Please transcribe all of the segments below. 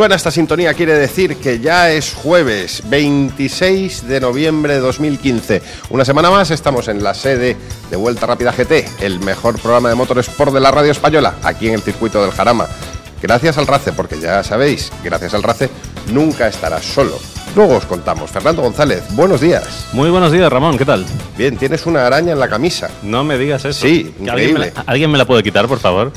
suena esta sintonía quiere decir que ya es jueves 26 de noviembre de 2015. Una semana más estamos en la sede de Vuelta Rápida GT, el mejor programa de motorsport de la radio española, aquí en el circuito del Jarama. Gracias al RACE, porque ya sabéis, gracias al RACE nunca estarás solo. Luego os contamos. Fernando González, buenos días. Muy buenos días, Ramón, ¿qué tal? Bien, tienes una araña en la camisa. No me digas eso. Sí, Que ¿Alguien me, increíble. la, alguien me la puede quitar, por favor?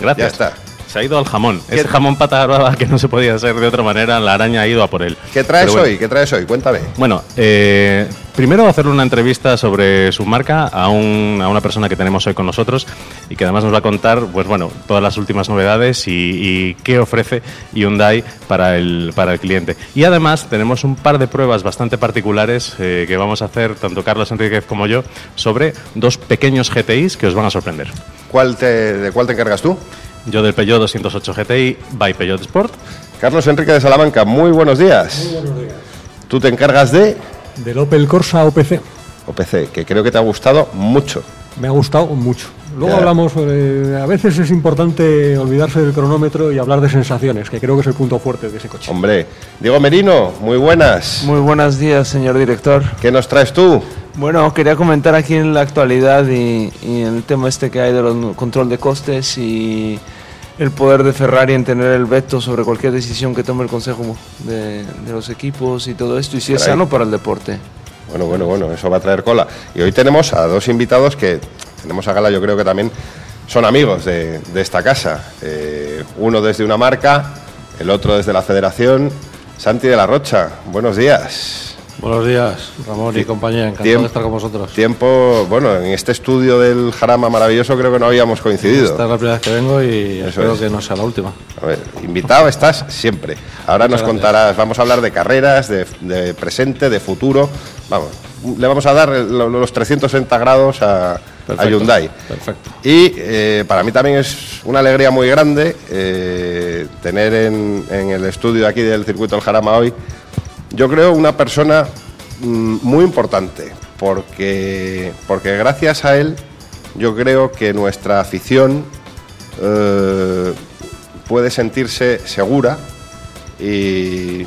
Gracias. Ya está. Se ha ido al jamón. Ese jamón pata brava que no se podía hacer de otra manera, la araña ha ido a por él. ¿Qué traes bueno. hoy? ¿Qué traes hoy? Cuéntame. Bueno, eh, primero hacerle una entrevista sobre su marca a, un- a una persona que tenemos hoy con nosotros y que además nos va a contar, pues bueno, todas las últimas novedades y, y qué ofrece Hyundai para el, para el cliente. Y además tenemos un par de pruebas bastante particulares eh, que vamos a hacer tanto Carlos Enríquez como yo sobre dos pequeños GTIs que os van a sorprender. ¿Cuál te, ¿De cuál te encargas tú? Yo del Peugeot 208 GTI by Peugeot Sport Carlos Enrique de Salamanca, muy buenos días. Buenos días. Tú te encargas de Del Opel Corsa OPC. OPC, que creo que te ha gustado mucho. Me ha gustado mucho. Luego Ya. hablamos sobre. A veces es importante olvidarse del cronómetro y hablar de sensaciones, que creo que es el punto fuerte de ese coche. Hombre, Diego Merino, muy buenas. Muy buenos días, señor director. ¿Qué nos traes tú? Bueno, quería comentar aquí en la actualidad y, y el tema este que hay de los control de costes y el poder de Ferrari en tener el veto sobre cualquier decisión que tome el Consejo de, de los equipos y todo esto, y si es Caray. sano para el deporte. Bueno, bueno, bueno, eso va a traer cola. Y hoy tenemos a dos invitados que tenemos a gala, yo creo que también son amigos de, de esta casa. Eh, uno desde una marca, el otro desde la federación. Santi de la Rocha, buenos días. Buenos días, Ramón y compañía, encantado Tiempo- de estar con vosotros. Tiempo, bueno, en este estudio del Jarama maravilloso creo que no habíamos coincidido. Esta es la primera vez que vengo y Eso espero es. que no sea la última. A ver, invitado estás siempre. Ahora nos gracias. contarás, vamos a hablar de carreras, de, de presente, de futuro. Vamos, le vamos a dar los 360 grados a, a Perfecto, Hyundai. Perfecto. Y eh, para mí también es una alegría muy grande eh, tener en, en el estudio aquí del Circuito del Jarama hoy, yo creo, una persona mm, muy importante, porque, porque gracias a él yo creo que nuestra afición eh, puede sentirse segura y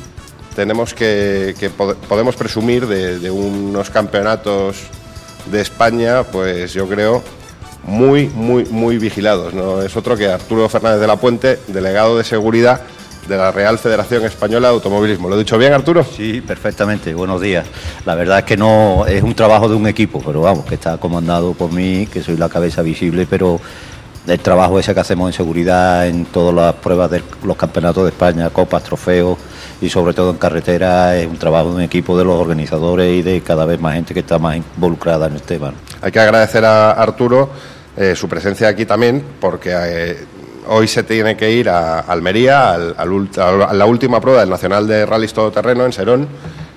tenemos que, que pod- podemos presumir de, de unos campeonatos de España, pues yo creo muy, muy, muy vigilados. ¿no? Es otro que Arturo Fernández de la Puente, delegado de seguridad de la Real Federación Española de Automovilismo. ¿Lo he dicho bien, Arturo? Sí, perfectamente. Buenos días. La verdad es que no es un trabajo de un equipo, pero vamos, que está comandado por mí, que soy la cabeza visible, pero el trabajo ese que hacemos en seguridad en todas las pruebas de los campeonatos de España, copas, trofeos y sobre todo en carretera es un trabajo de un equipo de los organizadores y de cada vez más gente que está más involucrada en el tema. Hay que agradecer a Arturo eh, su presencia aquí también, porque eh, hoy se tiene que ir a Almería, al- a la última prueba del Nacional de Rallys Todoterreno en Serón,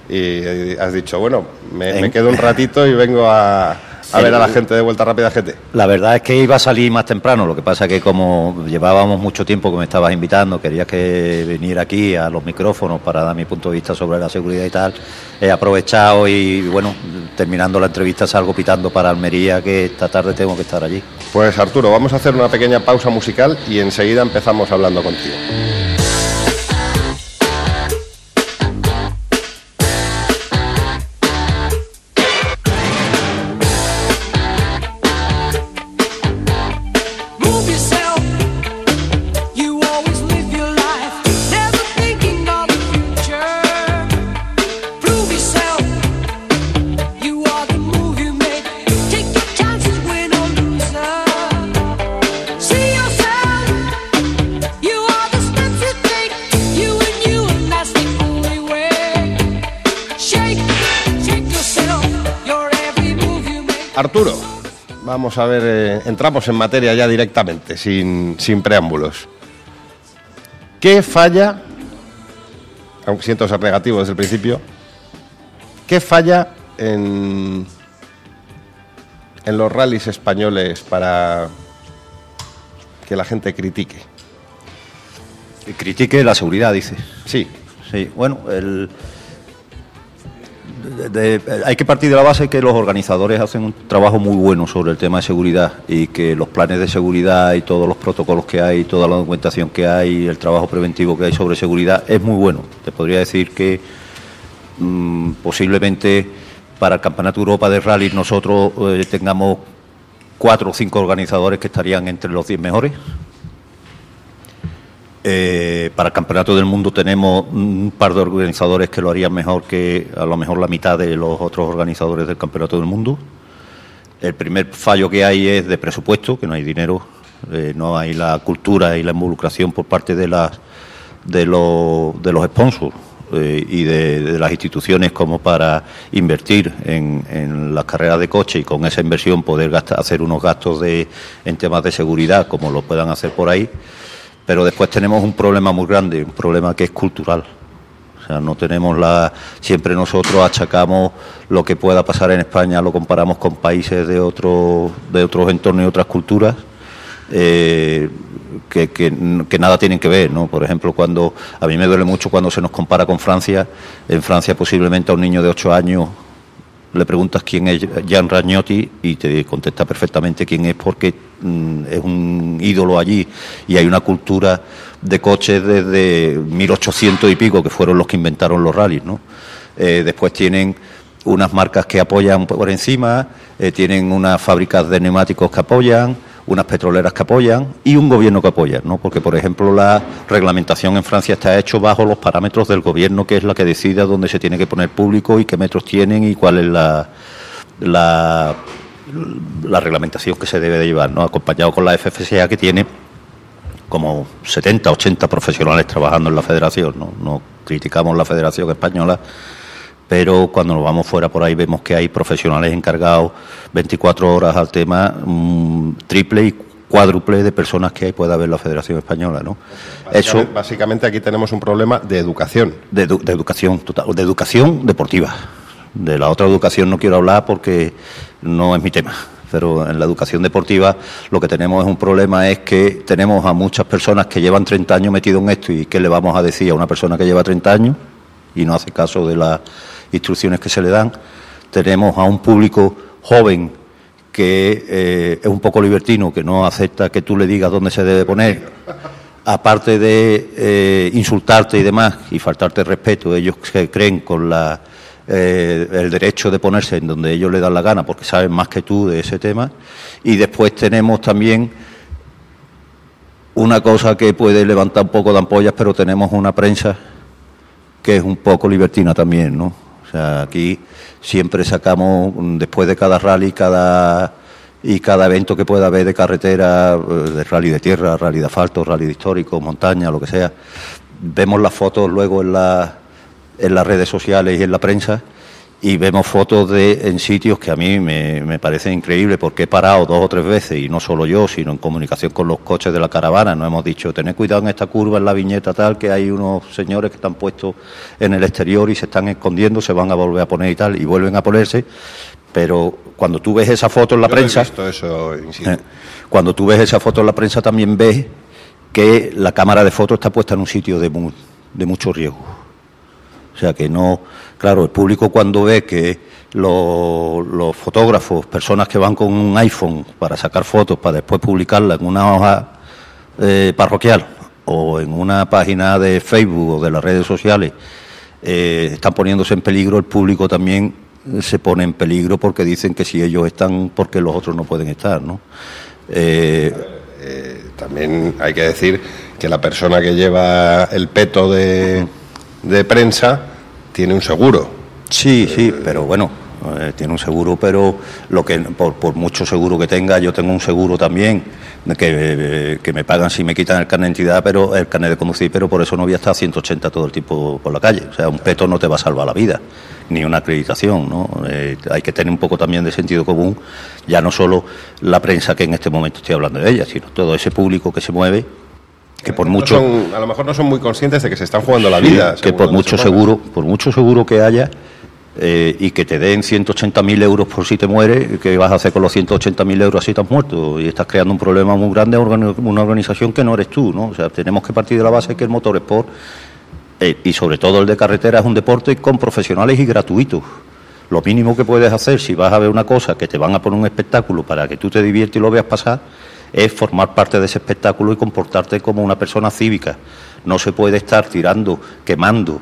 y has dicho, bueno, me, quedo un ratito y vengo a, a ver a la gente de Vuelta Rápida GT. La verdad es que iba a salir más temprano, lo que pasa que como llevábamos mucho tiempo que me estabas invitando, quería que viniera aquí a los micrófonos para dar mi punto de vista sobre la seguridad y tal, he aprovechado y bueno, terminando la entrevista salgo pitando para Almería que esta tarde tengo que estar allí. Pues Arturo, vamos a hacer una pequeña pausa musical y enseguida empezamos hablando contigo. Vamos a ver, eh, entramos en materia ya directamente, sin, sin preámbulos. ¿Qué falla, aunque siento ser negativo desde el principio, qué falla en, en los rallies españoles para que la gente critique? Critique la seguridad, dice. Sí, Sí, bueno, el... hay que partir de la base que los organizadores hacen un trabajo muy bueno sobre el tema de seguridad y que los planes de seguridad y todos los protocolos que hay, toda la documentación que hay, el trabajo preventivo que hay sobre seguridad es muy bueno. Te podría decir que mm, posiblemente para el Campeonato Europa de Rally nosotros eh, tengamos cuatro o cinco organizadores que estarían entre los diez mejores. Eh, para el Campeonato del Mundo tenemos un par de organizadores que lo harían mejor que a lo mejor la mitad de los otros organizadores del Campeonato del Mundo. El primer fallo que hay es de presupuesto, que no hay dinero, eh, no hay la cultura y la involucración por parte de las de los de los sponsors eh, y de, las instituciones como para invertir en, en las carreras de coche y con esa inversión poder gastar, hacer unos gastos de, en temas de seguridad como lo puedan hacer por ahí. Pero después tenemos un problema muy grande, un problema que es cultural. O sea, no tenemos la. Siempre nosotros achacamos lo que pueda pasar en España, lo comparamos con países de, otro, de otros entornos y otras culturas. eh, que, que- que nada tienen que ver, ¿no? Por ejemplo, cuando a mí me duele mucho cuando se nos compara con Francia. En Francia posiblemente a un niño de 8 años le preguntas quién es Jean Ragnotti y te contesta perfectamente quién es porque mm, es un ídolo allí y hay una cultura de coches desde 1800 y pico que fueron los que inventaron los rallies, ¿no? Eh, después tienen unas marcas que apoyan por encima, eh, tienen unas fábricas de neumáticos que apoyan, unas petroleras que apoyan y un gobierno que apoya, ¿no? Porque, por ejemplo, la reglamentación en Francia está hecho bajo los parámetros del gobierno, que es la que decide dónde se tiene que poner público y qué metros tienen y cuál es la, la, la reglamentación que se debe de llevar, ¿no? Acompañado con la FFSA que tiene como 70, 80 profesionales trabajando en la federación. No criticamos la Federación Española, pero cuando nos vamos fuera por ahí vemos que hay profesionales encargados 24 horas al tema, mm, triple y cuádruple de personas que hay puede haber en la Federación Española, ¿no? Eso Básicamente, básicamente aquí tenemos un problema de educación. de, edu- de educación total, de educación deportiva. De la otra educación no quiero hablar porque no es mi tema. Pero en la educación deportiva lo que tenemos es un problema es que tenemos a muchas personas que llevan 30 años metidos en esto y qué le vamos a decir a una persona que lleva 30 años y no hace caso de las instrucciones que se le dan. Tenemos a un público joven que eh, es un poco libertino, que no acepta que tú le digas dónde se debe poner aparte de eh, insultarte y demás y faltarte respeto, ellos se creen con la, eh, el derecho de ponerse en donde ellos le dan la gana porque saben más que tú de ese tema. Y después tenemos también una cosa que puede levantar un poco de ampollas, pero tenemos una prensa que es un poco libertina también, ¿no? Sea, aquí siempre sacamos, mm, después de cada rally, cada y cada evento que pueda haber de carretera, eh, de rally de tierra, rally de asfalto, rally de histórico, montaña, lo que sea, vemos las fotos luego en, la, en las redes sociales y en la prensa y vemos fotos de en sitios que a mí me, me parece increíble porque he parado dos o tres veces y no solo yo, sino en comunicación con los coches de la caravana. Nos hemos dicho, tened cuidado en esta curva, en la viñeta tal, que hay unos señores que están puestos en el exterior y se están escondiendo, se van a volver a poner y tal, y vuelven a ponerse. Pero cuando tú ves esa foto en la Yo no he prensa, visto eso eh, Cuando tú ves esa foto en la prensa también ves que la cámara de fotos está puesta en un sitio de, mu- de mucho riesgo. O sea que no, claro, el público cuando ve que los, los fotógrafos, personas que van con un iPhone para sacar fotos, para después publicarla en una hoja eh, parroquial o en una página de Facebook o de las redes sociales, eh, están poniéndose en peligro, el público también se pone en peligro porque dicen que si ellos están, porque los otros no pueden estar, ¿no? Eh, Eh, también hay que decir que la persona que lleva el peto de, de prensa tiene un seguro. Sí, sí, pero bueno, eh, tiene un seguro, pero lo que por, por mucho seguro que tenga, yo tengo un seguro también que, eh, que me pagan si me quitan el carnet de identidad, pero el carnet de conducir, pero por eso no voy a estar a 180 todo el tiempo por la calle. O sea, un peto no te va a salvar la vida, ni una acreditación, ¿no? Eh, hay que tener un poco también de sentido común, ya no solo la prensa que en este momento estoy hablando de ella, sino todo ese público que se mueve, que por No mucho son- a lo mejor no son muy conscientes de que se están jugando la vida. que por mucho seguro, por mucho seguro que haya eh, y que te den 180.000 euros por si te mueres, ¿qué vas a hacer con los 180.000 euros si has muerto? Y estás creando un problema muy grande a una organización que no eres tú, ¿no? O sea, tenemos que partir de la base que el motorsport eh, y sobre todo el de carretera es un deporte con profesionales y gratuitos. Lo mínimo que puedes hacer si vas a ver una cosa que te van a poner un espectáculo para que tú te diviertas y lo veas pasar, es formar parte de ese espectáculo y comportarte como una persona cívica. No se puede estar tirando, quemando,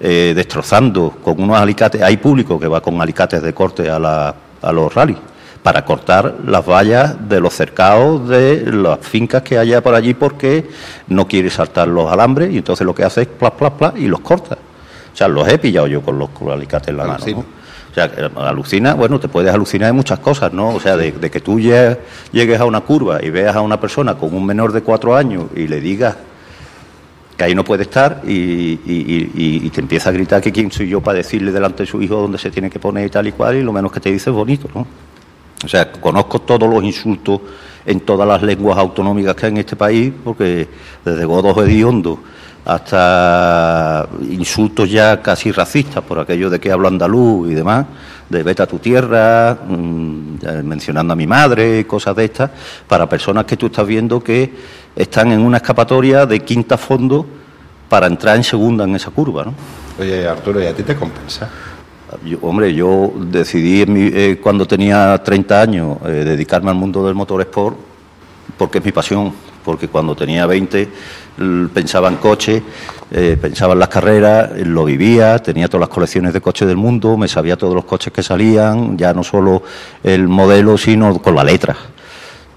eh, destrozando con unos alicates. Hay público que va con alicates de corte a, la- a los rallies para cortar las vallas de los cercados de las fincas que haya por allí porque no quiere saltar los alambres y entonces lo que hace es plas, plas, plas y los corta. O sea, los he pillado yo con los, con los alicates en la mano. O sea, alucina, bueno, te puedes alucinar de muchas cosas, ¿no? O sea, de, que tú lle- llegues a una curva y veas a una persona con un menor de cuatro años y le digas que ahí no puede estar y te empieza a gritar que quién soy yo para decirle delante de su hijo dónde se tiene que poner y tal y cual y lo menos que te dice es bonito, ¿no? O sea, conozco todos los insultos en todas las lenguas autonómicas que hay en este país, porque desde godos hediondos hasta insultos ya casi racistas por aquello de que hablo andaluz y demás, de vete a tu tierra, mm, mencionando a mi madre, cosas de estas, para personas que tú estás viendo que están en una escapatoria de quinta fondo para entrar en segunda en esa curva, ¿no? Oye, Arturo, ¿y a ti te compensa? Yo- hombre, yo decidí en mi- eh, cuando tenía 30 años eh, dedicarme al mundo del motorsport porque es mi pasión, porque cuando tenía 20 l- pensaba en coche, eh, pensaba en las carreras, eh, lo vivía, tenía todas las colecciones de coches del mundo, me sabía todos los coches que salían, ya no solo el modelo, sino con la letra.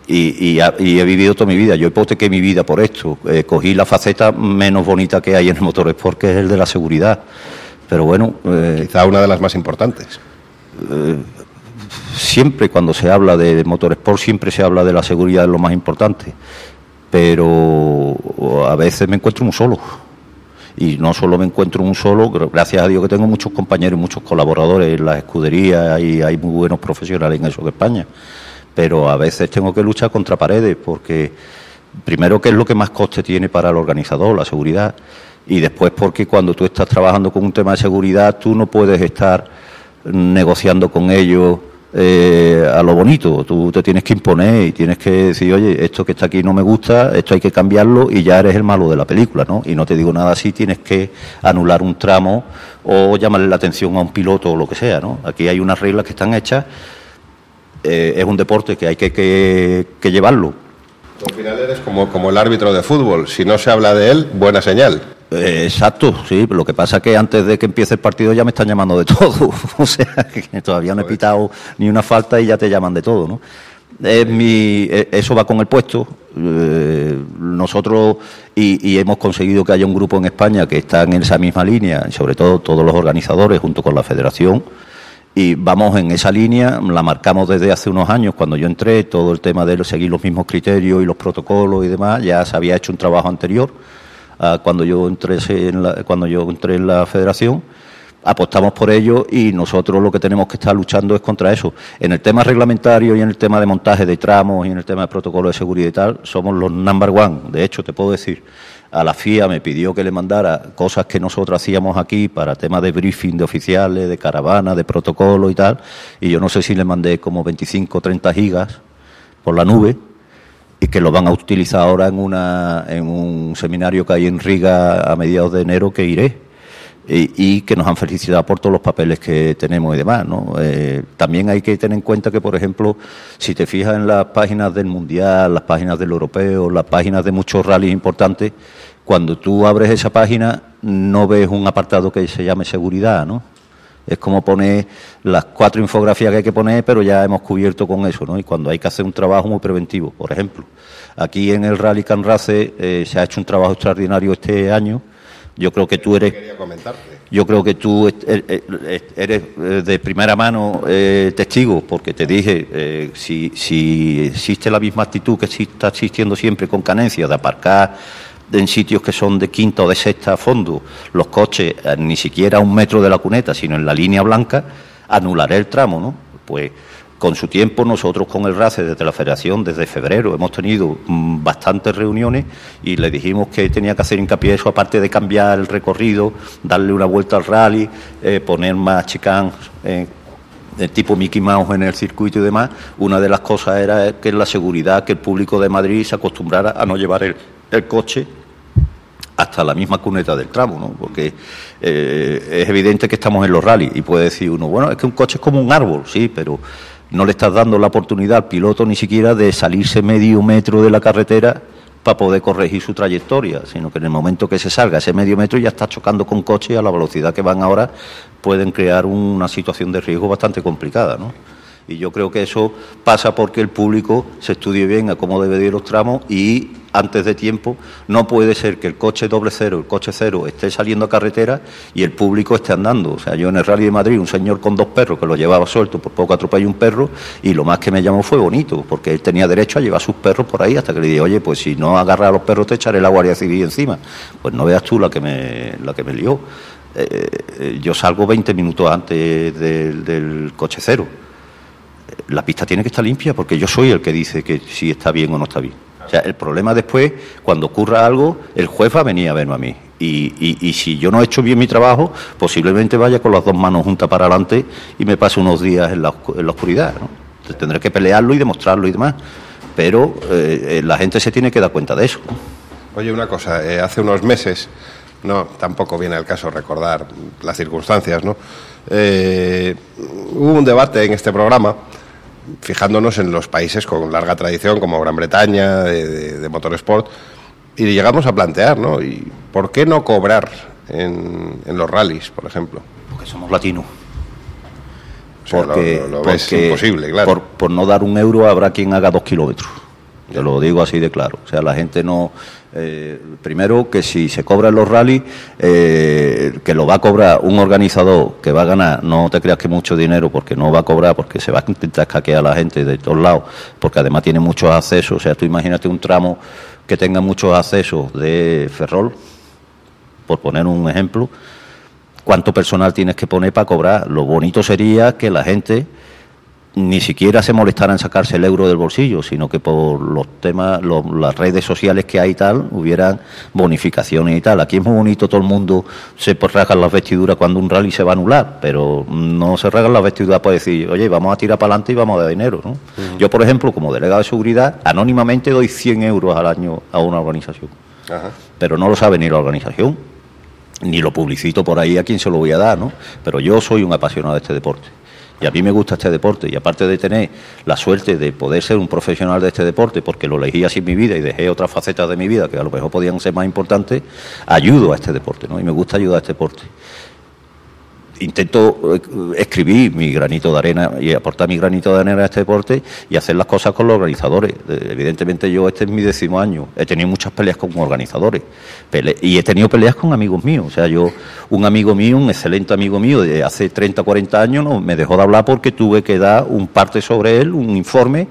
Y, y ha- y he vivido toda mi vida. Yo hipotequé mi vida por esto. Eh, cogí la faceta menos bonita que hay en el motorsport, que es el de la seguridad. Pero bueno, eh, Quizá una de las más importantes. siempre cuando se habla de motorsport siempre se habla de la seguridad, es lo más importante. Pero a veces me encuentro un solo. Y no solo me encuentro un solo, gr- gracias a Dios que tengo muchos compañeros y muchos colaboradores en las escuderías y hay muy buenos profesionales en eso de España. Pero a veces tengo que luchar contra paredes porque, primero, que es lo que más coste tiene para el organizador, la seguridad. Y después, porque cuando tú estás trabajando con un tema de seguridad, tú no puedes estar negociando con ellos eh, a lo bonito. Tú te tienes que imponer y tienes que decir, oye, esto que está aquí no me gusta, esto hay que cambiarlo y ya eres el malo de la película, ¿no? Y no te digo nada así, tienes que anular un tramo o llamarle la atención a un piloto o lo que sea, ¿no? Aquí hay unas reglas que están hechas. eh, es un deporte que hay que, que- que llevarlo. Al final eres como, como el árbitro de fútbol. Si no se habla de él, buena señal. Eh, exacto, sí, lo que pasa es que antes de que empiece el partido ya me están llamando de todo, o sea, que todavía no he pitado ni una falta y ya te llaman de todo, ¿no? Es mi, eh, eso va con el puesto. eh, nosotros y, y hemos conseguido que haya un grupo en España que está en esa misma línea, sobre todo todos los organizadores junto con la Federación, y vamos en esa línea, la marcamos desde hace unos años, cuando yo entré, todo el tema de seguir los mismos criterios y los protocolos y demás, ya se había hecho un trabajo anterior, a cuando yo entré en la, cuando yo entré en la federación, apostamos por ello y nosotros lo que tenemos que estar luchando es contra eso. En el tema reglamentario y en el tema de montaje de tramos y en el tema de protocolo de seguridad y tal, somos los number one. De hecho, te puedo decir, a la FIA me pidió que le mandara cosas que nosotros hacíamos aquí para temas de briefing de oficiales, de caravana, de protocolo y tal, y yo no sé si le mandé como 25 o 30 gigas por la nube y que lo van a utilizar ahora en, una, en un seminario que hay en Riga a mediados de enero que iré. Y, que nos han felicitado por todos los papeles que tenemos y demás. ¿no? Eh, también hay que tener en cuenta que, por ejemplo, si te fijas en las páginas del Mundial, las páginas del Europeo, las páginas de muchos rallies importantes, cuando tú abres esa página no ves un apartado que se llame seguridad, ¿no? Es como poner las cuatro infografías que hay que poner, pero ya hemos cubierto con eso, ¿no? Y cuando hay que hacer un trabajo muy preventivo, por ejemplo. Aquí en el Rally Can Race eh, se ha hecho un trabajo extraordinario este año. Yo creo que tú eres yo creo que tú er- er- eres eh, de primera mano eh, testigo, porque te dije, eh, si, si existe la misma actitud que está existiendo siempre con canencia de aparcar en sitios que son de quinta o de sexta fondo, los coches eh, ni siquiera a un metro de la cuneta, sino en la línea blanca, anularé el tramo, ¿no? Pues con su tiempo nosotros con el RACE desde la Federación, desde febrero, hemos tenido mm, bastantes reuniones y le dijimos que tenía que hacer hincapié eso, aparte de cambiar el recorrido, darle una vuelta al rally, eh, poner más chicans eh, de tipo Mickey Mouse en el circuito y demás, una de las cosas era que la seguridad, que el público de Madrid se acostumbrara a no llevar el, el coche hasta la misma cuneta del tramo, ¿no? Porque eh, es evidente que estamos en los rallies y puede decir uno, bueno, es que un coche es como un árbol, sí, pero no le estás dando la oportunidad al piloto ni siquiera de salirse medio metro de la carretera para poder corregir su trayectoria, sino que en el momento que se salga ese medio metro ya está chocando con coches y a la velocidad que van ahora pueden crear una situación de riesgo bastante complicada, ¿no? Y yo creo que eso pasa porque el público se estudie bien a cómo debe de ir los tramos y antes de tiempo no puede ser que el coche doble cero, el coche cero esté saliendo a carretera y el público esté andando. O sea, yo en el Rally de Madrid, un señor con dos perros que lo llevaba suelto, por poco atropelló un perro y lo más que me llamó fue bonito, porque él tenía derecho a llevar sus perros por ahí hasta que le dije, oye, pues si no agarras a los perros te echaré la Guardia Civil encima. Pues no veas tú la que me, la que me lió. Eh, eh, yo salgo 20 minutos antes del coche cero la pista tiene que estar limpia porque yo soy el que dice que si está bien o no está bien. O sea, el problema después, cuando ocurra algo, el juez va a venir a verme a mí. Y, si yo no he hecho bien mi trabajo, posiblemente vaya con las dos manos juntas para adelante y me pase unos días en la, en la oscuridad. tendré que pelearlo y demostrarlo y demás. Pero eh, eh, la gente se tiene que dar cuenta de eso. Oye, una cosa, eh, hace unos meses, no, tampoco viene al caso recordar las circunstancias, ¿no? Hubo un debate en este programa fijándonos en los países con larga tradición como Gran Bretaña de, de, de motorsport y llegamos a plantear, ¿no? ¿Y por qué no cobrar en, en los rallies, por ejemplo? Porque somos latinos. O sea, porque, lo, lo- lo ves porque imposible, claro. Por, por no dar un euro habrá quien haga dos kilómetros. Te lo digo así de claro. O sea, la gente no. Eh, primero, que si se cobra en los rallies, eh, que lo va a cobrar un organizador que va a ganar, no te creas que mucho dinero, porque no va a cobrar, porque se va a intentar escaquear a la gente de todos lados, porque además tiene muchos accesos. O sea, tú imagínate un tramo que tenga muchos accesos de Ferrol, por poner un ejemplo, cuánto personal tienes que poner para cobrar. Lo bonito sería que la gente ni siquiera se molestara en sacarse el euro del bolsillo, sino que por los temas, los- las redes sociales que hay y tal, hubieran bonificaciones y tal. Aquí es muy bonito, todo el mundo se pues, rasga las vestiduras cuando un rally se va a anular, pero no se rasgan las vestiduras para decir, oye, vamos a tirar para adelante y vamos a dar dinero. ¿no? Yo, por ejemplo, como delegado de seguridad, anónimamente doy 100 euros al año a una organización, pero no lo sabe ni la organización ni lo publicito por ahí a quien se lo voy a dar, ¿no? Pero yo soy un apasionado de este deporte. Y a mí me gusta este deporte. Y aparte de tener la suerte de poder ser un profesional de este deporte, porque lo elegí así en mi vida y dejé otras facetas de mi vida que a lo mejor podían ser más importantes, ayudo a este deporte, ¿no? Y me gusta ayudar a este deporte. Intento eh, escribir mi granito de arena y aportar mi granito de arena a este deporte y hacer las cosas con los organizadores. Evidentemente yo este es mi décimo año, he tenido muchas peleas con organizadores y he tenido peleas con amigos míos. O sea, yo, un amigo mío, un excelente amigo mío de hace 30 o 40 años, no, me dejó de hablar porque tuve que dar un parte sobre él, un informe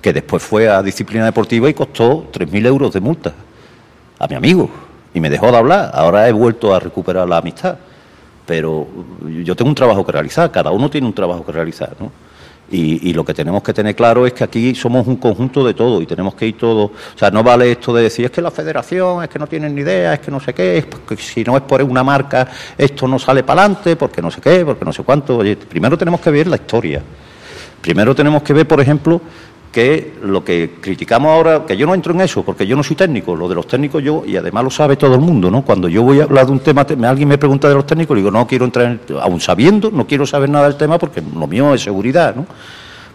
que después fue a disciplina deportiva y costó 3.000 euros de multa a mi amigo y me dejó de hablar. Ahora he vuelto a recuperar la amistad. Pero yo tengo un trabajo que realizar, cada uno tiene un trabajo que realizar, ¿no? Y, y lo que tenemos que tener claro es que aquí somos un conjunto de todo y tenemos que ir todos. O sea, no vale esto de decir es que la federación, es que no tienen ni idea, es que no sé qué, es que si no es por una marca, esto no sale para adelante, porque no sé qué, porque no sé cuánto. Oye, primero tenemos que ver la historia. Primero tenemos que ver, por ejemplo, que lo que criticamos ahora, que yo no entro en eso, porque yo no soy técnico, lo de los técnicos yo, y además lo sabe todo el mundo, ¿no? Cuando yo voy a hablar de un tema, te- alguien me pregunta de los técnicos, digo, no quiero entrar, en, aún sabiendo, no quiero saber nada del tema porque lo mío es seguridad, ¿no?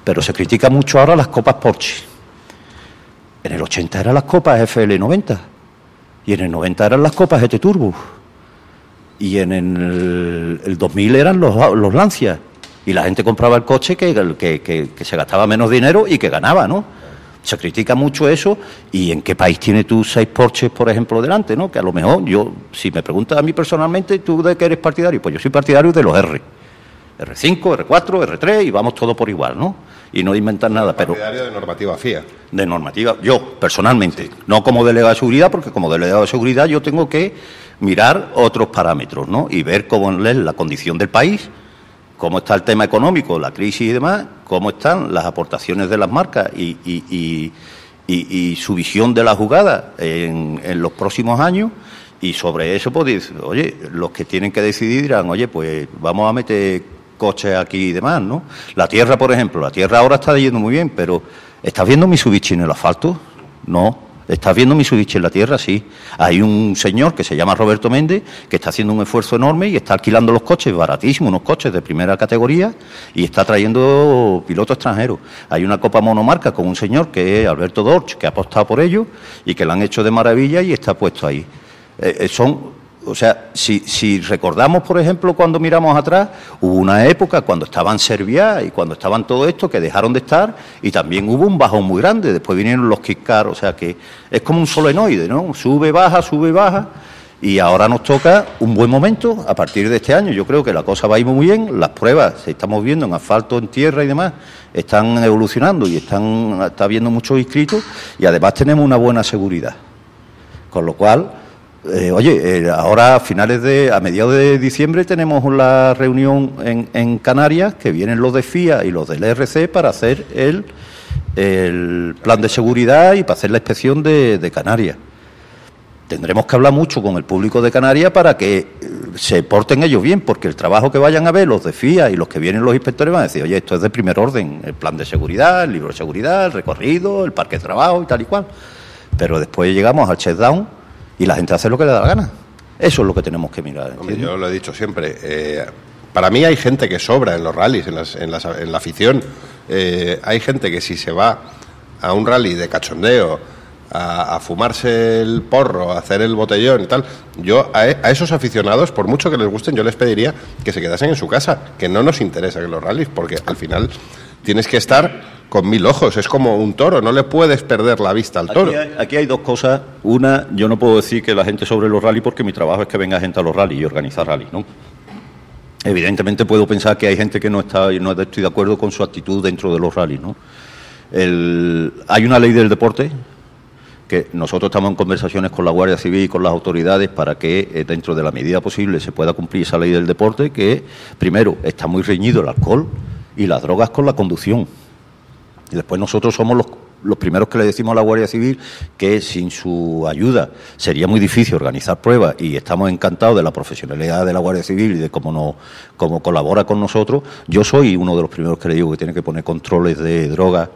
Pero se critica mucho ahora las copas Porsche. En el 80 eran las copas FL90, y en el 90 eran las copas GT Turbo, y en el, el 2000 eran los, los Lancia. Y la gente compraba el coche que, que, que- que se gastaba menos dinero y que ganaba, ¿no? Se critica mucho eso. ¿Y en qué país tienes tú seis Porsches, por ejemplo, delante, no? Que a lo mejor yo, si me preguntas a mí personalmente, ¿tú de qué eres partidario? Pues yo soy partidario de los R. R5, R4, R3 y vamos todos por igual, ¿no? Y no inventar nada, pero Partidario de normativa FIA. de normativa, yo personalmente, no como delegado de seguridad, porque como delegado de seguridad yo tengo que mirar otros parámetros, ¿no? Y ver cómo es la condición del país, cómo está el tema económico, la crisis y demás, cómo están las aportaciones de las marcas y, y- y- su visión de la jugada en, en los próximos años. Y sobre eso, pues, oye, los que tienen que decidir dirán, oye, pues vamos a meter coches aquí y demás, ¿no? La tierra, por ejemplo, la tierra ahora está yendo muy bien, pero ¿estás viendo Mitsubishi en el asfalto? No. ¿Estás viendo Mitsubishi en la tierra? Sí. Hay un señor que se llama Roberto Méndez que está haciendo un esfuerzo enorme y está alquilando los coches baratísimos, unos coches de primera categoría y está trayendo pilotos extranjeros. Hay una copa monomarca con un señor que es Alberto Dorch, que ha apostado por ello y que lo han hecho de maravilla y está puesto ahí. Eh, eh, son o sea, si, si, recordamos, por ejemplo, cuando miramos atrás, hubo una época cuando estaban Serbia y cuando estaban todo esto que dejaron de estar y también hubo un bajón muy grande. Después vinieron los kickcar, o sea que es como un solenoide, ¿no? Sube, baja, sube, baja. Y ahora nos toca un buen momento a partir de este año. Yo creo que la cosa va a ir muy bien. Las pruebas se estamos viendo en asfalto, en tierra y demás están evolucionando y están está habiendo muchos inscritos y además tenemos una buena seguridad. Con lo cual eh, oye, eh, ahora a finales de, a mediados de diciembre tenemos la reunión en, en, Canarias que vienen los de FIA y los del ERC para hacer el, el plan de seguridad y para hacer la inspección de, Canarias. Tendremos que hablar mucho con el público de Canarias para que eh, se porten ellos bien, porque el trabajo que vayan a ver los de FIA y los que vienen los inspectores van a decir, oye, esto es de primer orden, el plan de seguridad, el libro de seguridad, el recorrido, el parque de trabajo y tal y cual. Pero después llegamos al shutdown y la gente hace lo que le da la gana. Eso es lo que tenemos que mirar. Hombre, yo lo he dicho siempre. Eh, para mí hay gente que sobra en los rallies, en, las, en, las, en la afición. Eh, hay gente que si se va a un rally de cachondeo, a, a, fumarse el porro, a hacer el botellón y tal, yo a, a, esos aficionados, por mucho que les gusten, yo les pediría que se quedasen en su casa, que no nos interesa que los rallies, porque al final tienes que estar con mil ojos, es como un toro, no le puedes perder la vista al toro. Aquí hay, aquí hay dos cosas. Una, yo no puedo decir que la gente sobre los rallies porque mi trabajo es que venga gente a los rallies y organizar rallies, ¿no? Evidentemente puedo pensar que hay gente que no está no estoy de acuerdo con su actitud dentro de los rallies, ¿no? El, hay una ley del deporte que nosotros estamos en conversaciones con la Guardia Civil y con las autoridades para que eh, dentro de la medida posible se pueda cumplir esa ley del deporte que primero está muy reñido el alcohol y las drogas con la conducción. Y después nosotros somos los, primeros que le decimos a la Guardia Civil que sin su ayuda sería muy difícil organizar pruebas y estamos encantados de la profesionalidad de la Guardia Civil y de cómo, nos, cómo colabora con nosotros. Yo soy uno de los primeros que le digo que tiene que poner controles de drogas,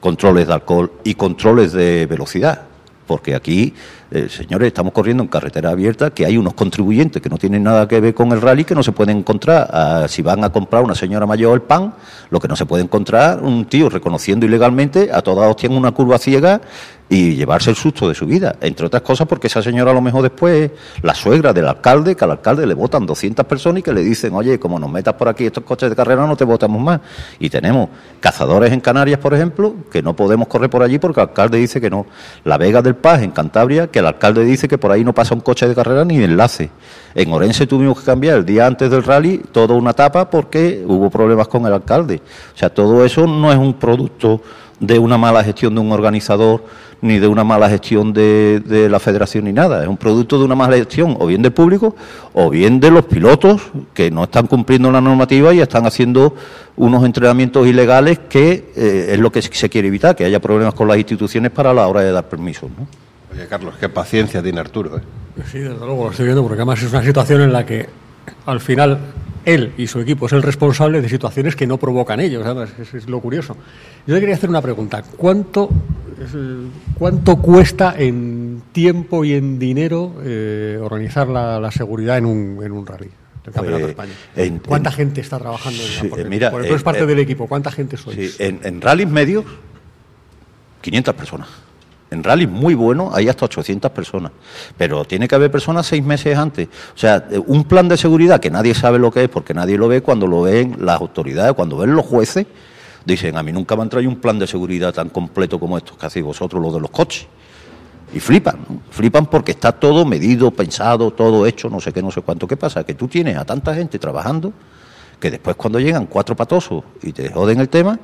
controles de alcohol y controles de velocidad. Porque aquí, eh, señores, estamos corriendo en carretera abierta, que hay unos contribuyentes que no tienen nada que ver con el rally, que no se pueden encontrar. Ah, si van a comprar una señora mayor el pan, lo que no se puede encontrar un tío reconociendo ilegalmente a toda hostia una curva ciega y llevarse el susto de su vida. Entre otras cosas porque esa señora a lo mejor después es la suegra del alcalde, que al alcalde le votan 200 personas y que le dicen, oye, como nos metas por aquí estos coches de carrera no te votamos más. Y tenemos cazadores en Canarias, por ejemplo, que no podemos correr por allí porque el alcalde dice que no. La Vega del Paz en Cantabria, que el alcalde dice que por ahí no pasa un coche de carrera ni enlace. En Orense tuvimos que cambiar el día antes del rally toda una etapa porque hubo problemas con el alcalde. O sea, todo eso no es un producto de una mala gestión de un organizador ni de una mala gestión de, la federación ni nada. Es un producto de una mala gestión o bien del público o bien de los pilotos que no están cumpliendo la normativa y están haciendo unos entrenamientos ilegales que eh, es lo que se quiere evitar, que haya problemas con las instituciones para la hora de dar permisos. Oye, Carlos, qué paciencia tiene Arturo. ¿eh? Sí, desde luego lo estoy viendo, porque además es una situación en la que al final él y su equipo es el responsable de situaciones que no provocan ellos. ¿sabes? Es, es, lo curioso. Yo le quería hacer una pregunta. ¿Cuánto, cuánto cuesta en tiempo y en dinero eh, organizar la, la, seguridad en un, en un rally? del Campeonato de España. En, ¿Cuánta en, gente está trabajando en sí, porque, mira, porque tú eres parte del equipo. ¿Cuánta gente sois? Sí, en, en rallies medios, 500 personas. En rally muy bueno hay hasta 800 personas, pero tiene que haber personas seis meses antes. O sea, un plan de seguridad que nadie sabe lo que es porque nadie lo ve, cuando lo ven las autoridades, cuando ven los jueces, dicen, a mí nunca me han traído un plan de seguridad tan completo como estos que hacéis vosotros, los de los coches. Y flipan, ¿no? flipan porque está todo medido, pensado, todo hecho, no sé qué, no sé cuánto. ¿Qué pasa? Que tú tienes a tanta gente trabajando que después cuando llegan cuatro patosos y te joden el tema,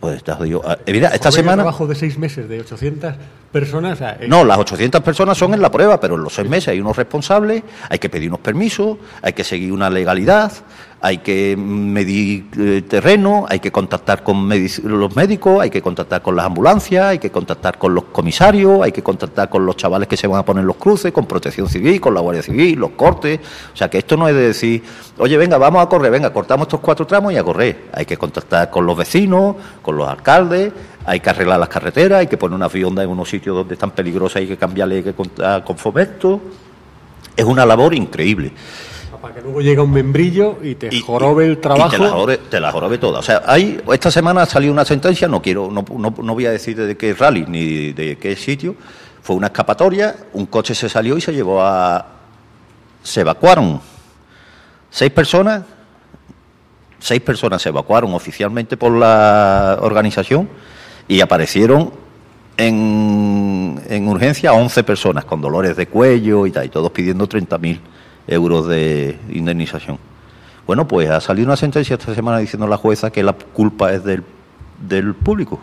pues estás yo. Mira, esta semana. trabajo de seis meses de 800 personas. O sea, es... No, las 800 personas son en la prueba, pero en los seis meses hay unos responsables, hay que pedir unos permisos, hay que seguir una legalidad, hay que medir eh, terreno, hay que contactar con los médicos, hay que contactar con las ambulancias, hay que contactar con los comisarios, hay que contactar con los chavales que se van a poner los cruces, con protección civil, con la Guardia Civil, los cortes. O sea que esto no es de decir, oye, venga, vamos a correr, venga, cortamos estos cuatro tramos y a correr. Hay que contactar con los vecinos, con los alcaldes, hay que arreglar las carreteras, hay que poner una fionda en unos sitios donde están peligrosas, hay que cambiarle, hay que contar con fomento. Es una labor increíble. Para que luego llegue un membrillo y te Y- jorobe el y trabajo. te la jorobe, te la jorobe toda. O sea, hay, esta semana ha salido una sentencia, no quiero, no, no, no voy a decir de qué rally ni de qué sitio. Fue una escapatoria, un coche se salió y se llevó a. Se evacuaron seis personas, seis personas se evacuaron oficialmente por la organización y aparecieron en, en urgencia 11 personas con dolores de cuello y tal, y todos pidiendo 30.000 euros de indemnización. Bueno, pues ha salido una sentencia esta semana diciendo la jueza que la culpa es del, del público.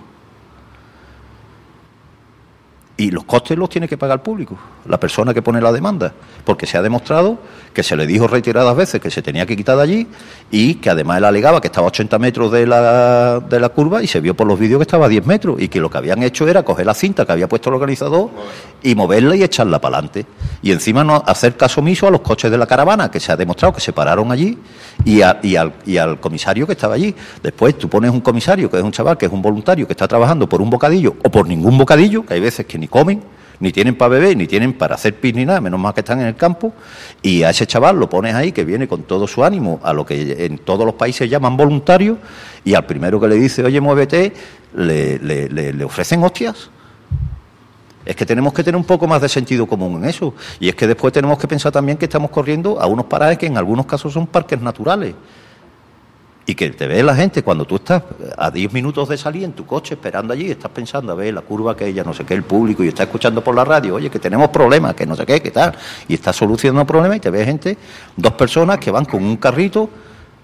Y los costes los tiene que pagar el público, la persona que pone la demanda, porque se ha demostrado que se le dijo reiteradas veces que se tenía que quitar de allí y que además él alegaba que estaba a 80 metros de la, de la curva y se vio por los vídeos que estaba a 10 metros y que lo que habían hecho era coger la cinta que había puesto el organizador y moverla y echarla para adelante. Y encima no hacer caso omiso a los coches de la caravana, que se ha demostrado que se pararon allí y, a- y al, y al comisario que estaba allí. Después tú pones un comisario, que es un chaval, que es un voluntario, que está trabajando por un bocadillo o por ningún bocadillo, que hay veces que ni comen, ni tienen para beber, ni tienen para hacer pis ni nada, menos mal que están en el campo, y a ese chaval lo pones ahí, que viene con todo su ánimo, a lo que en todos los países llaman voluntario, y al primero que le dice, oye, muévete, le, le- le- ofrecen hostias. Es que tenemos que tener un poco más de sentido común en eso. Y es que después tenemos que pensar también que estamos corriendo a unos parajes que en algunos casos son parques naturales. Y que te ve la gente cuando tú estás a 10 minutos de salir en tu coche esperando allí, estás pensando a ver la curva que ella, no sé qué, el público, y estás escuchando por la radio, oye, que tenemos problemas, que no sé qué, que tal. Y estás solucionando problemas y te ves gente, dos personas que van con un carrito,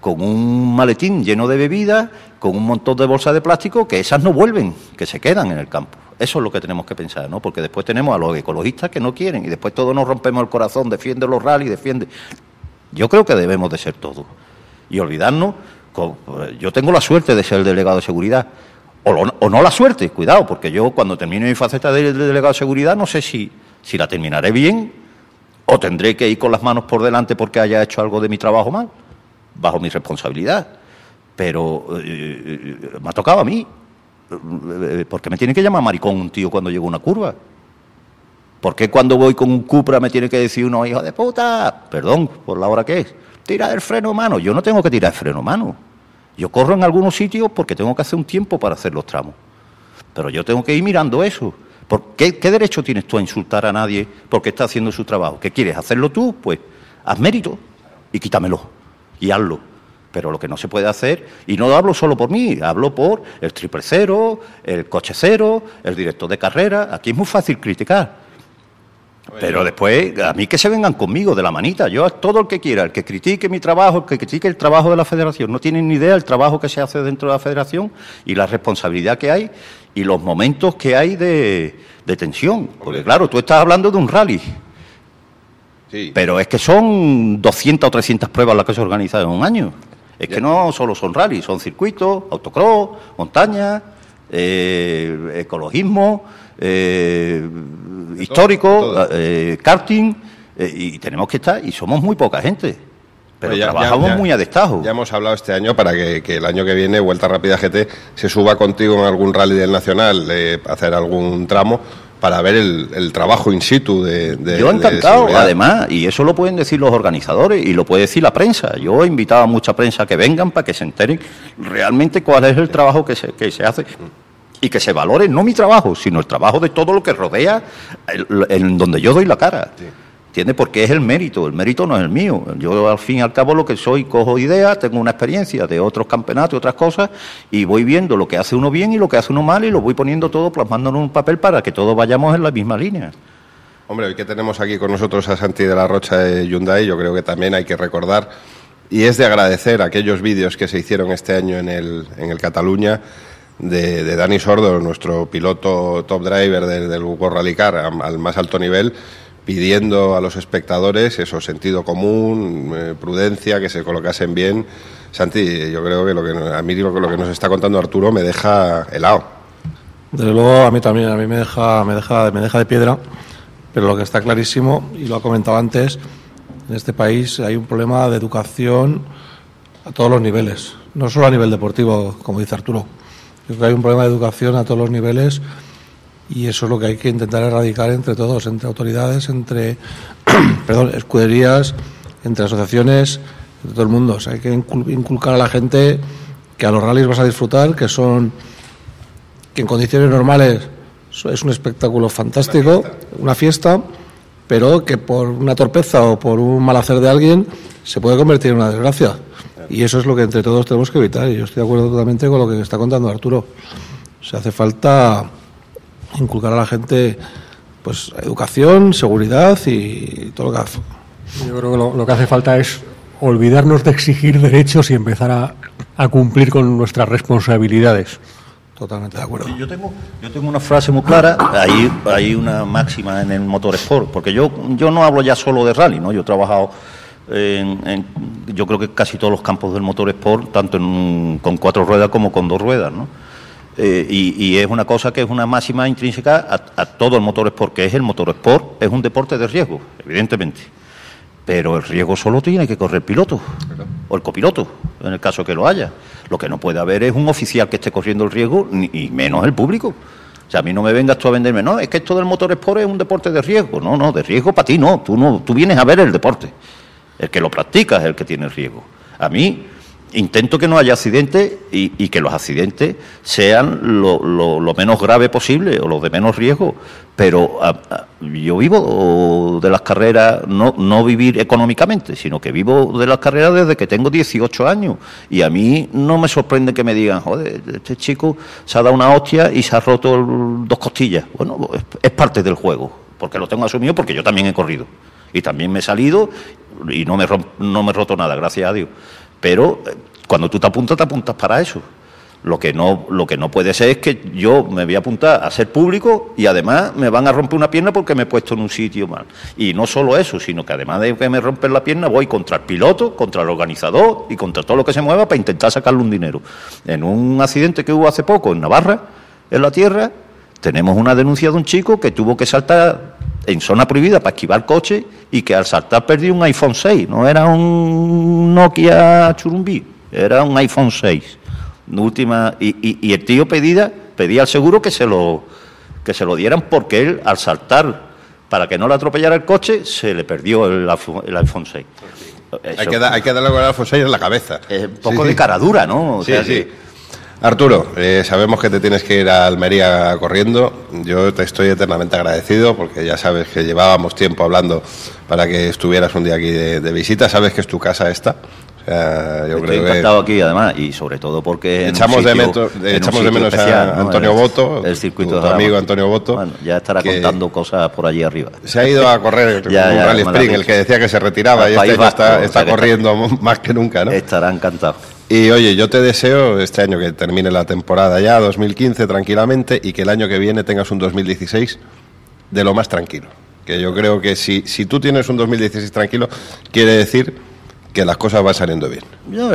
con un maletín lleno de bebidas, con un montón de bolsas de plástico, que esas no vuelven, que se quedan en el campo. Eso es lo que tenemos que pensar, ¿no? Porque después tenemos a los ecologistas que no quieren y después todos nos rompemos el corazón, defiende los rally, defiende. Yo creo que debemos de ser todos y olvidarnos. Yo tengo la suerte de ser el delegado de seguridad. O, lo- no la suerte, cuidado, porque yo cuando termine mi faceta de, de delegado de seguridad no sé si, la terminaré bien o tendré que ir con las manos por delante porque haya hecho algo de mi trabajo mal, bajo mi responsabilidad. Pero eh, eh, me ha tocado a mí. ¿Por qué me tiene que llamar maricón un tío cuando llego a una curva? ¿Por qué cuando voy con un Cupra me tiene que decir uno, hijo de puta? Perdón, por la hora que es. Tira el freno mano. Yo no tengo que tirar el freno mano. Yo corro en algunos sitios porque tengo que hacer un tiempo para hacer los tramos. Pero yo tengo que ir mirando eso. ¿Por qué, qué derecho tienes tú a insultar a nadie porque está haciendo su trabajo? ¿Qué quieres? ¿Hacerlo tú? Pues haz mérito y quítamelo y hazlo. Pero lo que no se puede hacer, y no hablo solo por mí, hablo por el triple cero, el coche cero, el director de carrera. Aquí es muy fácil criticar. Pero después, a mí que se vengan conmigo de la manita. Yo a todo el que quiera, el que critique mi trabajo, el que critique el trabajo de la federación, no tienen ni idea del trabajo que se hace dentro de la federación y la responsabilidad que hay y los momentos que hay de, de tensión. Porque claro, tú estás hablando de un rally, Sí. pero es que son 200 o 300 pruebas las que se organizan en un año. Es que no solo son rallies, son circuitos, autocross, montaña, eh, ecologismo, eh, histórico, todo. eh, karting, eh, y tenemos que estar, y somos muy poca gente. Pero Pues ya- trabajamos ya- muy a destajo. Ya hemos hablado este año para que, que el año que viene Vuelta Rápida GT se suba contigo en algún rally del Nacional, eh, hacer algún tramo para ver el, el trabajo in situ de, de- Yo encantado, además, y eso lo pueden decir los organizadores y lo puede decir la prensa. Yo he invitado a mucha prensa que vengan para que se enteren realmente cuál es el trabajo que se, que se hace y que se valore no mi trabajo, sino el trabajo de todo lo que rodea en donde yo doy la cara. ¿Entiendes? Porque es el mérito, el mérito no es el mío. Yo al fin y al cabo lo que soy, cojo ideas, tengo una experiencia de otros campeonatos y otras cosas y voy viendo lo que hace uno bien y lo que hace uno mal y lo voy poniendo todo, plasmándolo en un papel para que todos vayamos en la misma línea. Hombre, hoy que tenemos aquí con nosotros a Santi de la Rocha de Hyundai, yo creo que también hay que recordar, y es de agradecer aquellos vídeos que se hicieron este año en el, en el Cataluña, de, Dani Sordo, nuestro piloto top driver del, del World Rally Car, al más alto nivel, pidiendo a los espectadores eso, sentido común, eh, prudencia, que se colocasen bien. Santi, yo creo que lo que a mí lo, lo que nos está contando Arturo me deja helado. Desde luego a mí también, a mí me deja, me deja, me deja de piedra, pero lo que está clarísimo, y lo ha comentado antes, en este país hay un problema de educación a todos los niveles, no solo a nivel deportivo, como dice Arturo. Que hay un problema de educación a todos los niveles y eso es lo que hay que intentar erradicar entre todos, entre autoridades, entre perdón, escuderías, entre asociaciones, entre todo el mundo. Hay que incul- inculcar a la gente que a los rallies vas a disfrutar, que son que en condiciones normales es un espectáculo fantástico, una fiesta, pero que por una torpeza o por un mal hacer de alguien se puede convertir en una desgracia. Y eso es lo que entre todos tenemos que evitar. Y yo estoy de acuerdo totalmente con lo que está contando Arturo. Se hace falta inculcar a la gente pues educación, seguridad y todo lo que hace. Yo creo que lo, que hace falta es olvidarnos de exigir derechos y empezar a cumplir con nuestras responsabilidades. Totalmente de acuerdo. Yo tengo, yo tengo una frase muy clara, hay, hay una máxima en el motor sport, porque yo, yo no hablo ya solo de rally, ¿no? Yo he trabajado en, yo creo que casi todos los campos del motor sport, tanto en- con cuatro ruedas como con dos ruedas, ¿no? Eh, y, y es una cosa que es una máxima intrínseca a, a todo el motor sport, que es el motor sport, es un deporte de riesgo, evidentemente. Pero el riesgo solo tiene que correr el piloto o el copiloto, en el caso que lo haya. Lo que no puede haber es un oficial que esté corriendo el riesgo, ni y menos el público. O sea, a mí no me vengas tú a venderme, no, es que esto del motor sport es un deporte de riesgo. No, no, de riesgo para ti no. Tú, no. tú vienes a ver el deporte. El que lo practica es el que tiene el riesgo. A mí intento que no haya accidentes y, que los accidentes sean lo, menos grave posible o los de menos riesgo. Pero yo vivo de las carreras, no, no vivir económicamente, sino que vivo de las carreras desde que tengo 18 años. Y a mí no me sorprende que me digan, joder, este chico se ha dado una hostia y se ha roto el- dos costillas. Bueno, es, es parte del juego, porque lo tengo asumido porque yo también he corrido. Y también me he salido y no me, no me he roto nada, gracias a Dios. Pero eh, cuando tú te apuntas, te apuntas para eso. Lo que, no, lo que no puede ser es que yo me voy a apuntar a ser público y además me van a romper una pierna porque me he puesto en un sitio mal. Y no solo eso, sino que además de que me rompen la pierna, voy contra el piloto, contra el organizador y contra todo lo que se mueva para intentar sacarle un dinero. En un accidente que hubo hace poco en Navarra, en la tierra, tenemos una denuncia de un chico que tuvo que saltar en zona prohibida para esquivar coche y que al saltar perdió un iPhone 6. No era un Nokia churumbí, era un iPhone 6. Última, y, y- y el tío pedía, pedía al seguro que se, lo, que se lo dieran porque él al saltar para que no le atropellara el coche se le perdió el, iPhone- el iPhone 6. Hay que, da- hay que darle con el Alfonso en la cabeza. es un poco Sí, de cara dura, ¿no? O Sí, sea sí. que- Arturo, eh, sabemos que te tienes que ir a Almería corriendo. Yo te estoy eternamente agradecido porque ya sabes que llevábamos tiempo hablando para que estuvieras un día aquí de, de visita. Sabes que es tu casa esta. O sea, yo Estoy creo que encantado aquí, además, y sobre todo porque. echamos, de, meto- echamos menos especial, a. Antonio Boto, el circuito tu, amigo Antonio Boto. Bueno, ya estará contando cosas por allí arriba. Se ha ido a correr Ya, un ya, rally sprint, el que decía que se retiraba Al y este Vasco, está, o sea está corriendo más que nunca, ¿no? Estará encantado. Y oye, yo te deseo este año que termine la temporada ya, 2015, tranquilamente, y que el año que viene tengas un 2016 de lo más tranquilo. Que yo creo que si, si tú tienes un 2016 tranquilo, quiere decir que las cosas van saliendo bien. Yo,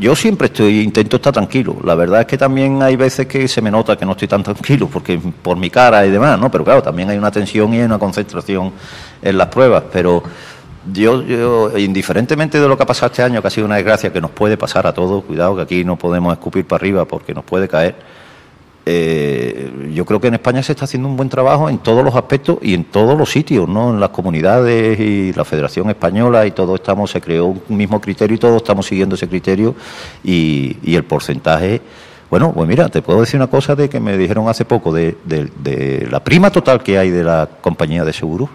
yo siempre estoy intento estar tranquilo. La verdad es que también hay veces que se me nota que no estoy tan tranquilo, porque por mi cara y demás, ¿no? Pero claro, también hay una tensión y hay una concentración en las pruebas. Pero yo, yo, indiferentemente de lo que ha pasado este año, que ha sido una desgracia que nos puede pasar a todos, cuidado que aquí no podemos escupir para arriba porque nos puede caer. eh, yo creo que en España se está haciendo un buen trabajo en todos los aspectos y en todos los sitios, ¿no? En las comunidades y la Federación Española y todo estamos, se creó un mismo criterio y todos estamos siguiendo ese criterio y, y el porcentaje, bueno, pues mira, te puedo decir una cosa de que me dijeron hace poco de, de- de la prima total que hay de la compañía de seguros,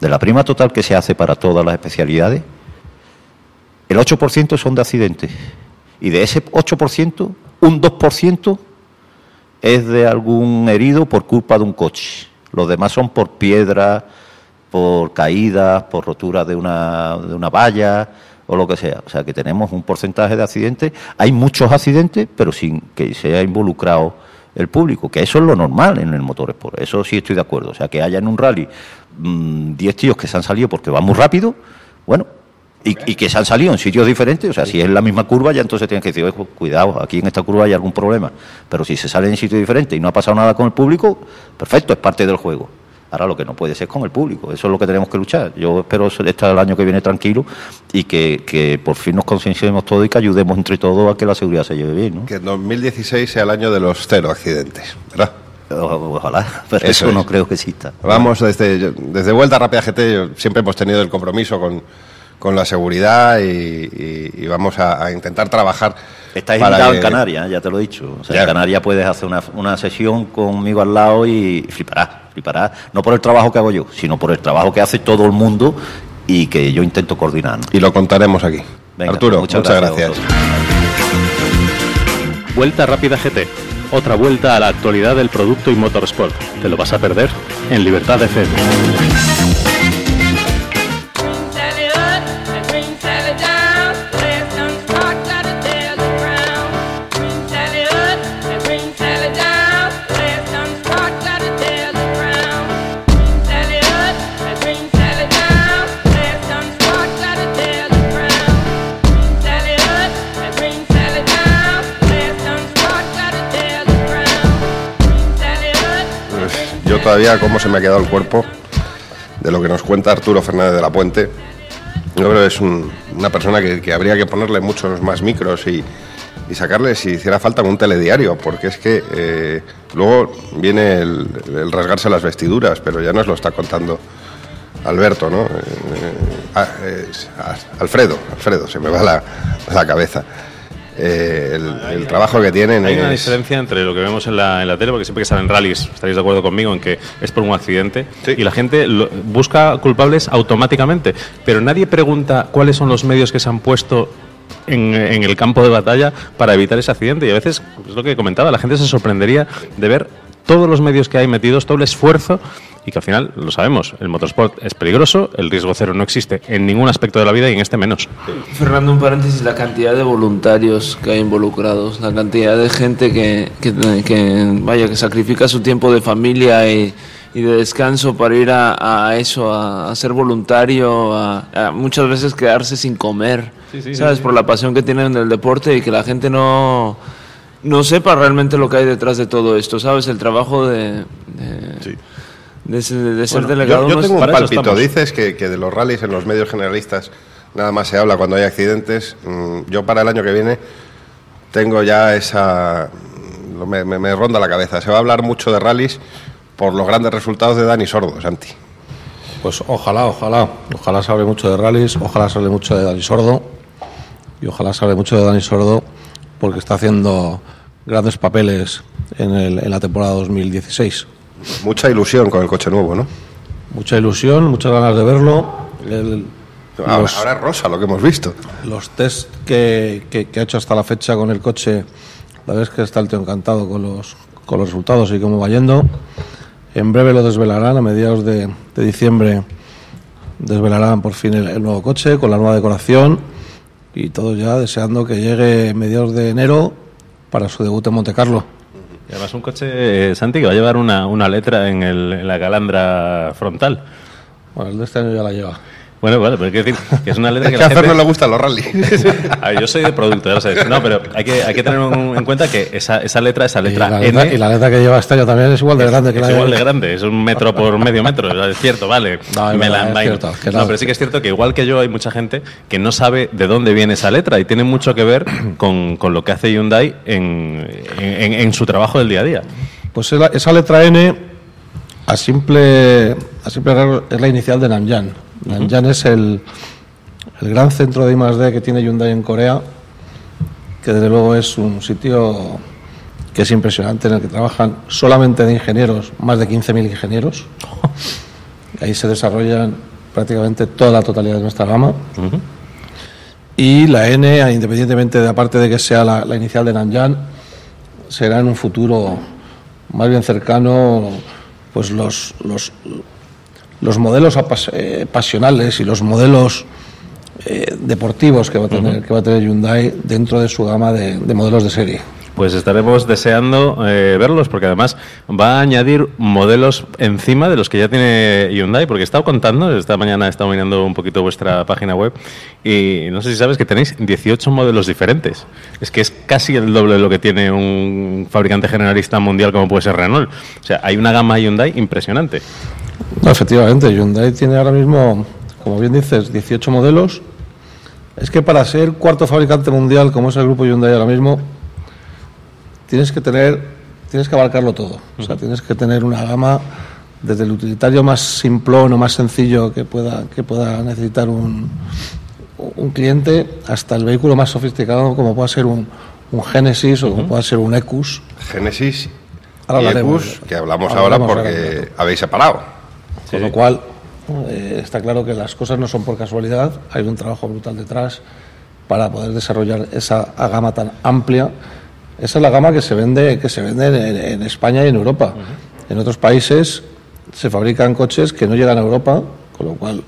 de la prima total que se hace para todas las especialidades, el 8% son de accidentes y de ese 8%, un 2% es de algún herido por culpa de un coche. Los demás son por piedras, por caídas, por rotura de una, de una valla o lo que sea. O sea que tenemos un porcentaje de accidentes. Hay muchos accidentes, pero sin que se haya involucrado el público, que eso es lo normal en el motor sport. Eso sí estoy de acuerdo. O sea que haya en un rally mm, 10 tíos que se han salido porque van muy rápido, bueno, y, que se han salido en sitios diferentes, o sea, si es la misma curva, ya entonces tienes que decir, "Ojo, cuidado, aquí en esta curva hay algún problema. Pero si se sale en sitios diferentes y no ha pasado nada con el público, perfecto, es parte del juego. Ahora lo que no puede ser con el público, eso es lo que tenemos que luchar. Yo espero estar el año que viene tranquilo y que, por fin nos concienciemos todos y que ayudemos entre todos a que la seguridad se lleve bien, ¿no? Que en 2016 sea el año de los cero accidentes, ¿verdad? Ojalá, pero Eso eso, no creo que exista. Vamos, desde, desde Vuelta Rápida GT yo- siempre hemos tenido el compromiso con, con la seguridad y, y- y vamos a, a intentar trabajar. Estás invitado que- en Canarias, ya te lo he dicho. O sea, Ya. en Canarias puedes hacer una, una sesión conmigo al lado y fliparás, fliparás. No por el trabajo que hago yo, sino por el trabajo que hace todo el mundo y que yo intento coordinar. ¿no? Y lo contaremos aquí. Venga, Arturo, muchas muchas, gracias. Vuelta Rápida GT. Otra vuelta a la actualidad del producto y motorsport. ¿Te lo vas a perder? En Libertad FM. Todavía, cómo se me ha quedado el cuerpo de lo que nos cuenta Arturo Fernández de la Puente. Yo creo que es un- una persona que, habría que ponerle muchos más micros y, y sacarle, si hiciera falta, un telediario, porque es que eh, luego viene el, el rasgarse las vestiduras, pero ya nos lo está contando Alberto, ¿no? Eh, eh, ah, ah, Alfredo, Alfredo, se me va la, la cabeza. Eh, el, el trabajo que tienen Hay una es... diferencia entre lo que vemos en la, en la tele, porque siempre que salen rallies, estaréis de acuerdo conmigo en que es por un accidente, Sí. y la gente lo- busca culpables automáticamente, pero nadie pregunta cuáles son los medios que se han puesto en, en el campo de batalla para evitar ese accidente. Y a veces, es lo que comentaba, la gente se sorprendería de ver todos los medios que hay metidos, todo el esfuerzo, y que al final, lo sabemos, el motorsport es peligroso, el riesgo cero no existe en ningún aspecto de la vida y en este menos. Fernando, un paréntesis, la cantidad de voluntarios que hay involucrados, la cantidad de gente que, que, que, vaya, que sacrifica su tiempo de familia y, y de descanso para ir a, a eso, a, a ser voluntario, a, a muchas veces quedarse sin comer, Sí, sí, ¿sabes? sí, sí. Por la pasión que tienen del deporte y que la gente no, no sepa realmente lo que hay detrás de todo esto, ¿sabes? El trabajo de, de, de, ser- de ser Bueno, delegado. Yo, tengo un palpito. estamos. Dices que, que de los rallies en los medios generalistas nada más se habla cuando hay accidentes. Mm, Yo para el año que viene tengo ya esa... Me, me- me ronda la cabeza. Se va a hablar mucho de rallies por los grandes resultados de Dani Sordo, Santi. Pues ojalá, ojalá. Ojalá se hable mucho de rallies, ojalá se hable mucho de Dani Sordo. Y ojalá se hable mucho de Dani Sordo porque está haciendo grandes papeles en, el- en la temporada 2016. Mucha ilusión con el coche nuevo, ¿no? Mucha ilusión, muchas ganas de verlo. El- Ahora, los, ahora es rosa lo que hemos visto. los test que, que- que ha hecho hasta la fecha con el coche, la verdad es que está el tío encantado con los, con los resultados y cómo va yendo. En breve lo desvelarán, a mediados de, de diciembre desvelarán por fin el, el nuevo coche con la nueva decoración y todos ya deseando que llegue mediados de enero para su debut en Monte Carlo. Además un coche, eh, Santi, que va a llevar una, una letra en, el- en la calandra frontal. Bueno, el de este año ya la lleva. Bueno, vale, pero hay que decir que es una letra Es que que a la Fer no le gustan los. A ver, yo soy de producto, ya lo sabes. No, pero hay que, hay que tener un- en cuenta que esa, esa letra, esa Y letra la, N... letra, y la letra que lleva este año también es igual de grande que es la de- igual de grande, es un metro por medio metro, o sea, es cierto, vale. No, es me verdad, la es envaino. cierto, que no, no. pero sí que es cierto que igual que yo hay mucha gente que no sabe de dónde viene esa letra y tiene mucho que ver con, con lo que hace Hyundai en, en- en su trabajo del día a día. Pues esa, esa letra N, a simple, a simple es la inicial de Namjan. Namjan es el, el gran centro de I+.D. que tiene Hyundai en Corea, que desde luego es un sitio que es impresionante, en el que trabajan solamente de ingenieros, más de 15.000 ingenieros. Ahí se desarrollan prácticamente toda la totalidad de nuestra gama. Y la N, independientemente de aparte de que sea la, la inicial de Nanjan, será en un futuro más bien cercano pues los, los, los modelos apas- eh, pasionales y los modelos eh, deportivos que va, a tener, que va a tener Hyundai dentro de su gama de, de modelos de serie. Pues estaremos deseando eh, verlos porque además va a añadir modelos encima de los que ya tiene Hyundai, porque he estado contando, esta mañana he estado mirando un poquito vuestra página web y no sé si sabes que tenéis 18 modelos diferentes. Es que es casi el doble de lo que tiene un fabricante generalista mundial como puede ser Renault. O sea, hay una gama Hyundai impresionante. No, efectivamente, Hyundai tiene ahora mismo, como bien dices, 18 modelos. Es que para ser cuarto fabricante mundial, como es el grupo Hyundai ahora mismo, tienes que tener, tienes que abarcarlo todo. O sea, tienes que tener una gama desde el utilitario más simplón o más sencillo que pueda, que pueda necesitar un, un cliente hasta el vehículo más sofisticado como pueda ser un, un Genesis o como pueda ser un Ecus. Génesis Ahora y. Ecus, que hablamos Ahora ahora porque ahora. habéis separado. Con lo cual, eh, está claro que las cosas no son por casualidad, hay un trabajo brutal detrás para poder desarrollar esa gama tan amplia. Esa es la gama que se vende, que se vende en, en España y en Europa. En otros países se fabrican coches que no llegan a Europa, con lo cual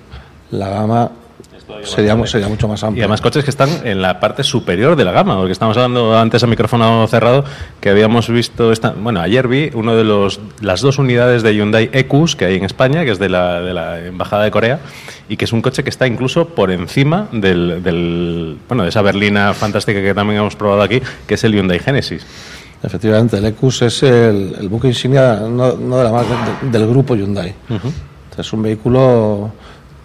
la gama sería, sería mucho más Y amplia. además coches que están en la parte superior de la gama, porque estamos hablando antes a micrófono cerrado que habíamos visto, esta, bueno, ayer vi uno de los las dos unidades de Hyundai Ecus que hay en España, que es de la, de la embajada de Corea y que es un coche que está incluso por encima del, del bueno, de esa berlina fantástica que también hemos probado aquí, que es el Hyundai Genesis. Efectivamente, el Ecus es el, el buque insignia no, no de la marca, de- del grupo Hyundai. Es un vehículo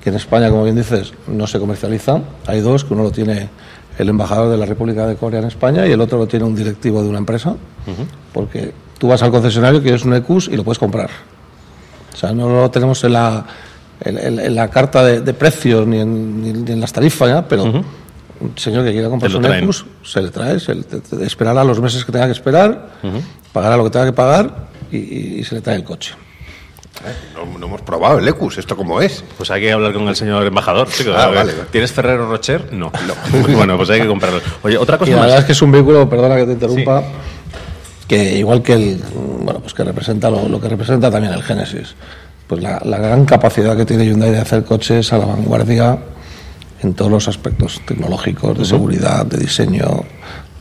que en España, como bien dices, no se comercializa. Hay dos, que uno lo tiene el embajador de la República de Corea en España y el otro lo tiene un directivo de una empresa. Porque tú vas al concesionario, quieres un Ecus y lo puedes comprar. O sea, no lo tenemos en la, en, en- en la carta de, de precios ni en, ni- ni en las tarifas, ¿ya? pero un señor que quiera comprarse un. Ecus se le trae, se le, te- te- esperará los meses que tenga que esperar, pagará lo que tenga que pagar y, y- y se le trae el coche. No, no hemos probado el Ecus, ¿esto cómo es? Pues hay que hablar con el señor embajador. chico. Ah, vale, vale. ¿Tienes Ferrero Rocher? No. bueno, pues hay que comprarlo. Oye, otra Y cosa la más. verdad es que es un vehículo, perdona que te interrumpa, que igual que el, bueno, pues que representa lo, lo que representa también el Genesis, pues la, la gran capacidad que tiene Hyundai de hacer coches a la vanguardia en todos los aspectos tecnológicos, de seguridad, de diseño,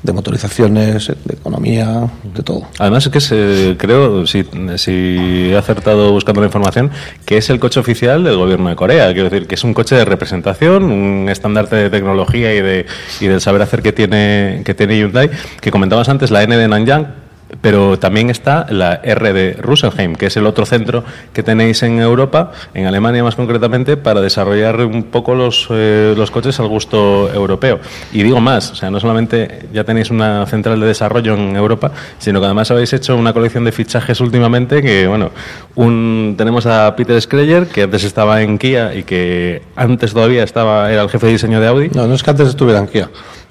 de motorizaciones, de economía, de todo. Además es que se- creo, si, si he acertado buscando la información, que es el coche oficial del gobierno de Corea. Quiero decir, que es un coche de representación, un estandarte de tecnología y, de, y del saber hacer que tiene, que tiene Hyundai. Que comentabas antes, la N de Nanyang, pero también está la R de Rosenheim, que es el otro centro que tenéis en Europa, en Alemania más concretamente, para desarrollar un poco los, eh, los coches al gusto europeo. Y digo más, o sea, no solamente ya tenéis una central de desarrollo en Europa, sino que además habéis hecho una colección de fichajes últimamente que, bueno, un, tenemos a Peter Skreyer, que antes estaba en Kia y que antes todavía estaba era el jefe de diseño de Audi. No, no es que antes estuviera en Kia.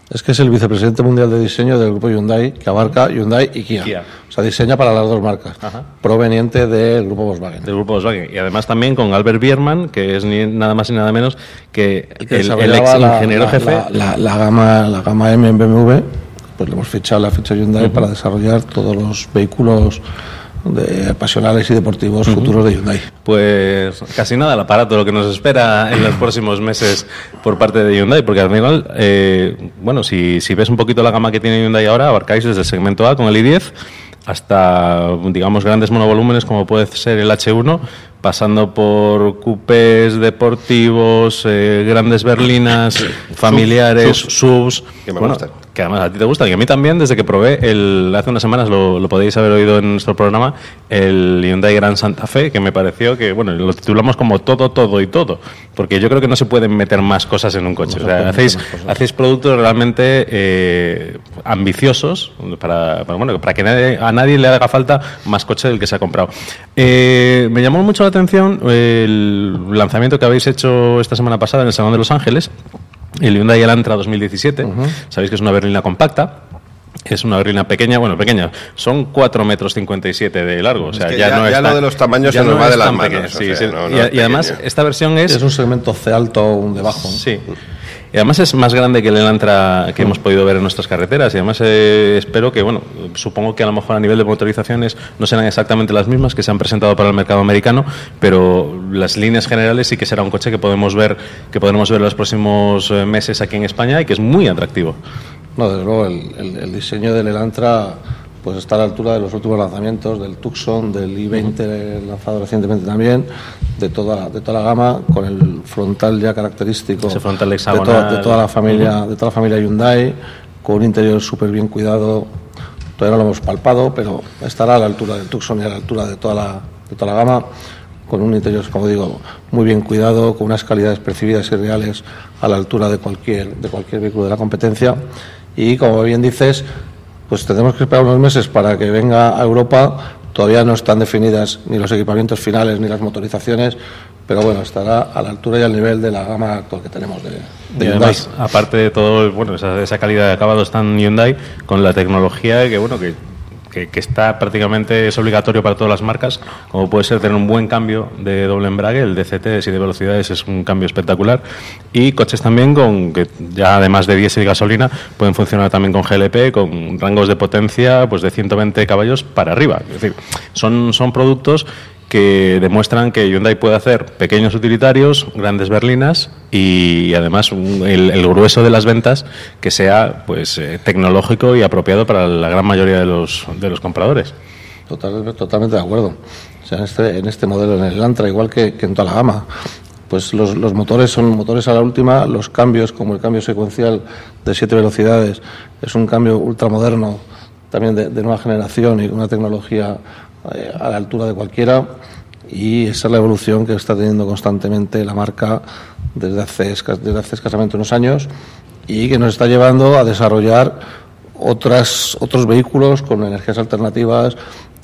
Es que es el vicepresidente mundial de diseño del grupo Hyundai, que abarca Hyundai y Kia. Kia. O sea, diseña para las dos marcas, Ajá. proveniente del grupo Volkswagen. del grupo Volkswagen y además también con Albert Biermann que es ni nada más y nada menos que el, que el desarrollaba ex ingeniero la, jefe La, la- la gama, la gama M en BMW, pues le hemos fichado la ficha Hyundai para desarrollar todos los vehículos de, pasionales y deportivos futuros de Hyundai. Pues casi nada el aparato, lo que nos espera en los próximos meses por parte de Hyundai, porque al final, eh, bueno, si, si ves un poquito la gama que tiene Hyundai ahora, abarcáis desde el segmento A con el i10 hasta, digamos, grandes monovolúmenes como puede ser el H1, pasando por coupés deportivos, eh, grandes berlinas, familiares, subs, Que me bueno, gustan. Que además a ti te gusta y a mí también desde que probé el hace unas semanas lo, lo podéis haber oído en nuestro programa el Hyundai Gran Santa Fe que me pareció que bueno lo titulamos como todo todo y todo porque yo creo que no se pueden meter más cosas en un coche. O sea hacéis hacéis productos realmente eh, ambiciosos para, para, bueno para que nadie- a nadie le haga falta más coche del que se ha comprado. Eh, me llamó mucho la atención el lanzamiento que habéis hecho esta semana pasada en el Salón de Los Ángeles el Hyundai Elantra 2017. Sabéis que es una berlina compacta. Es una berlina pequeña, bueno, pequeña. Son 4 metros 57 de largo. O sea, que ya, ya- no es ya lo tan- de los tamaños ya se nos no va es de las manos, pequeña, o sí, sea, sí. no- no y, y además, esta versión es. Es un segmento C alto, un de bajo. Sí. Y además es más grande que el Elantra que hemos podido ver en nuestras carreteras. Y además eh, espero que, bueno, supongo que a lo mejor a nivel de motorizaciones no serán exactamente las mismas que se han presentado para el mercado americano, pero las líneas generales sí que será un coche que podemos ver, que podremos ver en los próximos eh, meses aquí en España y que es muy atractivo. No, desde luego el, el- el diseño del Elantra pues está a la altura de los últimos lanzamientos, del Tucson, del i20 lanzado recientemente también, de toda, de toda la gama, con el frontal ya característico Ese frontal de, toda- de toda la familia, de toda la familia Hyundai, con un interior súper bien cuidado. Todavía no lo hemos palpado, pero estará a la altura del Tucson y a la altura de toda la, de toda la gama, con un interior, como digo, muy bien cuidado, con unas calidades percibidas y reales a la altura de cualquier, de cualquier vehículo de la competencia. Y como bien dices, pues tendremos que esperar unos meses para que venga a Europa. Todavía no están definidas ni los equipamientos finales ni las motorizaciones, pero bueno, estará a la altura y al nivel de la gama actual que tenemos de, de Y Hyundai. aparte de todo, bueno, esa, esa calidad de acabado está en Hyundai con la tecnología que, bueno, que, que, que está prácticamente es obligatorio para todas las marcas, como puede ser tener un buen cambio de doble embrague, el DCT de siete velocidades es un cambio espectacular y coches también con que ya además de diésel y gasolina pueden funcionar también con GLP, con rangos de potencia pues de 120 caballos para arriba. Es decir, son, son productos que demuestran que Hyundai puede hacer pequeños utilitarios, grandes berlinas y además un- el, el grueso de las ventas que sea pues eh, tecnológico y apropiado para la gran mayoría de los, de los compradores. Total- totalmente de acuerdo. O sea, en este, en este modelo, en el Elantra, igual que, que en toda la gama, pues los, los motores son motores a la última, los cambios, como el cambio secuencial de siete velocidades, es un cambio ultramoderno, también de, de nueva generación y una tecnología a la altura de cualquiera. Y esa es la evolución que está teniendo constantemente la marca desde hace, desde hace escasamente unos años y que nos está llevando a desarrollar otras, otros vehículos con energías alternativas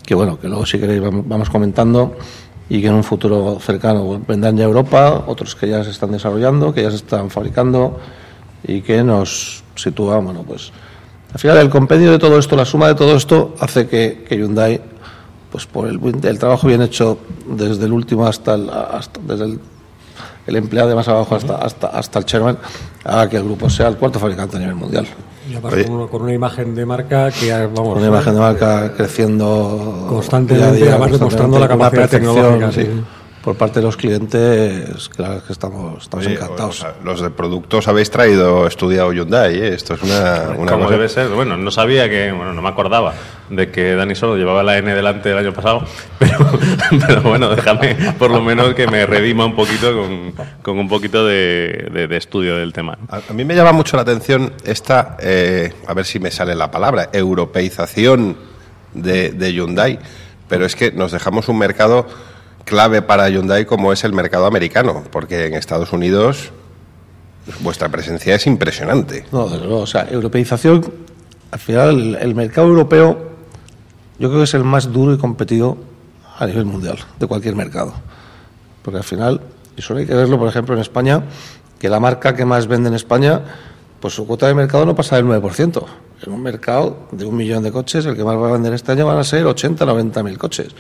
que bueno, que luego si queréis vam- vamos comentando y que en un futuro cercano vendrán ya a Europa, otros que ya se están desarrollando, que ya se están fabricando y que nos sitúa, bueno, pues al final el compendio de todo esto, la suma de todo esto hace que, que Hyundai, pues por el, buen- el trabajo bien hecho desde el último hasta el, hasta, desde el, el empleado de más abajo hasta, hasta, hasta el chairman, haga que el grupo sea el cuarto fabricante a nivel mundial. Y además Oye. con, una, con una imagen de marca que, vamos, Una imagen de marca creciendo Constantemente, día a día, además demostrando la capacidad tecnológica, sí, sí. Por parte de los clientes, es que estamos, estamos Oye, encantados. o sea, los de productos habéis traído estudiado Hyundai, ¿eh? Esto es una, una Como debe ser, bueno, no sabía que, bueno, no me acordaba de que Dani Solo llevaba la N delante el año pasado, pero, pero bueno, déjame por lo menos que me redima un poquito con, con un poquito de, de- de estudio del tema. A, a mí me llama mucho la atención esta, eh, a ver si me sale la palabra, europeización de, de Hyundai, pero es que nos dejamos un mercado clave para Hyundai como es el mercado americano, porque en Estados Unidos vuestra presencia es impresionante. No, desde luego, o sea, europeización, al final el, mercado europeo yo creo que es el más duro y competido a nivel mundial de cualquier mercado. Porque al final, y solo hay que verlo, por ejemplo, en España, que la marca que más vende en España, pues su cuota de mercado no pasa del 9%. En un mercado de un millón de coches, el que más va a vender este año van a ser 80, 90 mil coches.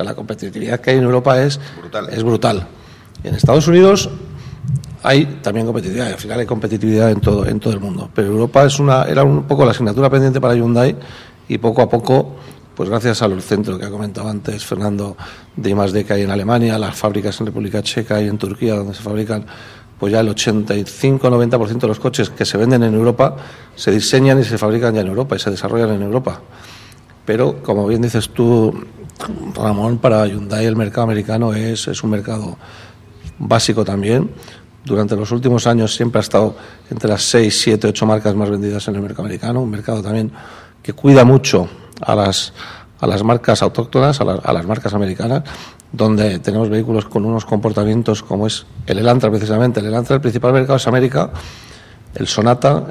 Sea, la competitividad que hay en Europa es Brutal. Es brutal. En Estados Unidos hay también competitividad, y al final hay competitividad en todo, en todo el mundo. Pero Europa es una, era un poco la asignatura pendiente para Hyundai y poco a poco, pues gracias al centro que ha comentado antes Fernando de I+D que hay en Alemania, las fábricas en República Checa y en Turquía donde se fabrican, pues ya el 85-90% de los coches que se venden en Europa se diseñan y se fabrican ya en Europa y se desarrollan en Europa. Pero, como bien dices tú, Ramón, para Hyundai el mercado americano es, es un mercado básico también. Durante los últimos años siempre ha estado entre las 6, 7, 8 marcas más vendidas en el mercado americano. Un mercado también que cuida mucho a las, a las marcas autóctonas, a, las- a las marcas americanas, donde tenemos vehículos con unos comportamientos como es el Elantra precisamente. El Elantra, el principal mercado es América. El Sonata,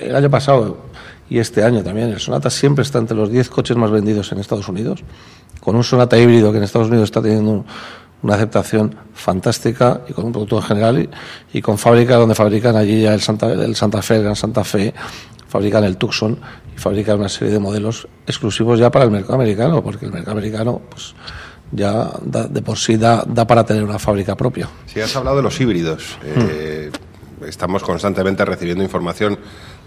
el año pasado y este año también, el Sonata siempre está entre los 10 coches más vendidos en Estados Unidos, con un Sonata híbrido que en Estados Unidos está teniendo un- una aceptación fantástica y con un producto en general y, y con fábricas donde fabrican allí ya el Santa, el Santa Fe, el Gran Santa Fe, fabrican el Tucson y fabrican una serie de modelos exclusivos ya para el mercado americano, porque el mercado americano pues ya da- de por sí da, da para tener una fábrica propia. Si has hablado de los híbridos, eh, estamos constantemente recibiendo información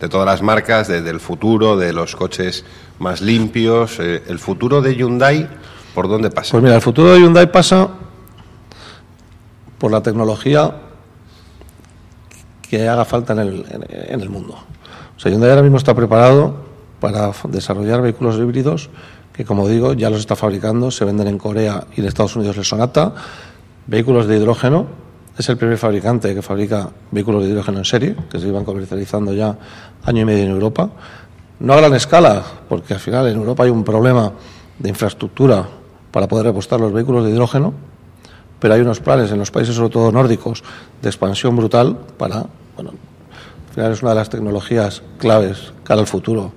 de todas las marcas, de- del futuro, de los coches más limpios. eh, el futuro de Hyundai, ¿por dónde pasa? Pues mira, el futuro de Hyundai pasa por la tecnología que haga falta en el, en- el mundo. O sea, Hyundai ahora mismo está preparado para desarrollar vehículos híbridos que, como digo, ya los está fabricando, se venden en Corea y en Estados Unidos el Sonata, vehículos de hidrógeno. Es el primer fabricante que fabrica vehículos de hidrógeno en serie, que se iban comercializando ya año y medio en Europa. No a gran escala, porque al final en Europa hay un problema de infraestructura para poder repostar los vehículos de hidrógeno, pero hay unos planes en los países, sobre todo nórdicos, de expansión brutal para, bueno, al final es una de las tecnologías claves cara al futuro,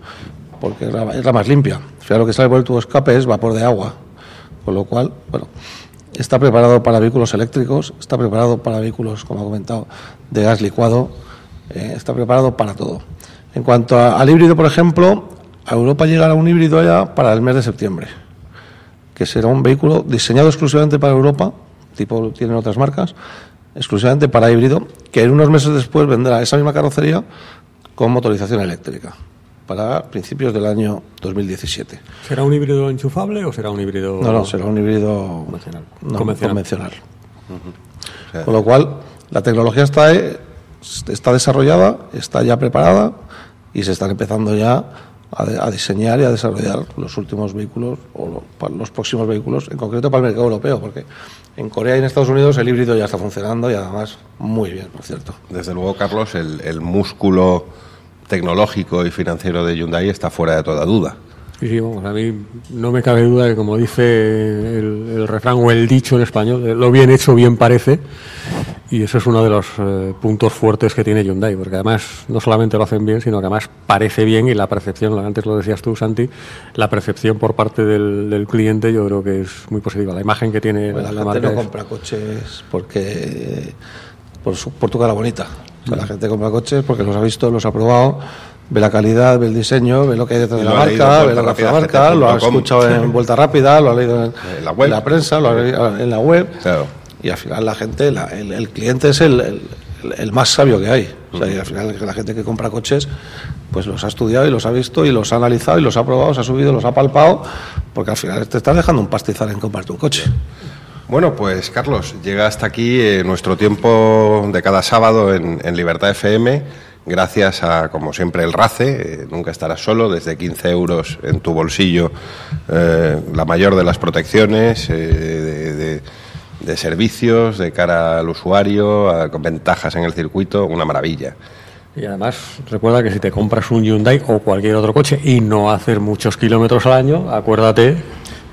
porque es la, más limpia. Al final lo que sale por el tubo escape es vapor de agua, con lo cual, bueno, está preparado para vehículos eléctricos, está preparado para vehículos, como ha comentado, de gas licuado, eh, está preparado para todo. En cuanto al híbrido, por ejemplo, a Europa llegará un híbrido ya para el mes de septiembre que será un vehículo diseñado exclusivamente para Europa, tipo tienen otras marcas, exclusivamente para híbrido, que en unos meses después vendrá esa misma carrocería con motorización eléctrica para principios del año 2017. ¿Será un híbrido enchufable o será un híbrido No, no, será un híbrido Convencional. no, Convencional. convencional. Con lo cual, la tecnología está, eh, está desarrollada, está ya preparada y se están empezando ya a, a diseñar y a desarrollar los últimos vehículos o lo- los próximos vehículos, en concreto para el mercado europeo, porque en Corea y en Estados Unidos el híbrido ya está funcionando y además muy bien, por cierto. Desde luego, Carlos, el, el músculo tecnológico y financiero de Hyundai está fuera de toda duda. Sí, sí, vamos, a mí no me cabe duda que, como dice el, el refrán o el dicho en español, eh, lo bien hecho bien parece, y eso es uno de los eh, puntos fuertes que tiene Hyundai, porque además no solamente lo hacen bien, sino que además parece bien y la percepción, antes lo decías tú, Santi, la percepción por parte del, del cliente yo creo que es muy positiva. La imagen que tiene Pues la, la, la gente marca no es- compra coches porque por, su- por tu cara bonita. O sea, La gente compra coches porque los ha visto, los ha probado, ve la calidad, ve el diseño, ve lo que hay detrás de la marca, ve lo que hace la marca, lo ha escuchado en vuelta rápida, lo ha leído en, En la web. prensa, lo ha leído en la web. Claro. Y al final la gente, la- el, el cliente es el, el- el más sabio que hay. O sea, y al final la gente que compra coches, pues los ha estudiado y los ha visto y los ha analizado y los ha probado, los ha subido, los ha palpado, porque al final te estás dejando un pastizal en comprarte un coche. Bueno, pues Carlos, llega hasta aquí eh, nuestro tiempo de cada sábado en, en Libertad FM. Gracias a, como siempre, el RACE. eh, nunca estarás solo, desde 15 euros en tu bolsillo, eh, la mayor de las protecciones, eh, de, de- servicios de cara al usuario, con ventajas en el circuito, una maravilla. Y además, recuerda que si te compras un Hyundai o cualquier otro coche y no hacer muchos kilómetros al año, acuérdate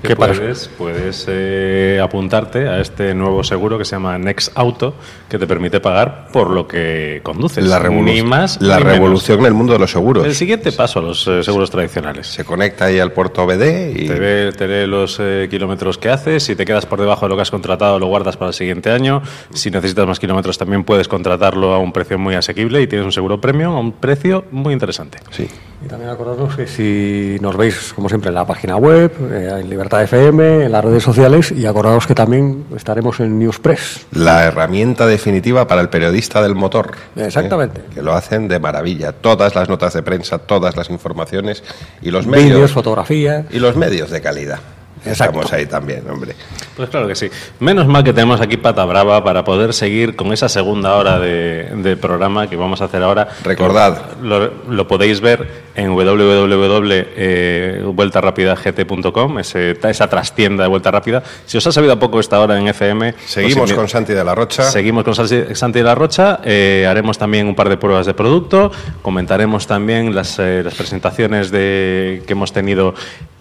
que puedes, puedes eh, apuntarte a este nuevo seguro que se llama Next Auto, que te permite pagar por lo que conduces. La, revolu- Ni más la ni menos. revolución en el mundo de los seguros. El siguiente paso a los eh, seguros tradicionales. Se conecta ahí al puerto BD y Te ve, te lee los eh, kilómetros que haces. Si te quedas por debajo de lo que has contratado, lo guardas para el siguiente año. Si necesitas más kilómetros, también puedes contratarlo a un precio muy asequible y tienes un seguro premium a un precio muy interesante. sí. Y también acordaros que si nos veis, como siempre, en la página web, eh, en Libertad FM, en las redes sociales, y acordaros que también estaremos en Newspress. La herramienta definitiva para el periodista del motor. Exactamente. ¿eh? Que lo hacen de maravilla. Todas las notas de prensa, todas las informaciones y los Vídeos, medios. fotografías. Y los medios de calidad. Exacto. Estamos ahí también, hombre. Pues claro que sí. Menos mal que tenemos aquí pata brava para poder seguir con esa segunda hora de, de programa que vamos a hacer ahora. Recordad. Lo, lo podéis ver en www.vueltarapidagt.com, ese- esa trastienda de Vuelta Rápida. Si os ha sabido a poco esta hora en FM... os Seguimos con Santi de la Rocha. Seguimos con Santi Santi de la Rocha, eh, haremos también un par de pruebas de producto, comentaremos también las, eh, las presentaciones de, que hemos tenido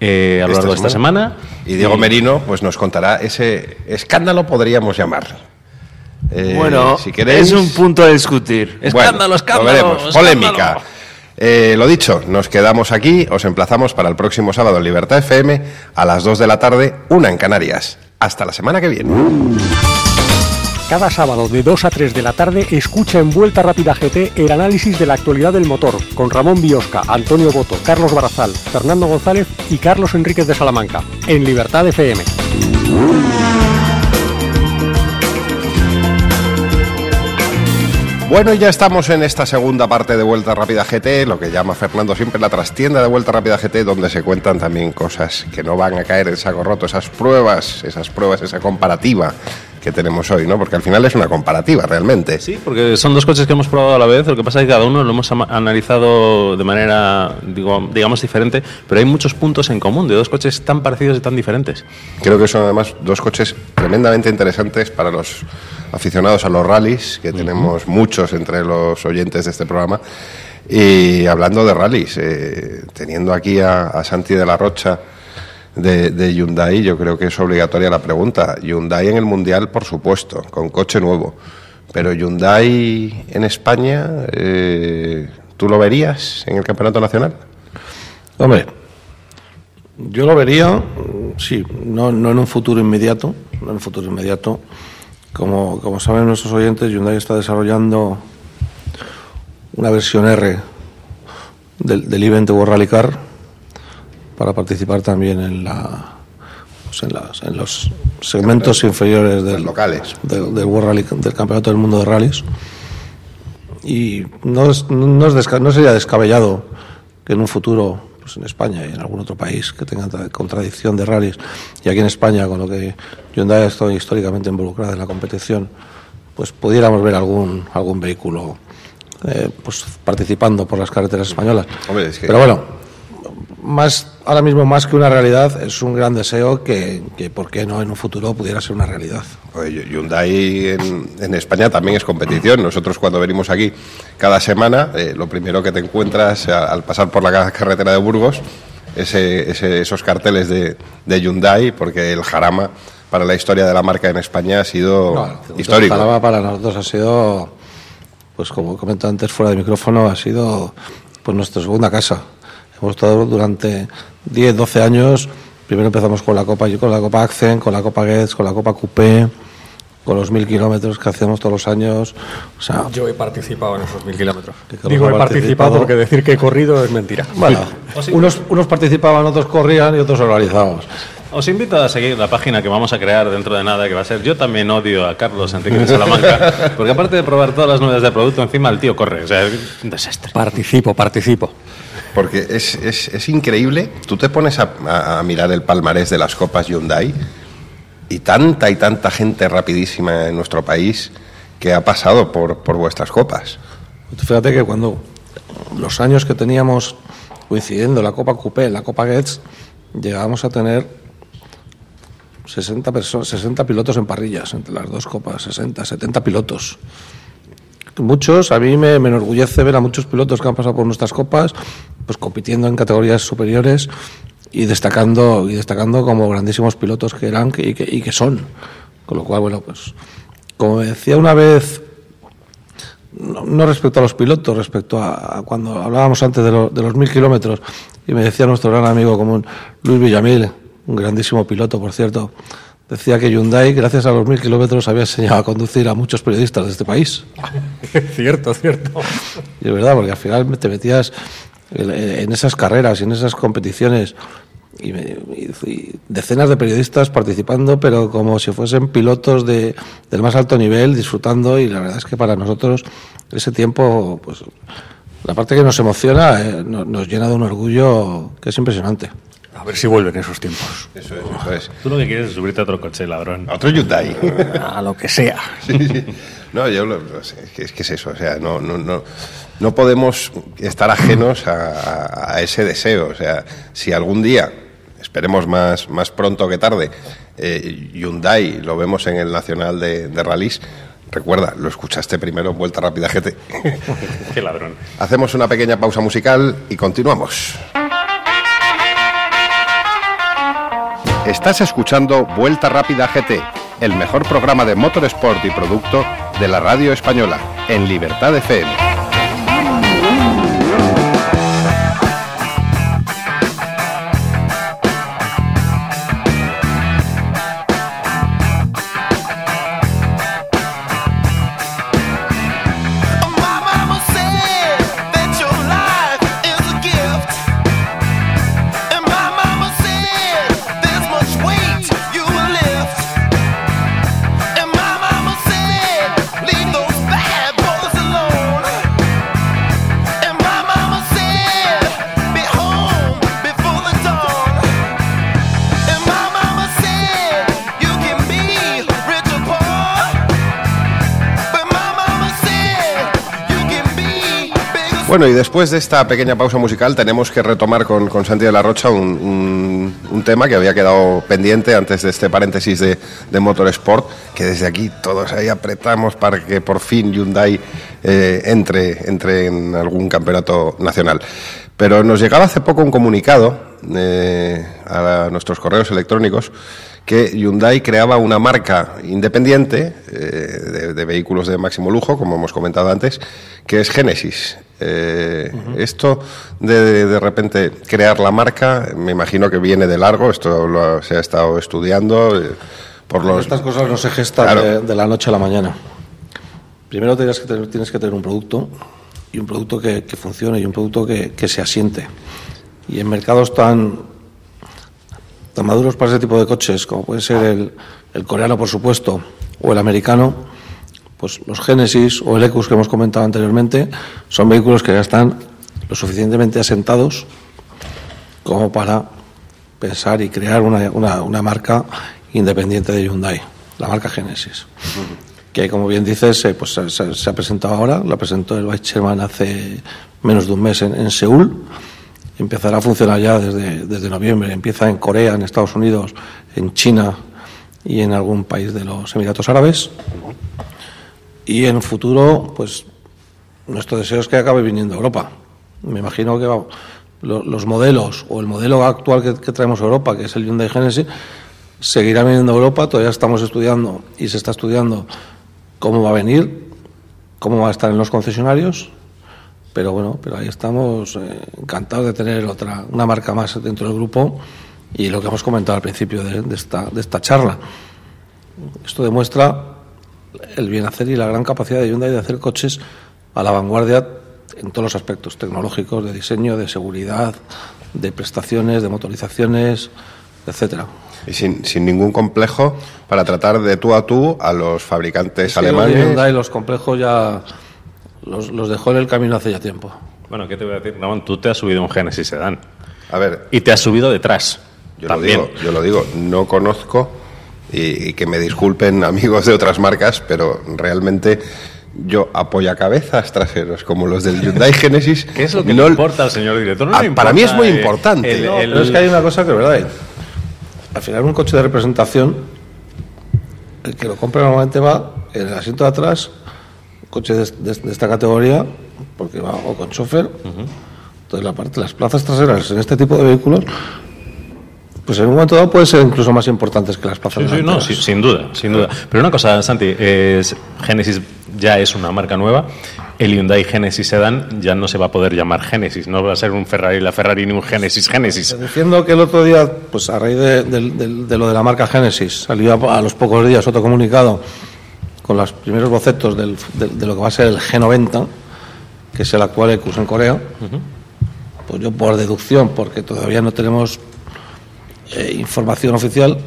eh, a lo largo de esta semana. Y Diego Merino pues nos contará ese escándalo, podríamos llamar. Eh, bueno, si queréis, es un punto a discutir. Escándalo, Bueno, escándalo, Lo veremos. escándalo. Polémica. Eh, lo dicho, nos quedamos aquí. Os emplazamos para el próximo sábado en Libertad FM a las 2 de la tarde, una en Canarias. Hasta la semana que viene. Cada sábado de 2 a 3 de la tarde escucha en Vuelta Rápida GT el análisis de la actualidad del motor con Ramón Biosca, Antonio Boto, Carlos Barazal, Fernando González y Carlos Enríquez de Salamanca en Libertad FM. Bueno, ya estamos en esta segunda parte de Vuelta Rápida GT, lo que llama Fernando siempre la trastienda de Vuelta Rápida GT, donde se cuentan también cosas que no van a caer en saco roto, esas pruebas, esas pruebas, esa comparativa que tenemos hoy, ¿no? Porque al final es una comparativa realmente. Sí, porque son dos coches que hemos probado a la vez, lo que pasa es que cada uno lo hemos analizado de manera, digo, digamos, diferente, pero hay muchos puntos en común de dos coches tan parecidos y tan diferentes. Creo que son además dos coches tremendamente interesantes para los aficionados a los rallies, que tenemos muchos entre los oyentes de este programa. Y hablando de rallies, eh, teniendo aquí a, a Santi de la Rocha de, Hyundai, yo creo que es obligatoria la pregunta. Hyundai en el Mundial, por supuesto, con coche nuevo. Pero Hyundai en España, eh, ¿tú lo verías en el Campeonato Nacional? Hombre, yo lo vería, sí, no, no en un futuro inmediato, no en un futuro inmediato. Como, como saben nuestros oyentes, Hyundai está desarrollando una versión R del, del event World Rally Car para participar también en la pues en, las- en los segmentos inferiores del, locales. del, del World Rally, del Campeonato del Mundo de Rallys y no, es- no, es desca- no sería descabellado que en un futuro, pues en España y en algún otro país que tenga tra- contradicción de rallies, y aquí en España, con lo que Hyundai ha estado históricamente involucrada en la competición, pues pudiéramos ver algún, algún vehículo eh, pues participando por las carreteras españolas. Hombre, es que- Pero bueno, más, ahora mismo más que una realidad, es un gran deseo que, que, ¿por qué no en un futuro pudiera ser una realidad? Hyundai en, en España también es competición. Nosotros cuando venimos aquí cada semana, eh, lo primero que te encuentras al pasar por la ca- carretera de Burgos, ese, ese- esos carteles de, de Hyundai, porque el Jarama para la historia de la marca en España ha sido No, el histórico. Jarama para nosotros ha sido, pues como comenté antes fuera de micrófono, ha sido pues nuestra segunda casa. Hemos estado durante 10, 12 años. Primero empezamos con la Copa, con la Copa Accent, con la Copa Getz, con la Copa Coupé, con los mil kilómetros que hacemos todos los años. O sea, Yo he participado en esos mil kilómetros. Digo he participado participado. porque decir que he corrido es mentira. bueno, unos, unos participaban, otros corrían y otros organizábamos. Os invito a seguir la página que vamos a crear dentro de nada, que va a ser Yo también odio a Carlos Enrique de Salamanca, porque aparte de probar todas las novedades de producto, encima el tío corre, o sea, es un desastre. Participo, participo. Porque es, es- es increíble. Tú te pones a, a- a mirar el palmarés de las copas Hyundai y tanta y tanta gente rapidísima en nuestro país que ha pasado por, por vuestras copas. Fíjate que cuando los años que teníamos coincidiendo la Copa Coupé, la Copa Getz, llegábamos a tener 60, personas, 60 pilotos en parrillas entre las dos copas, 60, 70 pilotos. Muchos, a mí me, me enorgullece ver a muchos pilotos que han pasado por nuestras copas, pues compitiendo en categorías superiores y destacando, y destacando como grandísimos pilotos que eran y que, y que son. Con lo cual, bueno, pues como decía una vez no, no respecto a los pilotos, respecto a, a cuando hablábamos antes de, lo- de los mil kilómetros, y me decía nuestro gran amigo común, Luis Villamil, un grandísimo piloto, por cierto, decía que Hyundai, gracias a los mil kilómetros, había enseñado a conducir a muchos periodistas de este país. cierto, cierto. Y es verdad, porque al final te metías en esas carreras y en esas competiciones y, me- y- y decenas de periodistas participando, pero como si fuesen pilotos de, del más alto nivel, disfrutando. Y la verdad es que para nosotros ese tiempo, pues la parte que nos emociona, eh, no- nos llena de un orgullo que es impresionante. A ver si vuelven esos tiempos. Eso es, eso es. Tú lo que quieres es subirte a otro coche, ladrón. Otro Hyundai. A lo que sea. Sí, sí. No, yo lo- lo sé, es, que, es eso, o sea, no, no, no, no podemos estar ajenos a, a- a ese deseo. O sea, si algún día, esperemos más, más pronto que tarde, eh, Hyundai lo vemos en el Nacional de, de Rallys, recuerda, lo escuchaste primero en Vuelta Rápida GT. Qué ladrón. Hacemos una pequeña pausa musical y continuamos. Estás escuchando Vuelta Rápida GT, el mejor programa de motorsport y producto de la radio española, en Libertad FM. Bueno, y después de esta pequeña pausa musical tenemos que retomar con, con Santi de la Rocha un, un- tema que había quedado pendiente antes de este paréntesis de, de Motorsport, que desde aquí todos ahí apretamos para que por fin Hyundai eh, entre, entre en algún campeonato nacional. Pero nos llegaba hace poco un comunicado eh, a nuestros correos electrónicos que Hyundai creaba una marca independiente eh, de, de vehículos de máximo lujo, como hemos comentado antes, que es Genesis. Eh, Esto de, de, repente crear la marca, me imagino que viene de largo, esto lo se ha estado estudiando eh, por los... Estas cosas no se gestan Claro. de, de la noche a la mañana. Primero tienes que tener, tienes que tener un producto y un producto que, que funcione y un producto que, que se asiente. Y en mercados tan, tan maduros para ese tipo de coches, como puede ser el, el coreano, por supuesto, o el americano, pues los Genesis o el Ecus que hemos comentado anteriormente son vehículos que ya están lo suficientemente asentados como para pensar y crear una, una- una marca independiente de Hyundai, la marca Genesis. Que como bien dices, eh, pues se, se- se ha presentado ahora, la presentó el Vice Chairman hace menos de un mes en, en Seúl. Empezará a funcionar ya desde, desde noviembre. Empieza en Corea, en Estados Unidos, en China y en algún país de los Emiratos Árabes. Y en futuro, pues nuestro deseo es que acabe viniendo a Europa. Me imagino que va- lo- los modelos o el modelo actual que, que traemos a Europa, que es el Hyundai Genesis, seguirá viniendo a Europa. Todavía estamos estudiando y se está estudiando cómo va a venir, cómo va a estar en los concesionarios. Pero bueno, pero ahí estamos eh, encantados de tener otra, una marca más dentro del grupo y lo que hemos comentado al principio de, de esta, de esta charla. Esto demuestra el bien hacer y la gran capacidad de Hyundai de hacer coches a la vanguardia en todos los aspectos tecnológicos, de diseño, de seguridad, de prestaciones, de motorizaciones, etcétera. Y sin, sin ningún complejo para tratar de tú a tú a los fabricantes de alemanes. Hyundai los complejos ya los, los dejó en el camino hace ya tiempo. Bueno, ¿qué te voy a decir? Ramón, tú te has subido un Genesis Sedan A ver, y te has subido detrás. Yo también. lo digo, yo lo digo, no conozco y, y que me disculpen amigos de otras marcas, pero realmente yo apoyacabezas traseros como los del Hyundai Genesis. ¿Qué es lo que no- le importa al señor director? No Ah, para mí es muy eh, importante. el- No, el- es que hay una cosa que es verdad. Al final un coche de representación, el que lo compra normalmente va en el asiento de atrás, un coche de, de- de esta categoría, porque va o con chofer. Entonces la parte, las plazas traseras en este tipo de vehículos, pues en un momento dado pueden ser incluso más importantes que las plazas Sí, sí, no, sí, sin duda, sin duda. Pero una cosa, Santi, es, Genesis ya es una marca nueva. El Hyundai Genesis Sedan ya no se va a poder llamar Genesis, no va a ser un Ferrari la Ferrari ni un Genesis Genesis. Diciendo que el otro día, pues a raíz de, de- de- de lo de la marca Genesis, salió a, a los pocos días otro comunicado con los primeros bocetos del- de, de lo que va a ser el G90, que es el actual Ecus en Corea. Pues yo por deducción, porque todavía no tenemos eh, información oficial,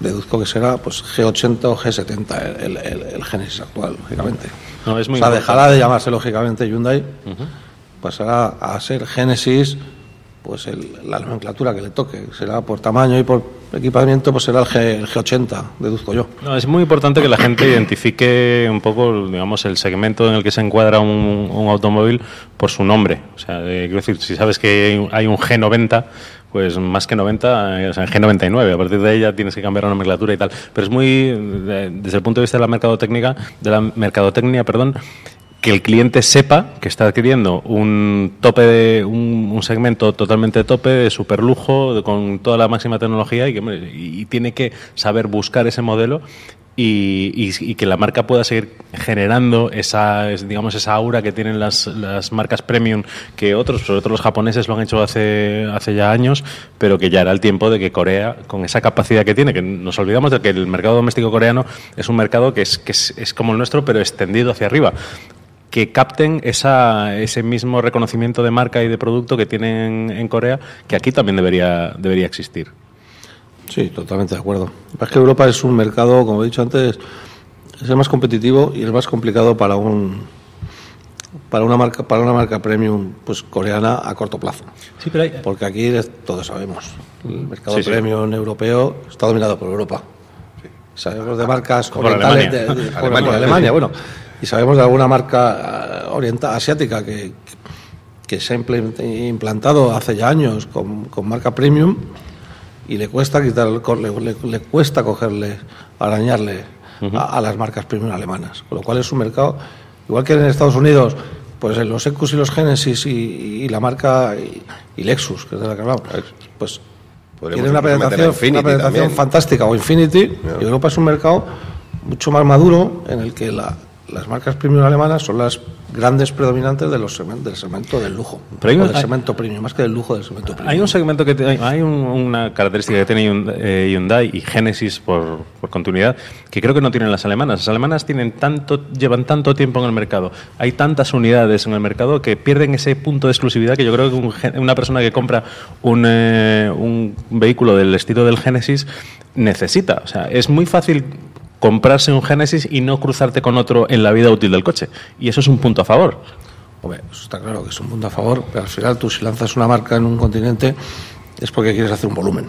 deduzco que será pues G80 o G70 el, el- el Genesis actual, lógicamente. No, es muy o sea, dejará de llamarse lógicamente Hyundai, pasará a ser Genesis, pues el- la nomenclatura que le toque. Será por tamaño y por equipamiento, pues será el, G, el G80, deduzco yo. No, es muy importante que la gente identifique un poco, digamos, el segmento en el que se encuadra un, un automóvil por su nombre. O sea, eh, quiero decir, si sabes que hay un G90, pues más que 90, eh, o sea, G99. A partir de ahí ya tienes que cambiar la nomenclatura y tal. Pero es muy, desde el punto de vista de la mercadotecnia, de la mercadotecnia, perdón, que el cliente sepa que está adquiriendo un tope de un, un segmento totalmente tope de super lujo con toda la máxima tecnología y que y tiene que saber buscar ese modelo y, que la marca pueda seguir generando esa es, digamos esa aura que tienen las, las marcas premium que otros sobre todo los japoneses lo han hecho hace hace ya años pero que ya era el tiempo de que Corea con esa capacidad que tiene que nos olvidamos de que el mercado doméstico coreano es un mercado que es que es, es como el nuestro pero extendido hacia arriba que capten esa, ese mismo reconocimiento de marca y de producto que tienen en Corea, que aquí también debería, debería existir. Sí, totalmente de acuerdo. Es que Europa es un mercado, como he dicho antes, es el más competitivo y el más complicado para un para una marca para una marca premium pues coreana a corto plazo. Sí, pero hay, Porque aquí todos sabemos, el mercado Sí, sí. premium europeo está dominado por Europa. Sabemos de marcas Por orientales, Alemania. de- Alemania, por Alemania, bueno, y sabemos de alguna marca oriental asiática que, que se ha impl- implantado hace ya años con, con marca premium y le cuesta quitar el le, le- le cuesta cogerle, arañarle a, a las marcas premium alemanas. Con lo cual es un mercado, igual que en Estados Unidos, pues en los Ecus y los Genesis y, y la marca y, y Lexus, que es de la que hablamos, pues tiene una penetración, una penetración fantástica o Infinity. Y Europa es un mercado mucho más maduro en el que la- las marcas premium alemanas son las grandes predominantes de los segmen- del segmento del lujo. Pero hay un- del segmento premium, más que del lujo del segmento premium. Hay un segmento que te- hay- hay un- una característica que tiene Hyundai, eh, Hyundai y Genesis por, por continuidad que creo que no tienen las alemanas. Las alemanas tienen tanto, llevan tanto tiempo en el mercado, hay tantas unidades en el mercado que pierden ese punto de exclusividad que yo creo que un una persona que compra un, eh, un vehículo del estilo del Genesis necesita. O sea, es muy fácil comprarse un Genesis y no cruzarte con otro en la vida útil del coche. Y eso es un punto a favor. Hombre, eso está claro que es un punto a favor, pero al final tú si lanzas una marca en un continente es porque quieres hacer un volumen.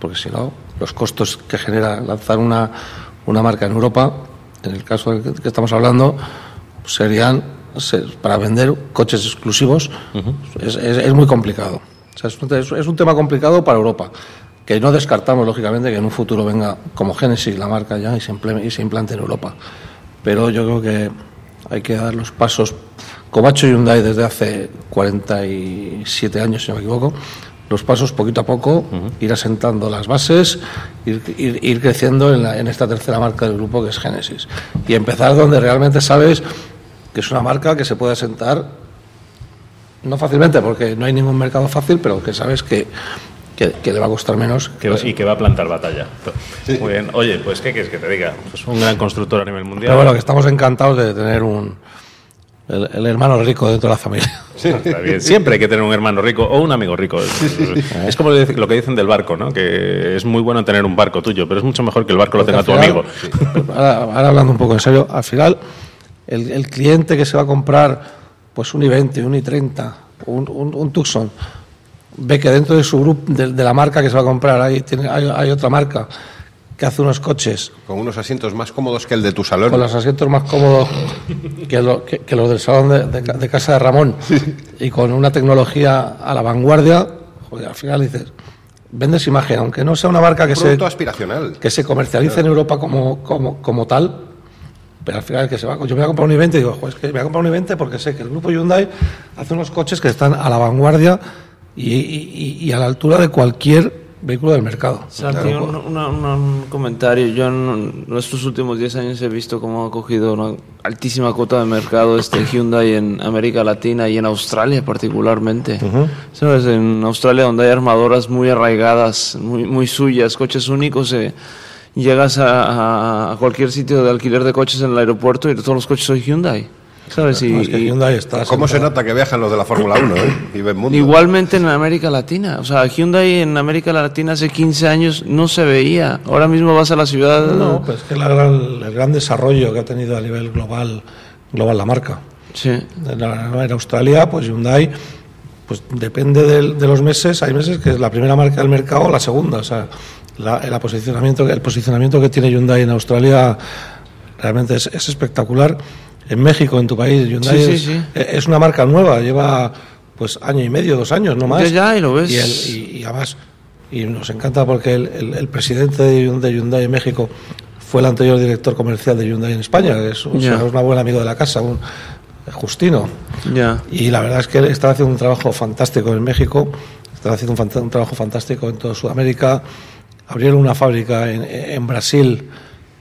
Porque si no, los costos que genera lanzar una, una marca en Europa, en el caso del que, estamos hablando, serían se- para vender coches exclusivos, es, es- es muy complicado. O sea, es, un, es- es un tema complicado para Europa, que no descartamos, lógicamente, que en un futuro venga como Genesis la marca ya y se, y se implante en Europa. Pero yo creo que hay que dar los pasos, como ha hecho Hyundai desde hace 47 años, si no me equivoco, los pasos poquito a poco, ir asentando las bases, ir, ir- ir creciendo en, la- en esta tercera marca del grupo que es Genesis. Y empezar donde realmente sabes que es una marca que se puede asentar, no fácilmente, porque no hay ningún mercado fácil, pero que sabes que, que, que le va a costar menos. Que, y que va a plantar batalla. Muy bien. Oye, pues, ¿qué quieres que te diga? Pues un gran constructor a nivel mundial. Pero bueno, que estamos encantados de tener un el, el hermano rico dentro de la familia. Está bien. Siempre hay que tener un hermano rico o un amigo rico. Es, es como lo que dicen del barco, ¿no? Que es muy bueno tener un barco tuyo, pero es mucho mejor que el barco lo tenga tu amigo. Ahora, ahora hablando un poco en serio, al final, el, el cliente que se va a comprar pues un i20, un i30, un, un, un Tucson, ve que dentro de su grupo, de, de la marca que se va a comprar, hay, tiene, hay, hay otra marca que hace unos coches Con unos asientos más cómodos que el de tu salón. con los asientos más cómodos que, lo- que- que los del salón de, de de casa de Ramón y con una tecnología a la vanguardia, joder, al final dices, vendes imagen, aunque no sea una marca que se, aspiracional. que se comercialice en Europa como, como, como tal, pero al final que se va, yo me voy a comprar un i20 y digo, "Joder, es que me voy a comprar un i20 porque sé que el grupo Hyundai hace unos coches que están a la vanguardia y, y- y a la altura de cualquier vehículo del mercado. Santi, un, una- una- un comentario. Yo en estos últimos 10 años he visto cómo ha cogido una altísima cuota de mercado este Hyundai en América Latina y en Australia particularmente. ¿Sabes? En Australia donde hay armadoras muy arraigadas, muy, muy suyas, coches únicos, eh, llegas a cualquier sitio de alquiler de coches en el aeropuerto y todos los coches son Hyundai. ¿Sabes? Y- No, es que Hyundai está ¿Cómo se nota que viajan los de la Fórmula 1 eh? y ven mundo? Igualmente en América Latina. O sea, Hyundai en América Latina hace 15 años no se veía. Ahora mismo vas a la ciudad. No, pues es que la gran- el gran desarrollo que ha tenido a nivel global, global la marca. Sí. En, Australia, pues Hyundai, pues depende de, los meses. Hay meses que es la primera marca del mercado o la segunda. O sea, la, el, posicionamiento, el posicionamiento que tiene Hyundai en Australia realmente es, es espectacular. En México, en tu país, Hyundai Sí, sí, es, sí. es una marca nueva. Lleva pues año y medio, dos años, no más. Ya, ya, y lo ves. Y, el- y- y además, y nos encanta porque el, el- el presidente de Hyundai, Hyundai en México fue el anterior director comercial de Hyundai en España, que es, un- Ya. es un buen amigo de la casa, un Justino. Ya. Y la verdad es que están haciendo un trabajo fantástico en México, están haciendo un, un trabajo fantástico en toda Sudamérica. Abrieron una fábrica en, en Brasil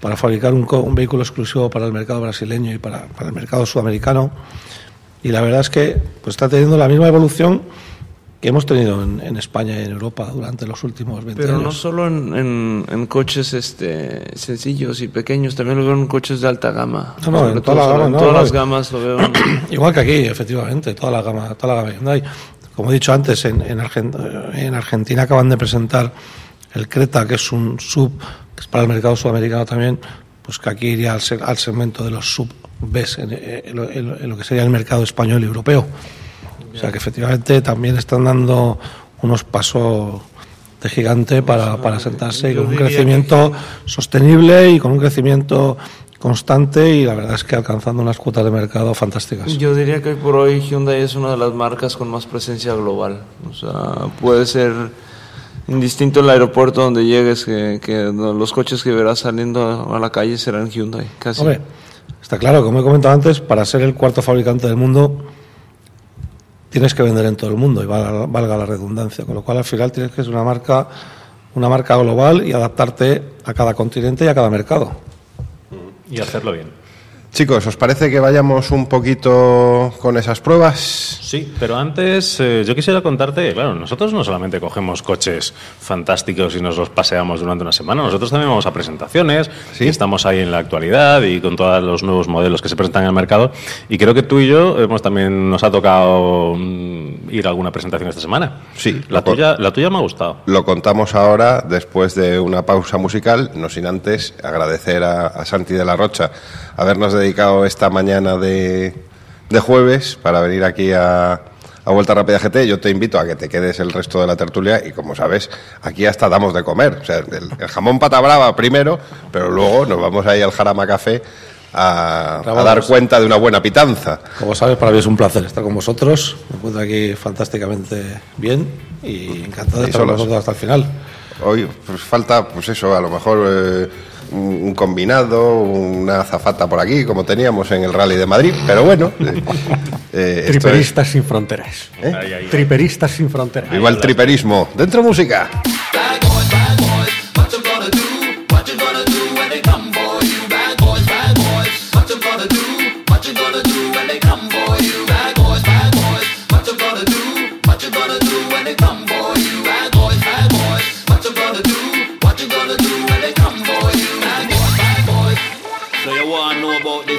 para fabricar un, co- un vehículo exclusivo para el mercado brasileño y para, para el mercado sudamericano. Y la verdad es que pues, está teniendo la misma evolución que hemos tenido en, en España y en Europa durante los últimos 20 Pero no años. solo en, en- en coches este, sencillos y pequeños, también lo veo en coches de alta gama. No, no, en toda la gama, no, todas no. las gamas lo veo. Igual que aquí, efectivamente, toda la gama, toda la gama Hyundai. Como he dicho antes, en, en, Argen- en Argentina acaban de presentar el Creta, que es un sub, que es para el mercado sudamericano también, pues que aquí iría al, al segmento de los sub Bs en, en lo- en lo- que sería el mercado español y europeo. O sea que efectivamente también están dando unos pasos de gigante para, para sentarse y con un crecimiento sostenible y con un crecimiento constante y la verdad es que alcanzando unas cuotas de mercado fantásticas. Yo diría que hoy por hoy Hyundai es una de las marcas con más presencia global. O sea, puede ser indistinto el aeropuerto donde llegues, que, que los coches que verás saliendo a la calle serán Hyundai, casi. Hombre, está claro, como he comentado antes, para ser el cuarto fabricante del mundo tienes que vender en todo el mundo y valga, valga la redundancia, con lo cual al final tienes que ser una marca, una marca global y adaptarte a cada continente y a cada mercado. Y hacerlo bien. Chicos, ¿os parece que vayamos un poquito con esas pruebas? Sí, pero antes eh, yo quisiera contarte, claro, nosotros no solamente cogemos coches fantásticos y nos los paseamos durante una semana, nosotros también vamos a presentaciones ¿Sí? y estamos ahí en la actualidad y con todos los nuevos modelos que se presentan en el mercado y creo que tú y yo hemos también nos ha tocado mm, ir a alguna presentación esta semana. Sí, La tuya, la tuya me ha gustado. Lo contamos ahora después de una pausa musical, no sin antes agradecer a, a Santi de la Rocha habernos dedicado esta mañana de, de jueves para venir aquí a, a Vuelta Rápida GT. Yo te invito a que te quedes el resto de la tertulia y como sabes, aquí hasta damos de comer. O sea, el, el jamón pata brava primero, pero luego nos vamos ahí al Jarama Café a, a dar cuenta de una buena pitanza. Como sabes, para mí es un placer estar con vosotros. Me encuentro aquí fantásticamente bien y encantado de estar con vosotros hasta el final. Hoy pues falta, pues eso, a lo mejor eh, un, un combinado, una azafata por aquí, como teníamos en el Rally de Madrid, pero bueno. eh, eh, es- Triperistas sin fronteras. ¿Eh? Ahí, ahí. Triperistas sin fronteras. Viva el triperismo. Dentro música.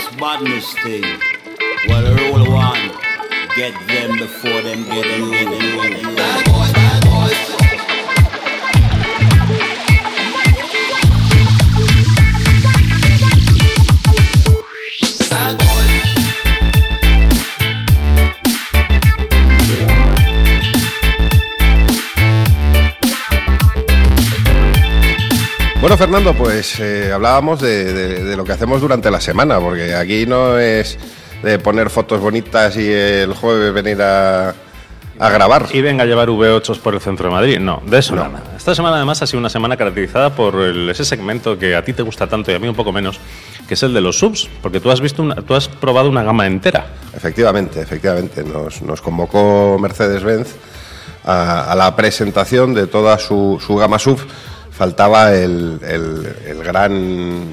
This badness thing? Well, roll one. Get them before them get boys, bad boys. Fernando, pues eh, hablábamos de, de- de lo que hacemos durante la semana, porque aquí no es de poner fotos bonitas y el jueves venir a, a grabar. Y venga a llevar V8 por el centro de Madrid. No, de eso No. nada. Esta semana además ha sido una semana caracterizada por el- ese segmento que a ti te gusta tanto y a mí un poco menos, que es el de los subs, porque tú has visto una- tú has probado una gama entera. Efectivamente, efectivamente. Nos, nos convocó Mercedes-Benz a, a la presentación de toda su, su gama sub. Faltaba el, el- el gran,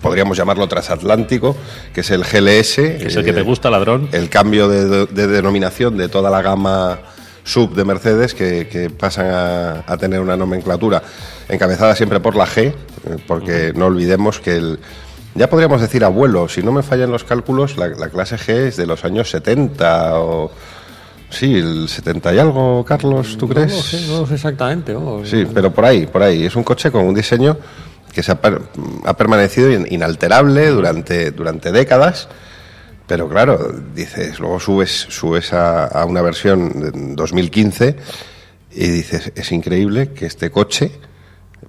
podríamos llamarlo transatlántico, que es el GLS. Que es el que te eh, gusta, ladrón. el cambio de, de denominación de toda la gama sub de Mercedes que, que pasan a, a tener una nomenclatura encabezada siempre por la G, eh, porque no olvidemos que el, ya podríamos decir abuelo, si no me fallan los cálculos, la, la clase G es de los años 70 o... Sí, el 70 y algo, Carlos, ¿tú No crees? lo sé, no lo sé exactamente. ¿no? Sí, pero por ahí, por ahí. Es un coche con un diseño que se ha, per- ha permanecido in- inalterable durante, durante décadas. Pero claro, dices, luego subes, subes a, a una versión de 2015 y dices, es increíble que este coche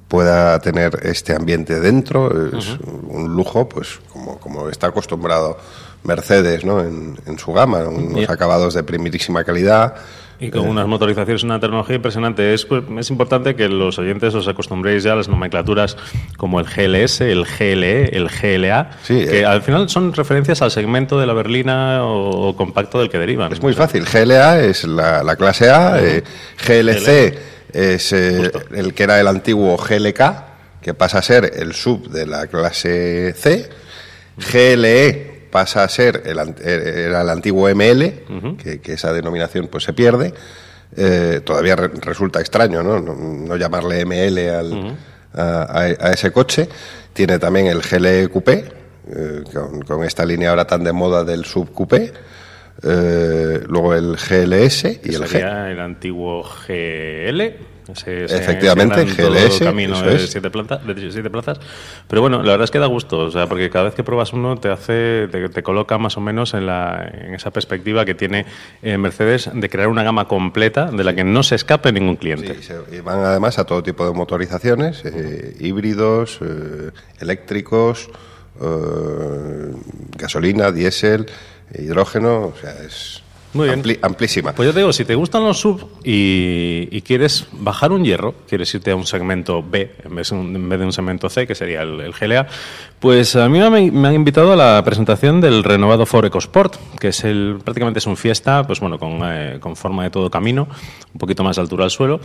pueda tener este ambiente dentro, es un lujo, pues como, como está acostumbrado Mercedes ¿no? en, en su gama, unos acabados de primerísima calidad. Y con unas motorizaciones, una tecnología impresionante. Es, pues, es importante que los oyentes os acostumbréis ya a las nomenclaturas como el GLS, el GLE, el GLA, Sí, que eh. al final son referencias al segmento de la berlina o, o compacto del que derivan. Es muy fácil. GLA es la, la clase A, eh, GLC es eh, el que era el antiguo GLK, que pasa a ser el sub de la clase C. GLE pasa a ser el, eh, era el antiguo ML, que, que esa denominación pues se pierde. Eh, todavía re- resulta extraño ¿no? No, no llamarle ML al, a, a- a ese coche. Tiene también el GLE Coupé, eh, con, con esta línea ahora tan de moda del sub coupé. Eh, luego el GLS y el G. el antiguo GL. Ese- ese- Efectivamente, GLS, todo camino de es. siete, planta- de siete plazas. Pero bueno, la verdad es que da gusto, o sea, porque cada vez que pruebas uno te hace, te, te coloca más o menos en, la, en esa perspectiva que tiene eh, Mercedes de crear una gama completa de la que no se escape ningún cliente. Sí, se- y van además a todo tipo de motorizaciones, eh, híbridos, eh, eléctricos, eh, gasolina, diésel, hidrógeno, o sea, es Muy bien. ampli- amplísima. Pues yo te digo, si te gustan los sub y, y quieres bajar un hierro, quieres irte a un segmento B en vez, de un- en vez de un segmento C, que sería el, el GLA, pues a mí me, han invitado a la presentación del renovado Ford EcoSport, que es el prácticamente es un fiesta, pues bueno, con, eh, con forma de todo camino, un poquito más de altura al suelo.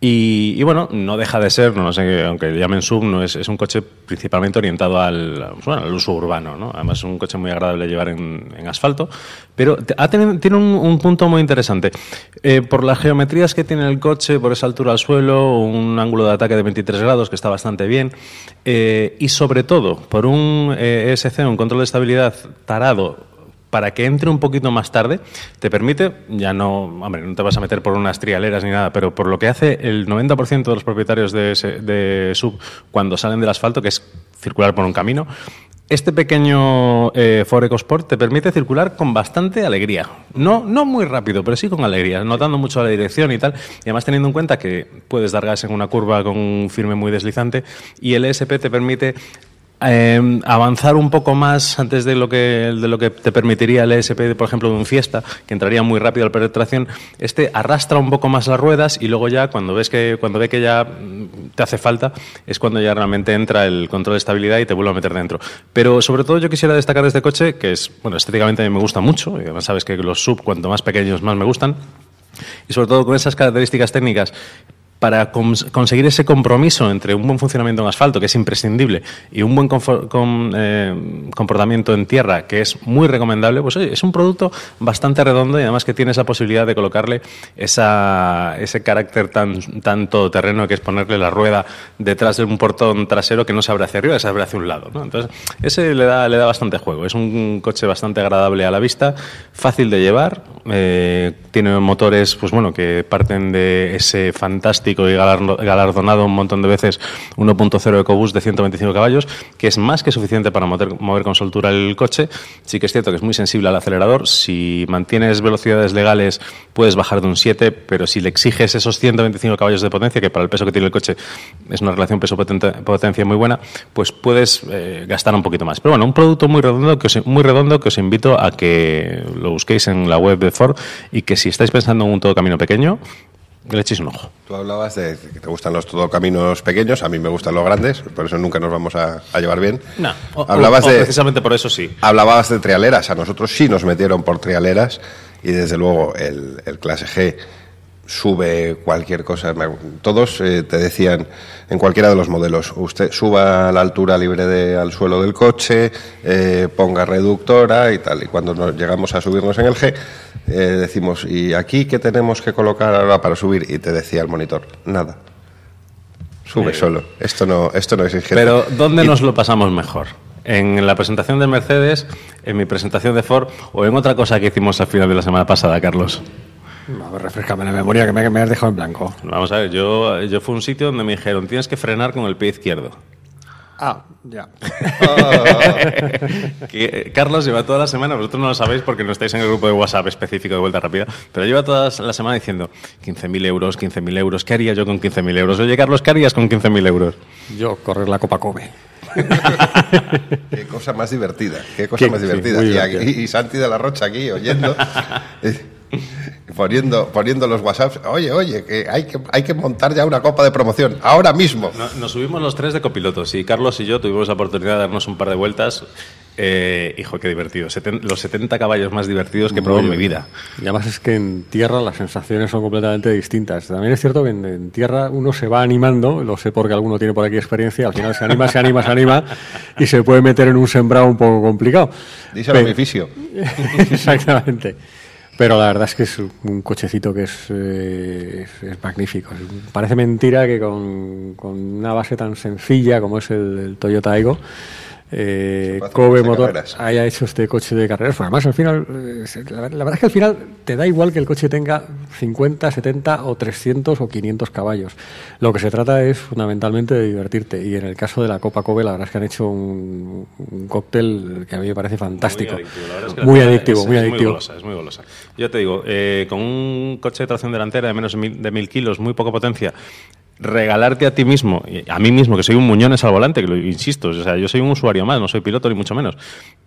Y, bueno, no deja de ser, no sé, aunque llamen sub, no es, es un coche principalmente orientado al, bueno, al uso urbano, ¿no? Además es un coche muy agradable de llevar en, asfalto, pero tiene un, un punto muy interesante. Eh, por las geometrías que tiene el coche, por esa altura al suelo, un ángulo de ataque de 23 grados que está bastante bien, eh, y sobre todo por un eh, ESC, un control de estabilidad tarado para que entre un poquito más tarde, te permite, ya no, hombre, no te vas a meter por unas trialeras ni nada, pero por lo que hace el 90% de los propietarios de, ese- de sub cuando salen del asfalto, que es circular por un camino, este pequeño eh, Ford EcoSport te permite circular con bastante alegría. No, no muy rápido, pero sí con alegría, notando mucho la dirección y tal. Y además teniendo en cuenta que puedes dar gas en una curva con un firme muy deslizante y el ESP te permite eh, avanzar un poco más antes de lo que de lo que te permitiría el ESP, por ejemplo, de un Fiesta, que entraría muy rápido al perder tracción, este arrastra un poco más las ruedas y luego ya cuando ves que cuando ve que ya mm, te hace falta es cuando ya realmente entra el control de estabilidad y te vuelve a meter dentro. Pero sobre todo yo quisiera destacar de este coche que es, bueno, estéticamente me gusta mucho, y además sabes que los sub cuanto más pequeños más me gustan y sobre todo con esas características técnicas para cons- conseguir ese compromiso entre un buen funcionamiento en asfalto, que es imprescindible, y un buen eh, comportamiento en tierra, que es muy recomendable, pues oye, es un producto bastante redondo y además que tiene esa posibilidad de colocarle esa, ese carácter tan, tan todoterreno que es ponerle la rueda detrás de un portón trasero que no se abre hacia arriba, se abre hacia un lado. ¿no? Entonces, ese le da, le da bastante juego. Es un coche bastante agradable a la vista, fácil de llevar, eh, tiene motores pues bueno, que parten de ese fantástico y galardo- galardonado un montón de veces 1.0 EcoBoost de 125 caballos, que es más que suficiente para mover, mover con soltura el coche. Sí que es cierto que es muy sensible al acelerador. Si mantienes velocidades legales, puedes bajar de un 7, pero si le exiges esos 125 caballos de potencia, que para el peso que tiene el coche es una relación peso-potencia muy buena, pues puedes eh, gastar un poquito más. Pero bueno, un producto muy redondo, que os, muy redondo que os invito a que lo busquéis en la web de Ford y que si estáis pensando en un todo camino pequeño, le echéis un ojo. Tú hablabas de que te gustan los caminos pequeños, a mí me gustan los grandes, por eso nunca nos vamos a, a llevar bien. No, o- hablabas o- o de precisamente por eso sí. Hablabas de trialeras, a nosotros sí nos metieron por trialeras y desde luego el, el clase G sube cualquier cosa. Todos eh, te decían en cualquiera de los modelos, usted suba a la altura libre de, al suelo del coche, eh, ponga reductora y tal. Y cuando nos llegamos a subirnos en el G, eh, decimos, ¿y aquí qué tenemos que colocar ahora para subir? Y te decía el monitor, nada. Sube solo. Esto no, esto no es. Pero ¿dónde Y- nos lo pasamos mejor? ¿En la presentación de Mercedes, en mi presentación de Ford o en otra cosa que hicimos al final de la semana pasada, Carlos? A ver, refrescame la memoria que me, me has dejado en blanco. Vamos a ver, yo, yo fui a un sitio donde me dijeron tienes que frenar con el pie izquierdo. Ah, ya. Que, eh, Carlos lleva toda la semana, vosotros no lo sabéis porque no estáis en el grupo de WhatsApp específico de Vuelta Rápida, pero lleva toda la semana diciendo 15.000 euros, 15.000 euros, ¿qué haría yo con 15.000 euros? Oye, Carlos, ¿qué harías con 15.000 euros? Yo correr la Copa Kobe. Qué cosa más divertida, qué cosa Qué- más divertida. y, aquí- y Santi de la Rocha aquí oyendo, poniendo, poniendo los WhatsApps. Oye, oye, que hay, que hay que montar ya una copa de promoción, ahora mismo. No- Nos subimos los tres de copilotos y Carlos y yo tuvimos la oportunidad de darnos un par de vueltas. Eh, hijo, qué divertido. Seten- los 70 caballos más divertidos que he probado en mi vida. Y además es que en tierra las sensaciones son completamente distintas. También es cierto que en, en tierra uno se va animando, lo sé porque alguno tiene por aquí experiencia, al final se anima, se anima, se anima y se puede meter en un sembrado un poco complicado. Díselo a Pero- mi. Exactamente. Pero la verdad es que es un cochecito que es, eh, es, magnífico. Parece mentira que con, una base tan sencilla como es el, el Toyota eh, Kobe Motor haya hecho este coche de carreras. Pues además, al final, eh, la, la verdad es que al final te da igual que el coche tenga 50, 70 o 300 o 500 caballos. Lo que se trata es fundamentalmente de divertirte. Y en el caso de la Copa Kobe, la verdad es que han hecho un, un cóctel que a mí me parece fantástico. Muy adictivo, la verdad es que la Muy adictivo, es- muy es adictivo. golosa, es muy golosa. Yo te digo, eh, con un coche de tracción delantera de menos de mil, de mil kilos, muy poca potencia, regalarte a ti mismo, a mí mismo, que soy un muñones al volante, que lo insisto, o sea, yo soy un usuario más, no soy piloto ni mucho menos,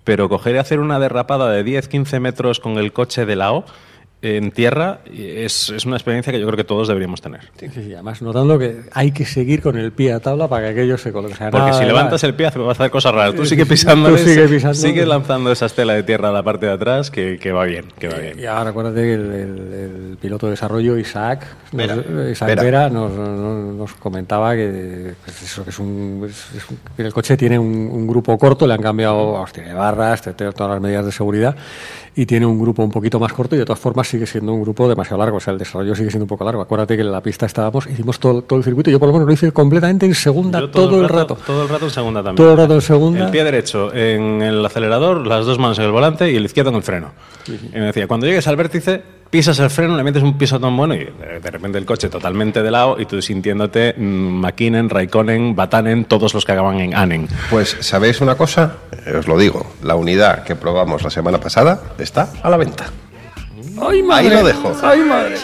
pero coger y hacer una derrapada de 10, 15 metros con el coche de la O en tierra es, es una experiencia que yo creo que todos deberíamos tener. Sí, sí, además notando que hay que seguir con el pie a tabla para que aquello se coloque. Porque nada si levantas el pie vas a hacer cosas raras. Tú sigue pisando, Tú sigue pisando. sigue lanzando esa estela de tierra a la parte de atrás que, que va bien, que va bien. Y ahora acuérdate que el, el- el piloto de desarrollo, Isaac, nos, Vera. Isaac Vera. Vera, nos, nos- nos comentaba que, pues eso, que es un, es- un- el coche tiene un, un grupo corto, le han cambiado tiene barras, tiene todas las medidas de seguridad y tiene un grupo un poquito más corto y de todas formas sigue siendo un grupo demasiado largo, o sea, el desarrollo sigue siendo un poco largo. Acuérdate que en la pista estábamos, hicimos todo, todo el circuito, yo por lo menos lo hice completamente en segunda Yo todo, el rato. Todo el rato en segunda también. Todo el rato en segunda. El pie derecho en el acelerador, las dos manos en el volante y el izquierdo en el freno. Y me decía, cuando llegues al vértice, pisas el freno, le metes un piso tan bueno y de repente el coche totalmente de lado y tú sintiéndote mm, McKinnon, Raikkonen, Batanen, todos los que acaban en Anen. Pues, ¿sabéis una cosa? Eh, Os lo digo, la unidad que probamos la semana pasada está a la venta. ¡Ay, Ahí lo dejo. ¡Ay, madre!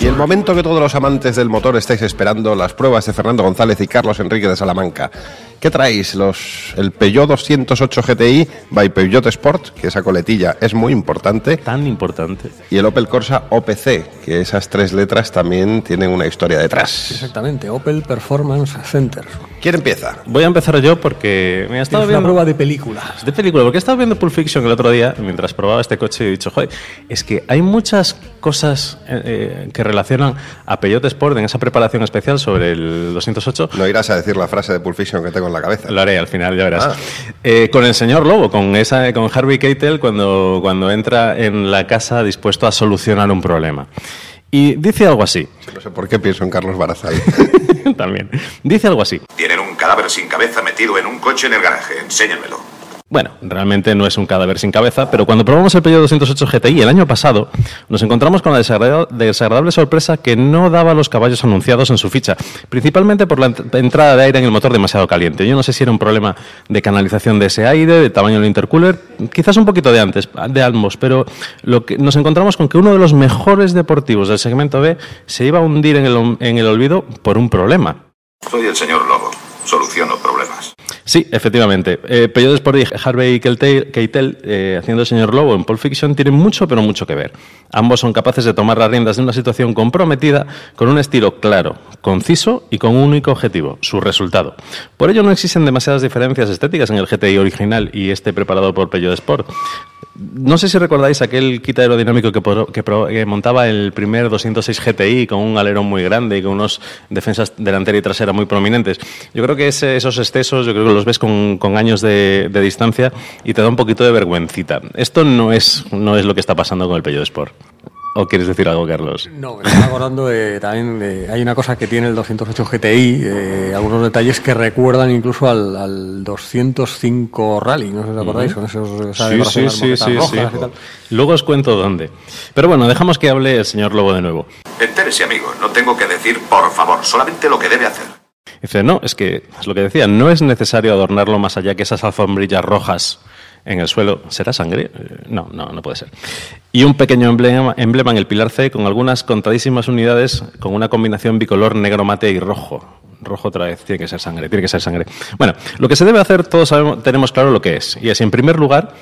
Y el momento que todos los amantes del motor estáis esperando, las pruebas de Fernando González y Carlos Enrique de Salamanca. ¿Qué traéis? Los, el Peugeot 208 GTI by Peugeot Sport, que esa coletilla es muy importante, Tan importante. y el Opel Corsa OPC, que esas tres letras también tienen una historia detrás. Exactamente, Opel Performance Center. ¿Quién empieza? Voy a empezar yo porque me Es estado una viendo... prueba de película. De película, porque he estado viendo Pulp Fiction el otro día mientras probaba este coche y he dicho, joder, es que hay muchas cosas eh, eh, que relacionan a Peugeot Sport en esa preparación especial sobre el 208. No irás a decir la frase de Pulp Fiction que tengo en la cabeza. Lo haré al final, ya verás. Ah. Eh, con el señor Lobo, con esa, con Harvey Keitel, cuando, cuando entra en la casa dispuesto a solucionar un problema. Y dice algo así. No sé por qué pienso en Carlos Barazal. También. Dice algo así. Tienen un cadáver sin cabeza metido en un coche en el garaje. Enséñamelo. Bueno, realmente no es un cadáver sin cabeza, pero cuando probamos el Peugeot 208 GTI el año pasado, nos encontramos con la desagrada- desagradable sorpresa que no daba los caballos anunciados en su ficha, principalmente por la ent- entrada de aire en el motor demasiado caliente. Yo no sé si era un problema de canalización de ese aire, de tamaño del intercooler, quizás un poquito de antes, de ambos, pero lo que nos encontramos con que uno de los mejores deportivos del segmento B se iba a hundir en el, en el olvido por un problema. Soy el señor Lobo. Soluciono problemas. Sí, efectivamente. Eh, Sport y Harvey Keitel, eh, haciendo el señor Lobo en Pulp Fiction, tienen mucho, pero mucho que ver. Ambos son capaces de tomar las riendas de una situación comprometida con un estilo claro, conciso y con un único objetivo, su resultado. Por ello no existen demasiadas diferencias estéticas en el GTI original y este preparado por Peugeot Sport. No sé si recordáis aquel kit aerodinámico que, montaba el primer 206 GTI con un alerón muy grande y con unos defensas delantera y trasera muy prominentes. Yo creo que esos excesos, yo creo que los ves con, años de, de distancia y te da un poquito de vergüencita. Esto no es, no es lo que está pasando con el Peugeot Sport. ¿O quieres decir algo, Carlos? No, me estaba acordando de, también de, hay una cosa que tiene el 208 GTI, eh, algunos detalles que recuerdan incluso al, al 205 Rally, no sé si os acordáis, con esos de las moquetas rojas y tal. Luego os cuento dónde. Pero bueno, dejamos que hable el señor Lobo de nuevo. Entérese, amigo. No tengo que decir por favor, solamente lo que debe hacer. Dice, no, es que es lo que decía, no es necesario adornarlo más allá que esas alfombrillas rojas en el suelo. ¿Será sangre? Eh, No, no, no puede ser. Y un pequeño emblema, emblema en el pilar C con algunas contadísimas unidades con una combinación bicolor negro mate y rojo. Rojo otra vez, tiene que ser sangre, tiene que ser sangre. Bueno, lo que se debe hacer, todos sabemos, tenemos claro lo que es. Y es, en primer lugar,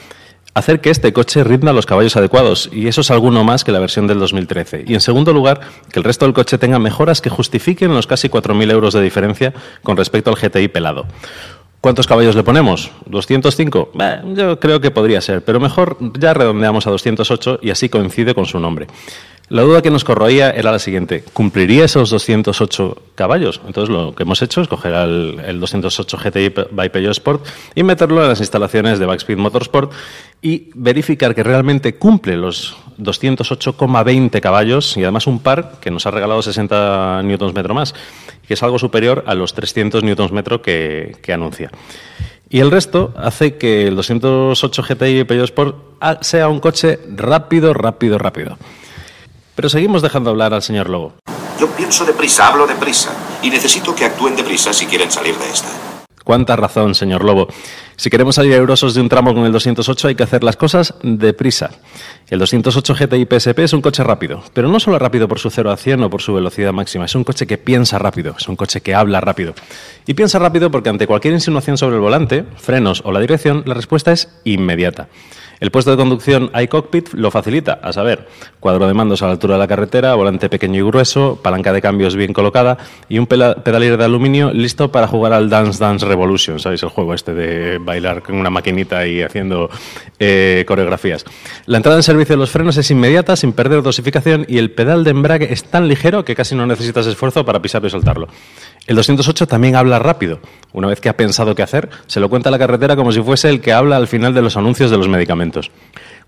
hacer que este coche rinda los caballos adecuados, y eso es alguno más que la versión del 2013. Y en segundo lugar, que el resto del coche tenga mejoras que justifiquen los casi 4.000 euros de diferencia con respecto al GTI pelado. ¿Cuántos caballos le ponemos? ¿205? Bah, yo creo que podría ser, pero mejor ya redondeamos a 208 y así coincide con su nombre. La duda que nos corroía era la siguiente: ¿cumpliría esos 208 caballos? Entonces lo que hemos hecho es coger al, el 208 GTI by Peugeot Sport y meterlo en las instalaciones de Backspeed Motorsport y verificar que realmente cumple los 208,20 caballos y además un par que nos ha regalado 60 Nm más, que es algo superior a los 300 Nm que, que anuncia. Y el resto hace que el 208 GTI Peugeot Sport sea un coche rápido, rápido, rápido. Pero seguimos dejando hablar al señor Lobo. Yo pienso deprisa, hablo deprisa. Y necesito que actúen deprisa si quieren salir de esta. Cuánta razón, señor Lobo. Si queremos salir airosos de un tramo con el 208 hay que hacer las cosas deprisa. El 208 GTI PSP es un coche rápido, pero no solo rápido por su 0 a 100 o por su velocidad máxima, es un coche que piensa rápido, es un coche que habla rápido. Y piensa rápido porque ante cualquier insinuación sobre el volante, frenos o la dirección, la respuesta es inmediata. El puesto de conducción iCockpit lo facilita, a saber, cuadro de mandos a la altura de la carretera, volante pequeño y grueso, palanca de cambios bien colocada y un pedalier de aluminio listo para jugar al Dance Dance Revolution, ¿sabéis? El juego este de bailar con una maquinita y haciendo eh, coreografías. La entrada en servicio de los frenos es inmediata, sin perder dosificación y el pedal de embrague es tan ligero que casi no necesitas esfuerzo para pisarlo y soltarlo. El 208 también habla rápido. Una vez que ha pensado qué hacer, se lo cuenta a la carretera como si fuese el que habla al final de los anuncios de los medicamentos.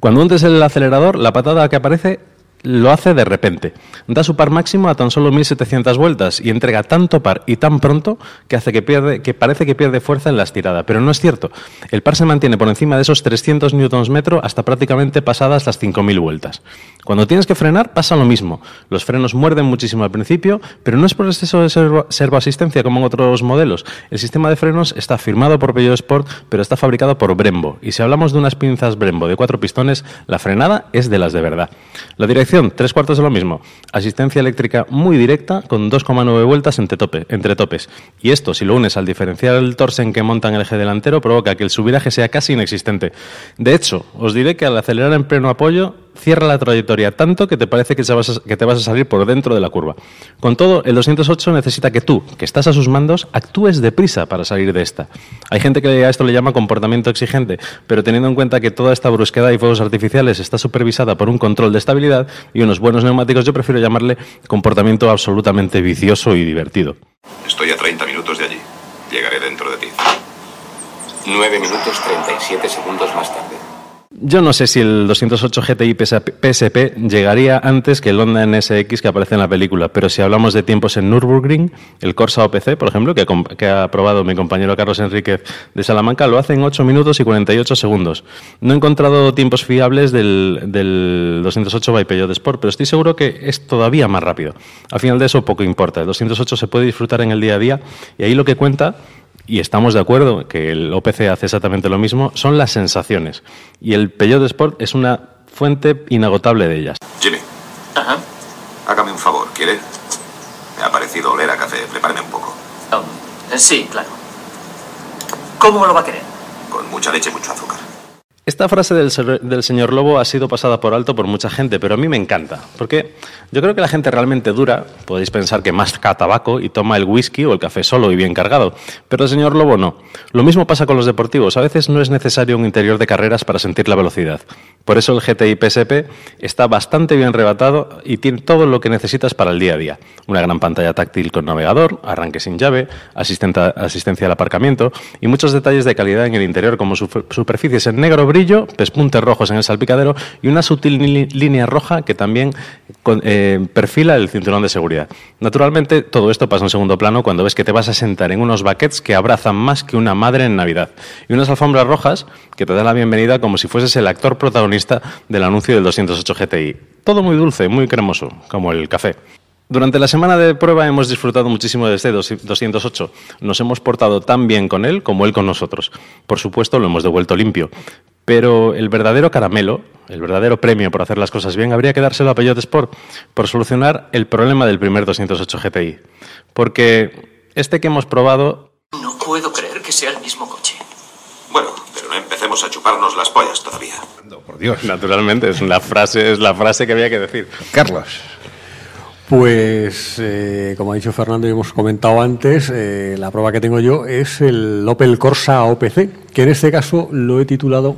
Cuando hundes el acelerador, la patada que aparece lo hace de repente. Da su par máximo a tan solo 1700 vueltas y entrega tanto par y tan pronto que hace que pierde que parece que pierde fuerza en la estirada, pero no es cierto. El par se mantiene por encima de esos 300 newtons metro hasta prácticamente pasadas las 5000 vueltas. Cuando tienes que frenar pasa lo mismo. Los frenos muerden muchísimo al principio, pero no es por exceso de servo- servoasistencia como en otros modelos. El sistema de frenos está firmado por Peugeot Sport, pero está fabricado por Brembo. Y si hablamos de unas pinzas Brembo de cuatro pistones, la frenada es de las de verdad. La dirección, tres cuartos de lo mismo. Asistencia eléctrica muy directa con 2,9 vueltas entre, tope- entre topes. Y esto, si lo unes al diferencial Torsen que monta el eje delantero, provoca que el subiraje sea casi inexistente. De hecho, os diré que al acelerar en pleno apoyo, cierra la trayectoria tanto que te parece que, te vas a salir por dentro de la curva. Con todo, el 208 necesita que tú, que estás a sus mandos, actúes deprisa para salir de esta. Hay gente que a esto le llama comportamiento exigente, pero teniendo en cuenta que toda esta brusquedad y fuegos artificiales está supervisada por un control de estabilidad y unos buenos neumáticos, yo prefiero llamarle comportamiento absolutamente vicioso y divertido. Estoy a 30 minutos de allí. Llegaré dentro de ti. 9 minutos 37 segundos más tarde. Yo no sé si el 208 GTI PSP llegaría antes que el Honda NSX que aparece en la película, pero si hablamos de tiempos en Nürburgring, el Corsa OPC, por ejemplo, que, ha probado mi compañero Carlos Enríquez de Salamanca, lo hace en 8 minutos y 48 segundos. No he encontrado tiempos fiables del, del 208 by Peugeot Sport, pero estoy seguro que es todavía más rápido. Al final de eso poco importa. El 208 se puede disfrutar en el día a día y ahí lo que cuenta y estamos de acuerdo que el OPC hace exactamente lo mismo, son las sensaciones. Y el Peugeot Sport es una fuente inagotable de ellas. Jimmy, Ajá. hágame un favor, ¿quiere? Me ha parecido oler a café. Prepáreme un poco. Oh, sí, claro. ¿Cómo lo va a querer? Con mucha leche y mucho azúcar. Esta frase del, señor Lobo ha sido pasada por alto por mucha gente, pero a mí me encanta, porque yo creo que la gente realmente dura, podéis pensar que masca tabaco y toma el whisky o el café solo y bien cargado, pero el señor Lobo no. Lo mismo pasa con los deportivos, a veces no es necesario un interior de carreras para sentir la velocidad. Por eso el GTI PSP está bastante bien rebatado y tiene todo lo que necesitas para el día a día. Una gran pantalla táctil con navegador, arranque sin llave, asistencia al aparcamiento y muchos detalles de calidad en el interior como su- superficies en negro brillo, pespuntes rojos en el salpicadero y una sutil línea roja que también eh, perfila el cinturón de seguridad. Naturalmente todo esto pasa en segundo plano cuando ves que te vas a sentar en unos baquets que abrazan más que una madre en Navidad y unas alfombras rojas que te dan la bienvenida como si fueses el actor protagonista del anuncio del 208 GTI. Todo muy dulce, muy cremoso, como el café. Durante la semana de prueba hemos disfrutado muchísimo de este 208. Nos hemos portado tan bien con él como él con nosotros. Por supuesto, lo hemos devuelto limpio. Pero el verdadero caramelo, el verdadero premio por hacer las cosas bien, habría que dárselo a Peugeot Sport por solucionar el problema del primer 208 GTI. Porque este que hemos probado No puedo creer que sea el mismo coche. Bueno, pero no empecemos a chuparnos las pollas todavía. Por Dios. Naturalmente, es la frase, es la frase que había que decir. Carlos. Pues, eh, como ha dicho Fernando y hemos comentado antes, eh, la prueba que tengo yo es el Opel Corsa OPC, que en este caso lo he titulado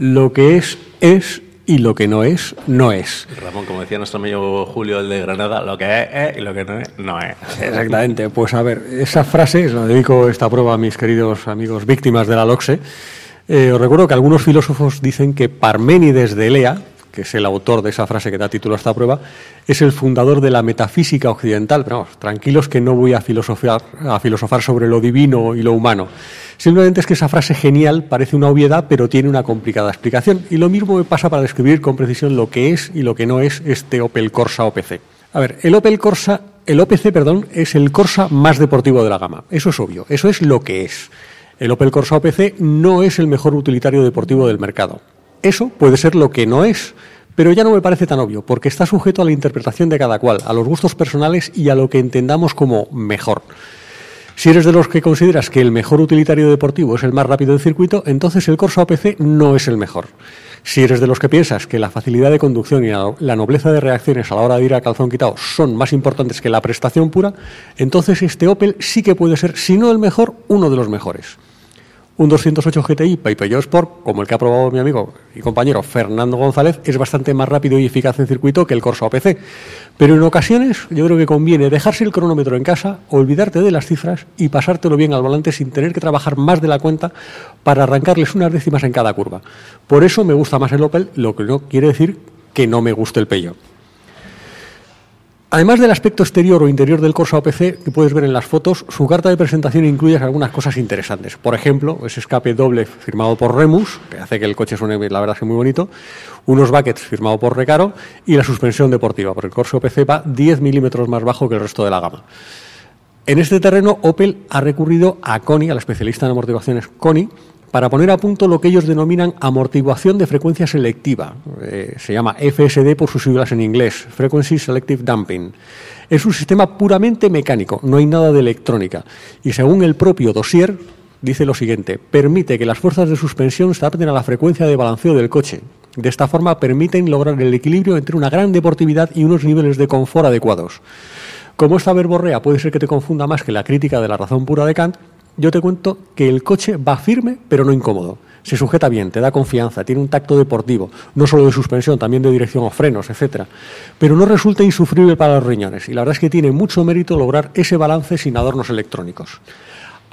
Lo que es, es y lo que no es, no es. Ramón, como decía nuestro amigo Julio, el de Granada, lo que es, es y lo que no es, no es. Exactamente. Pues a ver, esa frase, se la dedico esta prueba a mis queridos amigos víctimas de la LOXE. Eh, os recuerdo que algunos filósofos dicen que Parménides de Elea, que es el autor de esa frase que da título a esta prueba, es el fundador de la metafísica occidental. Pero vamos, tranquilos que no voy a filosofar, a filosofar sobre lo divino y lo humano. Simplemente es que esa frase genial parece una obviedad, pero tiene una complicada explicación. Y lo mismo me pasa para describir con precisión lo que es y lo que no es este Opel Corsa OPC. A ver, el Opel Corsa, el OPC, perdón, es el Corsa más deportivo de la gama. Eso es obvio, eso es lo que es. El Opel Corsa OPC no es el mejor utilitario deportivo del mercado. Eso puede ser lo que no es, pero ya no me parece tan obvio, porque está sujeto a la interpretación de cada cual, a los gustos personales y a lo que entendamos como mejor. Si eres de los que consideras que el mejor utilitario deportivo es el más rápido del circuito, entonces el Corsa OPC no es el mejor. Si eres de los que piensas que la facilidad de conducción y la nobleza de reacciones a la hora de ir a calzón quitado son más importantes que la prestación pura, entonces este Opel sí que puede ser, si no el mejor, uno de los mejores. Un 208 GTI Peugeot Sport, como el que ha probado mi amigo y compañero Fernando González, es bastante más rápido y eficaz en circuito que el Corsa OPC. Pero en ocasiones yo creo que conviene dejarse el cronómetro en casa, olvidarte de las cifras y pasártelo bien al volante sin tener que trabajar más de la cuenta para arrancarles unas décimas en cada curva. Por eso me gusta más el Opel, lo que no quiere decir que no me guste el Peugeot. Además del aspecto exterior o interior del Corsa OPC que puedes ver en las fotos, su carta de presentación incluye algunas cosas interesantes. Por ejemplo, ese escape doble firmado por Remus, que hace que el coche suene, la verdad, es muy bonito, unos buckets firmado por Recaro y la suspensión deportiva, porque el Corsa OPC va 10 milímetros más bajo que el resto de la gama. En este terreno, Opel ha recurrido a CONI, al especialista en amortiguaciones CONI, para poner a punto lo que ellos denominan amortiguación de frecuencia selectiva. Eh, se llama FSD por sus siglas en inglés, Frequency Selective Damping. Es un sistema puramente mecánico, no hay nada de electrónica. Y según el propio dossier, dice lo siguiente, permite que las fuerzas de suspensión se adapten a la frecuencia de balanceo del coche. De esta forma permiten lograr el equilibrio entre una gran deportividad y unos niveles de confort adecuados. Como esta verborrea puede ser que te confunda más que la crítica de la razón pura de Kant, yo te cuento que el coche va firme pero no incómodo. Se sujeta bien, te da confianza, tiene un tacto deportivo, no solo de suspensión, también de dirección o frenos, etcétera. Pero no resulta insufrible para los riñones y la verdad es que tiene mucho mérito lograr ese balance sin adornos electrónicos.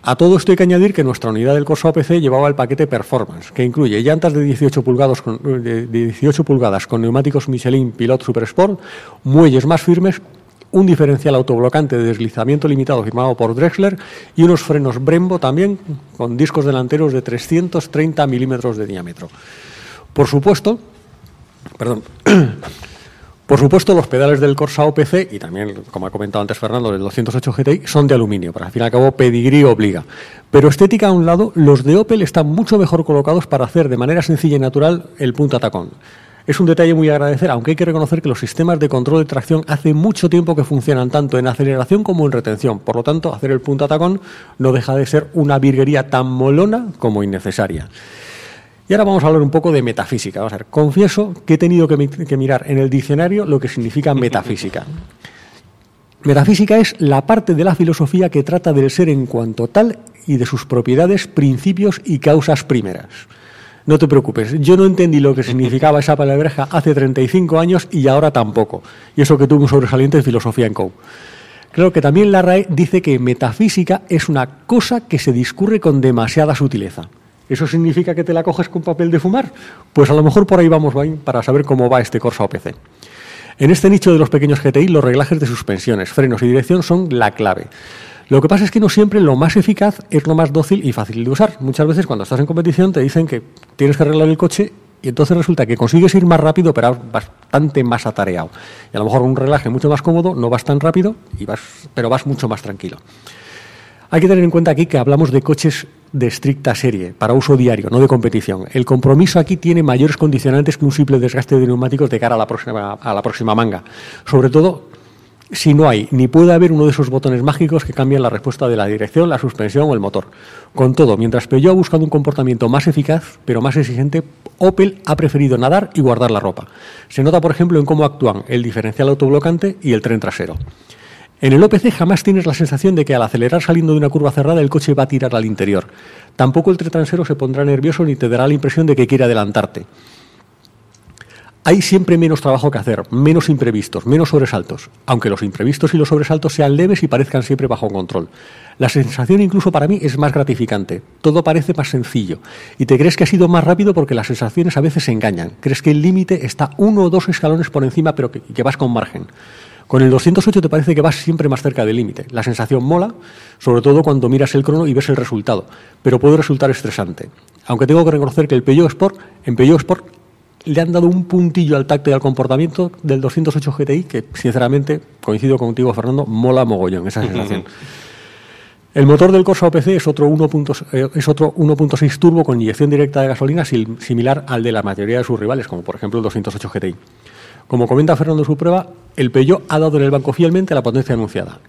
A todo esto hay que añadir que nuestra unidad del Corsa OPC llevaba el paquete Performance, que incluye llantas de 18 pulgadas con, de 18 pulgadas con neumáticos Michelin Pilot Super Sport, muelles más firmes un diferencial autoblocante de deslizamiento limitado firmado por Drexler y unos frenos Brembo también con discos delanteros de 330 milímetros de diámetro. Por supuesto, perdón, por supuesto los pedales del Corsa OPC y también, como ha comentado antes Fernando, del 208 GTI son de aluminio, pero al fin y al cabo pedigrí obliga. Pero estética a un lado, los de Opel están mucho mejor colocados para hacer de manera sencilla y natural el punta tacón. Es un detalle muy agradecer, aunque hay que reconocer que los sistemas de control de tracción hace mucho tiempo que funcionan tanto en aceleración como en retención. Por lo tanto, hacer el punta tacón no deja de ser una virguería tan molona como innecesaria. Y ahora vamos a hablar un poco de metafísica. Vamos a ver, confieso que he tenido que, mi- que mirar en el diccionario lo que significa metafísica. Metafísica es la parte de la filosofía que trata del ser en cuanto tal y de sus propiedades, principios y causas primeras. No te preocupes, yo no entendí lo que significaba esa palabreja hace 35 años y ahora tampoco. Y eso que tuve un sobresaliente en filosofía en COU. Creo que también la RAE dice que metafísica es una cosa que se discurre con demasiada sutileza. ¿Eso significa que te la coges con papel de fumar? Pues a lo mejor por ahí vamos para saber cómo va este Corsa OPC. En este nicho de los pequeños GTI, los reglajes de suspensiones, frenos y dirección son la clave. Lo que pasa es que no siempre lo más eficaz es lo más dócil y fácil de usar. Muchas veces cuando estás en competición te dicen que tienes que arreglar el coche y entonces resulta que consigues ir más rápido pero bastante más atareado. Y a lo mejor un relaje mucho más cómodo, no vas tan rápido, y vas, pero vas mucho más tranquilo. Hay que tener en cuenta aquí que hablamos de coches de estricta serie, para uso diario, no de competición. El compromiso aquí tiene mayores condicionantes que un simple desgaste de neumáticos de cara a la próxima, a la próxima manga. Sobre todo si no hay ni puede haber uno de esos botones mágicos que cambian la respuesta de la dirección, la suspensión o el motor. Con todo, mientras Peugeot ha buscado un comportamiento más eficaz, pero más exigente, Opel ha preferido nadar y guardar la ropa. Se nota, por ejemplo, en cómo actúan el diferencial autoblocante y el tren trasero. En el OPC jamás tienes la sensación de que al acelerar saliendo de una curva cerrada el coche va a tirar al interior. Tampoco el tren trasero se pondrá nervioso ni te dará la impresión de que quiere adelantarte. Hay siempre menos trabajo que hacer, menos imprevistos, menos sobresaltos, aunque los imprevistos y los sobresaltos sean leves y parezcan siempre bajo control. La sensación incluso para mí es más gratificante, todo parece más sencillo y te crees que ha sido más rápido porque las sensaciones a veces se engañan, crees que el límite está uno o dos escalones por encima pero que, vas con margen. Con el 208 te parece que vas siempre más cerca del límite. La sensación mola, sobre todo cuando miras el crono y ves el resultado, pero puede resultar estresante. Aunque tengo que reconocer que el Peugeot Sport, en Peugeot Sport le han dado un puntillo al tacto y al comportamiento del 208 GTI que, sinceramente, coincido contigo, Fernando, mola mogollón esa sensación. El motor del Corsa OPC es otro 1.6 eh, es otro 1.6 turbo con inyección directa de gasolina similar al de la mayoría de sus rivales, como por ejemplo el 208 GTI. Como comenta Fernando en su prueba, el Peugeot ha dado en el banco fielmente la potencia anunciada.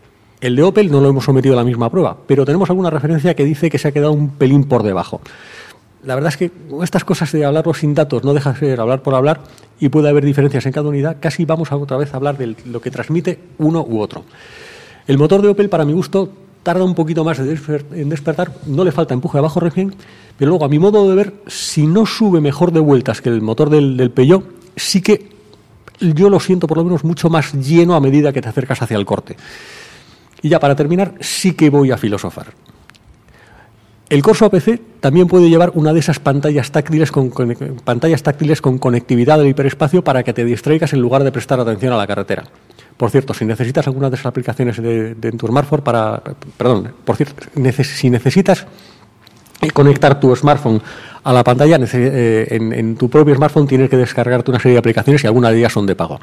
El de Opel no lo hemos sometido a la misma prueba, pero tenemos alguna referencia que dice que se ha quedado un pelín por debajo. La verdad es que estas cosas de hablarlo sin datos no deja de ser hablar por hablar y puede haber diferencias en cada unidad. Casi vamos otra vez a hablar de lo que transmite uno u otro. El motor de Opel, para mi gusto, tarda un poquito más en despertar, no le falta empuje abajo recién, pero luego, a mi modo de ver, si no sube mejor de vueltas que el motor del, del Peugeot, sí que yo lo siento por lo menos mucho más lleno a medida que te acercas hacia el corte. Y ya para terminar, sí que voy a filosofar. El Corsa OPC también puede llevar una de esas pantallas táctiles con, pantallas táctiles con conectividad del hiperespacio para que te distraigas en lugar de prestar atención a la carretera. Por cierto, si necesitas alguna de esas aplicaciones de, en tu smartphone para, perdón, por cierto, si necesitas eh, conectar tu smartphone a la pantalla, eh, en, tu propio smartphone tienes que descargarte una serie de aplicaciones y algunas de ellas son de pago.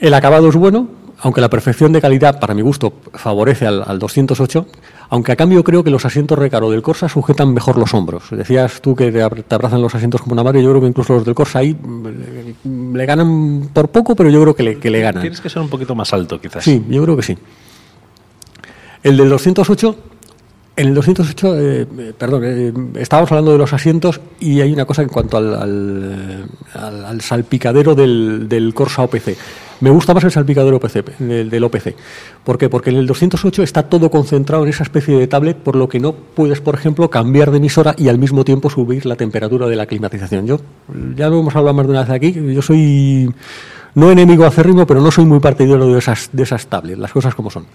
El acabado es bueno, aunque la perfección de calidad, para mi gusto, favorece al 208, aunque a cambio creo que los asientos recaro del Corsa sujetan mejor los hombros. Decías tú que te ab- te abrazan los asientos como una madre, yo creo que incluso los del Corsa ahí mm, le ganan por poco, pero yo creo que le, que le ganan. Tienes que ser un poquito más alto, quizás. Sí, yo creo que sí. El del 208, en el 208, eh, eh, perdón, eh, estábamos hablando de los asientos y hay una cosa en cuanto al, al, al- al salpicadero del, del Corsa OPC. Me gusta más el salpicadero OPC, del, del OPC. ¿Por qué? Porque en el 208 está todo concentrado en esa especie de tablet, por lo que no puedes, por ejemplo, cambiar de emisora y al mismo tiempo subir la temperatura de la climatización. Yo, ya lo hemos hablado más de una vez aquí, yo soy no enemigo acérrimo, pero no soy muy partidario de esas, de esas tablets, las cosas como son.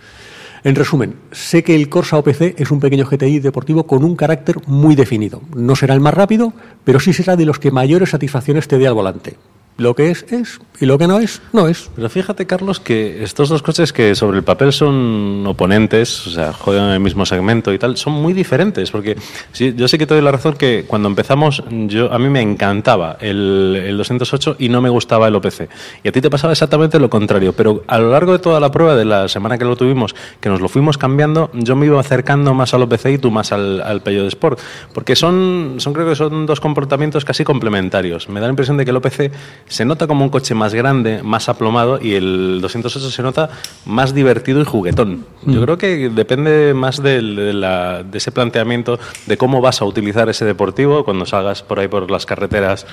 En resumen, sé que el Corsa OPC es un pequeño GTI deportivo con un carácter muy definido. No será el más rápido, pero sí será de los que mayores satisfacciones te dé al volante. Lo que es, es, y lo que no es, no es. Pero fíjate, Carlos, que estos dos coches que sobre el papel son oponentes, o sea, juegan en el mismo segmento y tal, son muy diferentes. Porque sí, yo sí que te doy la razón que cuando empezamos, yo a mí me encantaba el, el 208 y no me gustaba el OPC. Y a ti te pasaba exactamente lo contrario. Pero a lo largo de toda la prueba de la semana que lo tuvimos, que nos lo fuimos cambiando, yo me iba acercando más al OPC y tú más al, al Peugeot Sport. Porque son, son, creo que son dos comportamientos casi complementarios. Me da la impresión de que el OPC se nota como un coche más grande, más aplomado, y el 208 se nota más divertido y juguetón. Yo Mm. creo que depende más del- de, la- de ese planteamiento de cómo vas a utilizar ese deportivo cuando salgas por ahí por las carreteras,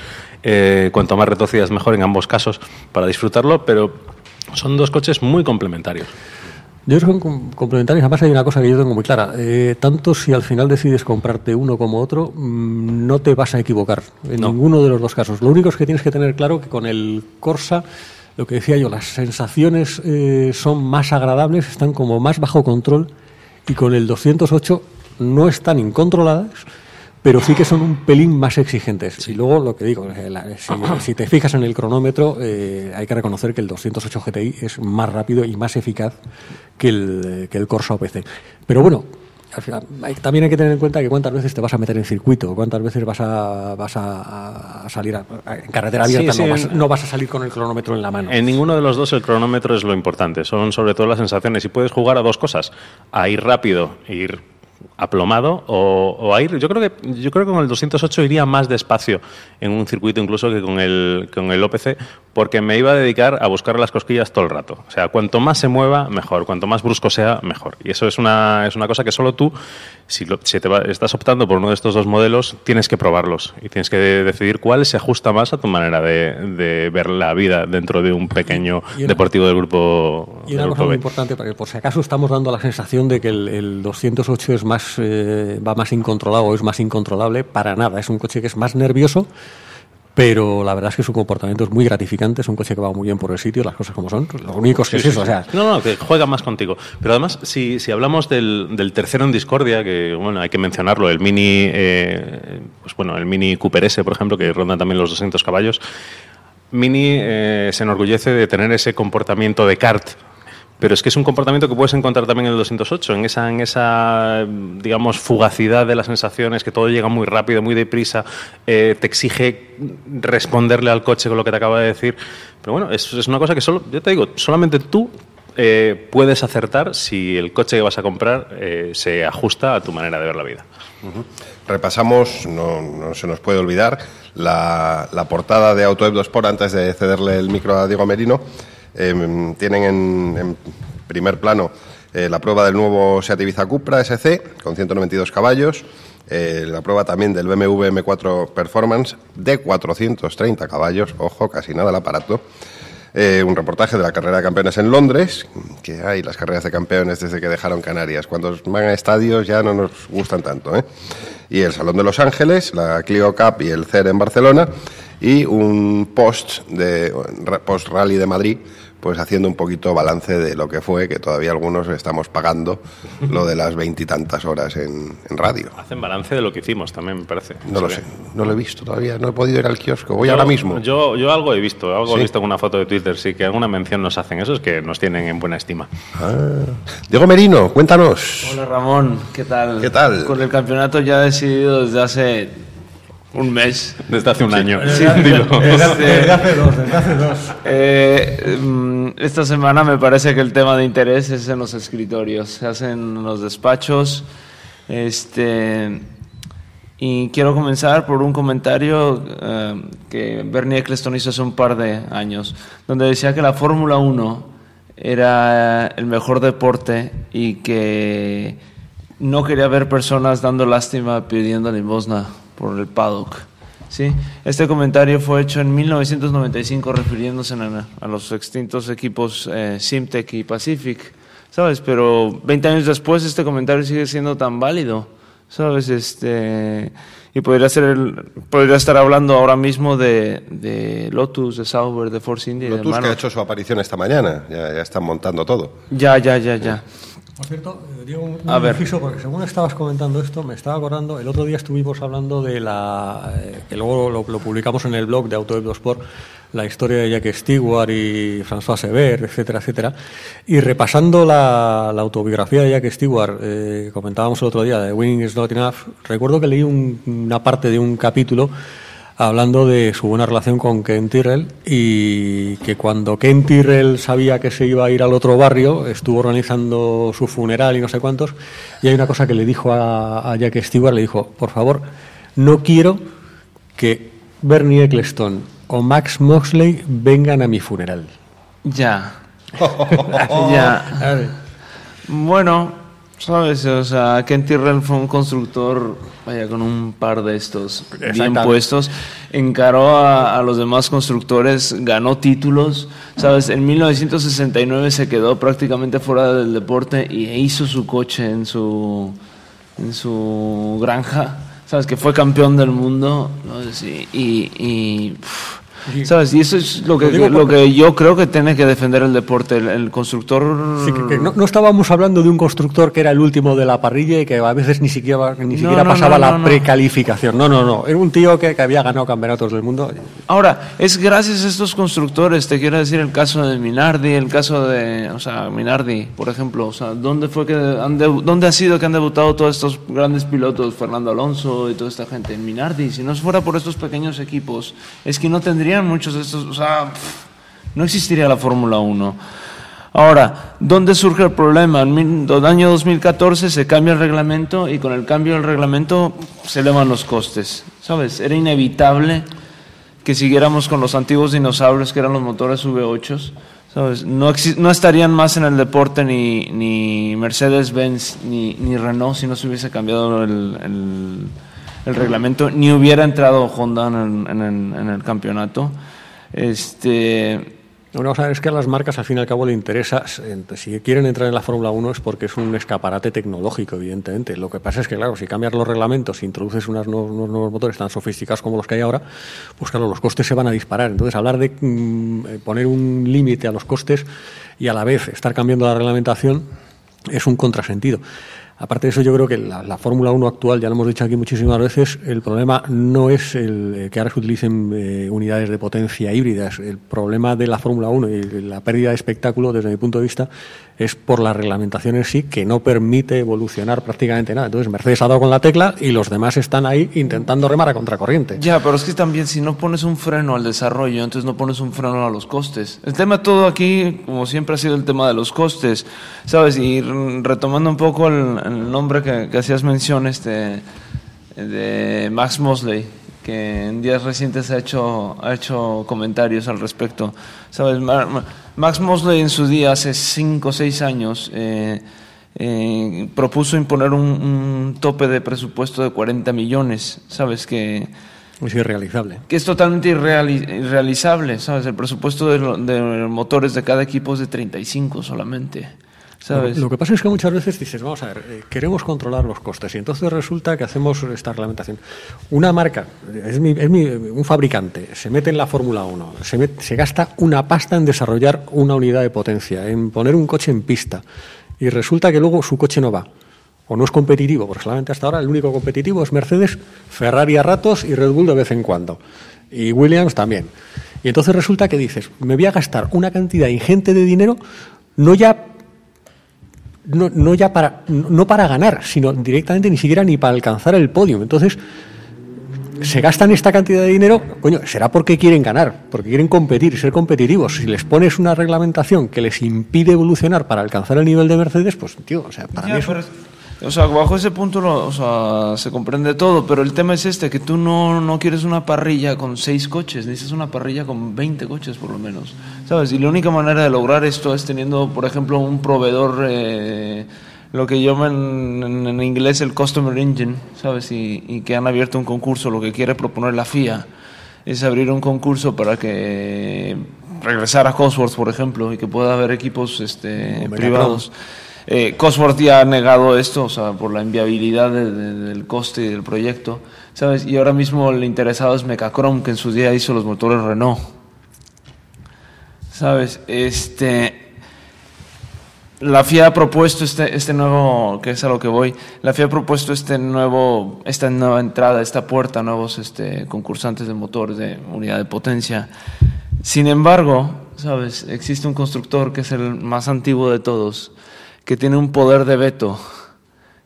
eh, cuanto más retorcidas mejor en ambos casos para disfrutarlo, pero son dos coches muy complementarios. Yo creo que son com- complementarios. Además, hay una cosa que yo tengo muy clara. Eh, tanto si al final decides comprarte uno como otro, mm, no te vas a equivocar en ninguno de los dos casos. Lo único es que tienes que tener claro que con el Corsa, lo que decía yo, las sensaciones eh, son más agradables, están como más bajo control, y con el 208 no están incontroladas, pero sí que son un pelín más exigentes. Y luego lo que digo, eh, si, si te fijas en el cronómetro, eh, hay que reconocer que el 208 GTI es más rápido y más eficaz que el, eh, que el Corsa OPC. Pero bueno, también hay que tener en cuenta que cuántas veces te vas a meter en circuito, cuántas veces vas a, vas a, a salir a- en carretera abierta, Sí, no, sí, vas, en- no vas a salir con el cronómetro en la mano. En ninguno de los dos el cronómetro es lo importante, son sobre todo las sensaciones. Y puedes jugar a dos cosas, a ir rápido, e ir aplomado o, o a ir. Yo creo que yo creo que con el 208 iría más despacio en un circuito incluso que con el con el OPC porque me iba a dedicar a buscar las cosquillas todo el rato. O sea, cuanto más se mueva, mejor. Cuanto más brusco sea, mejor. Y eso es una, es una cosa que solo tú, si, lo- si te va- estás optando por uno de estos dos modelos, tienes que probarlos y tienes que de- decidir cuál se ajusta más a tu manera de, de ver la vida dentro de un pequeño una- deportivo del grupo, Y del una grupo cosa muy B. importante, porque por si acaso estamos dando la sensación de que el, el 208 es más, eh, va más incontrolado o es más incontrolable, para nada. Es un coche que es más nervioso, pero la verdad es que su comportamiento es muy gratificante. Es un coche que va muy bien por el sitio, las cosas como son. Lo único es que Sí, es sí, eso, sí. o sea, No, no, que juega más contigo. Pero además, si, si hablamos del, del tercero en discordia, que bueno, hay que mencionarlo, el Mini, eh, pues bueno, el Mini Cooper S, por ejemplo, que ronda también los 200 caballos, Mini eh, se enorgullece de tener ese comportamiento de kart. Pero es que es un comportamiento que puedes encontrar también en el 208, en esa, digamos, fugacidad de las sensaciones, que todo llega muy rápido, muy deprisa, eh, te exige responderle al coche con lo que te acaba de decir. Pero bueno, es, una cosa que solo, yo te digo, solamente tú eh, puedes acertar si el coche que vas a comprar eh, se ajusta a tu manera de ver la vida. Repasamos, no, se nos puede olvidar, la, portada de Autoebdo Sport antes de cederle el micro a Diego Merino. Em, tienen en, primer plano eh, la prueba del nuevo Seat Ibiza Cupra SC con 192 caballos, eh, la prueba también del BMW M4 Performance de 430 caballos, ojo, casi nada el aparato. Eh, un reportaje de la carrera de campeones en Londres, que hay las carreras de campeones desde que dejaron Canarias. Cuando van a estadios ya no nos gustan tanto. ¿eh? Y el Salón de Los Ángeles, la Clio Cup y el CER en Barcelona, y un post de post rally de Madrid, pues haciendo un poquito balance de lo que fue, que todavía algunos estamos pagando lo de las veintitantas horas en, en radio. Hacen balance de lo que hicimos también, me parece. No lo sé, no lo he visto todavía, no he podido ir al kiosco. Voy Yo- ahora mismo. Yo, yo algo he visto, algo ¿Sí? he visto en una foto de Twitter, sí, que alguna mención nos hacen. Eso es que nos tienen en buena estima. Ah. Diego Merino, cuéntanos. Hola Ramón, ¿qué tal? ¿Qué tal? Con el campeonato ya decidido desde hace un mes. Desde hace un año. Sí, Dilo. desde hace dos, desde hace dos. Eh, mm, esta semana me parece que el tema de interés es en los escritorios, se hacen en los despachos. Este, y quiero comenzar por un comentario eh, que Bernie Eccleston hizo hace un par de años, donde decía que la Fórmula 1 era el mejor deporte y que no quería ver personas dando lástima pidiendo limosna por el paddock. ¿sí? Este comentario fue hecho en 1995 refiriéndose a, a los extintos equipos eh, Simtech y Pacific, ¿sabes? Pero 20 años después este comentario sigue siendo tan válido, ¿sabes? Este, y podría, ser el- podría estar hablando ahora mismo de, de Lotus, de Sauber, de Force India y de Lotus que ha hecho su aparición esta mañana, ya, ya están montando todo. Ya, ya, ya, ya. Por cierto, eh, Diego, un A ver. inciso, porque según estabas comentando esto, me estaba acordando, el otro día estuvimos hablando de la, eh, que luego lo, lo publicamos en el blog de Autoebdo Sport, la historia de Jack Stewart y François Sever, etcétera, etcétera, y repasando la, la autobiografía de Jack Stewart, eh, comentábamos el otro día, de Winning is Not Enough, recuerdo que leí un- una parte de un capítulo hablando de su buena relación con Ken Tyrrell y que cuando Ken Tyrrell sabía que se iba a ir al otro barrio, estuvo organizando su funeral y no sé cuántos, y hay una cosa que le dijo a, a Jack Stewart, le dijo, por favor, no quiero que Bernie Eccleston o Max Moxley vengan a mi funeral. Ya. ya. Bueno, sabes, o sea, Ken Tyrrell fue un constructor, vaya, con un par de estos bien puestos, encaró a, a los demás constructores, ganó títulos, sabes, en 1969 se quedó prácticamente fuera del deporte y hizo su coche en su, en su granja, sabes, que fue campeón del mundo, ¿no? Y... y, pff, ¿Sabes? Y eso es lo que, Lo lo que yo creo que tiene que defender el deporte. El, el constructor. Sí, que- que no, no estábamos hablando de un constructor que era el último de la parrilla y que a veces ni siquiera, ni siquiera no, pasaba no, la no, no. precalificación. No, no, no. Era un tío que, que había ganado campeonatos del mundo. Ahora, es gracias a estos constructores, te quiero decir el caso de Minardi, el caso de, o sea, Minardi, por ejemplo, o sea, ¿dónde fue que han dónde ha sido que han debutado todos estos grandes pilotos, Fernando Alonso y toda esta gente? En Minardi, si no fuera por estos pequeños equipos, es que no tendrían muchos de estos, o sea, no existiría la Fórmula 1. Ahora, ¿dónde surge el problema? En el año 2014 se cambia el reglamento y con el cambio del reglamento se elevan los costes. ¿Sabes? Era inevitable que siguiéramos con los antiguos dinosaurios que eran los motores V8, ¿sabes? No, no estarían más en el deporte ni, ni Mercedes-Benz ni, ni Renault si no se hubiese cambiado el- el reglamento, ni hubiera entrado Honda en el, campeonato. Este, Una cosa es que a las marcas al fin y al cabo le interesa, eh, si quieren entrar en la Fórmula 1 es porque es un escaparate tecnológico, evidentemente. Lo que pasa es que, claro, si cambias los reglamentos, si introduces unos nuevos motores tan sofisticados como los que hay ahora, pues claro, los costes se van a disparar. Entonces, hablar de mm, eh, poner un límite a los costes y a la vez estar cambiando la reglamentación es un contrasentido. Aparte de eso, yo creo que la, la Fórmula 1 actual, ya lo hemos dicho aquí muchísimas veces, el problema no es el eh, que ahora se utilicen eh, unidades de potencia híbridas. El problema de la Fórmula 1 y la pérdida de espectáculo, desde mi punto de vista, es por la reglamentación en sí, que no permite evolucionar prácticamente nada. Entonces, Mercedes ha dado con la tecla y los demás están ahí intentando remar a contracorriente. Ya, pero es que también si no pones un freno al desarrollo, entonces no pones un freno a los costes. El tema todo aquí, como siempre ha sido el tema de los costes, ¿sabes? Y retomando un poco el, el nombre que, que hacías mención, este, de Max Mosley, que en días recientes ha hecho, ha hecho comentarios al respecto. ¿Sabes? Ma- Ma- Max Mosley en su día, hace 5 o 6 años, eh, eh, propuso imponer un, un tope de presupuesto de 40 millones, ¿sabes? Que, Es irrealizable. que es totalmente irreali- irrealizable, ¿sabes? El presupuesto de motores de cada equipo es de 35 solamente, ¿sabes? Lo que pasa es que muchas veces dices, vamos a ver, eh, queremos controlar los costes y entonces resulta que hacemos esta reglamentación. Una marca, es, mi- es mi- un fabricante, se mete en la Fórmula 1, se, met- se gasta una pasta en desarrollar una unidad de potencia, en poner un coche en pista y resulta que luego su coche no va. O no es competitivo, porque solamente hasta ahora el único competitivo es Mercedes, Ferrari a ratos y Red Bull de vez en cuando. Y Williams también. Y entonces resulta que dices, me voy a gastar una cantidad ingente de dinero, no ya no, no ya para no para ganar, sino directamente ni siquiera ni para alcanzar el podio. Entonces, se gastan esta cantidad de dinero, coño, será porque quieren ganar, porque quieren competir, ser competitivos. Si les pones una reglamentación que les impide evolucionar para alcanzar el nivel de Mercedes, pues, tío, o sea, para Ya, mí eso- pero es- o sea, bajo ese punto lo- o sea, se comprende todo, pero el tema es este, que tú no, no quieres una parrilla con seis coches, necesitas una parrilla con 20 coches por lo menos, ¿sabes? Y la única manera de lograr esto es teniendo, por ejemplo, un proveedor, eh, lo que llaman en, en inglés el Customer Engine, ¿sabes? Y, y que han abierto un concurso, lo que quiere proponer la FIA es abrir un concurso para que regresar a Cosworth, por ejemplo, y que pueda haber equipos este, privados. Eh, Cosworth ya ha negado esto, o sea, por la inviabilidad de- de- del coste y del proyecto, ¿sabes? Y ahora mismo el interesado es Mecachrome, que en su día hizo los motores Renault. ¿Sabes? Este. La FIA ha propuesto este, este nuevo, que es a lo que voy, la FIA ha propuesto este nuevo, esta nueva entrada, esta puerta nuevos este, concursantes de motores de unidad de potencia. Sin embargo, ¿sabes? Existe un constructor que es el más antiguo de todos, que tiene un poder de veto,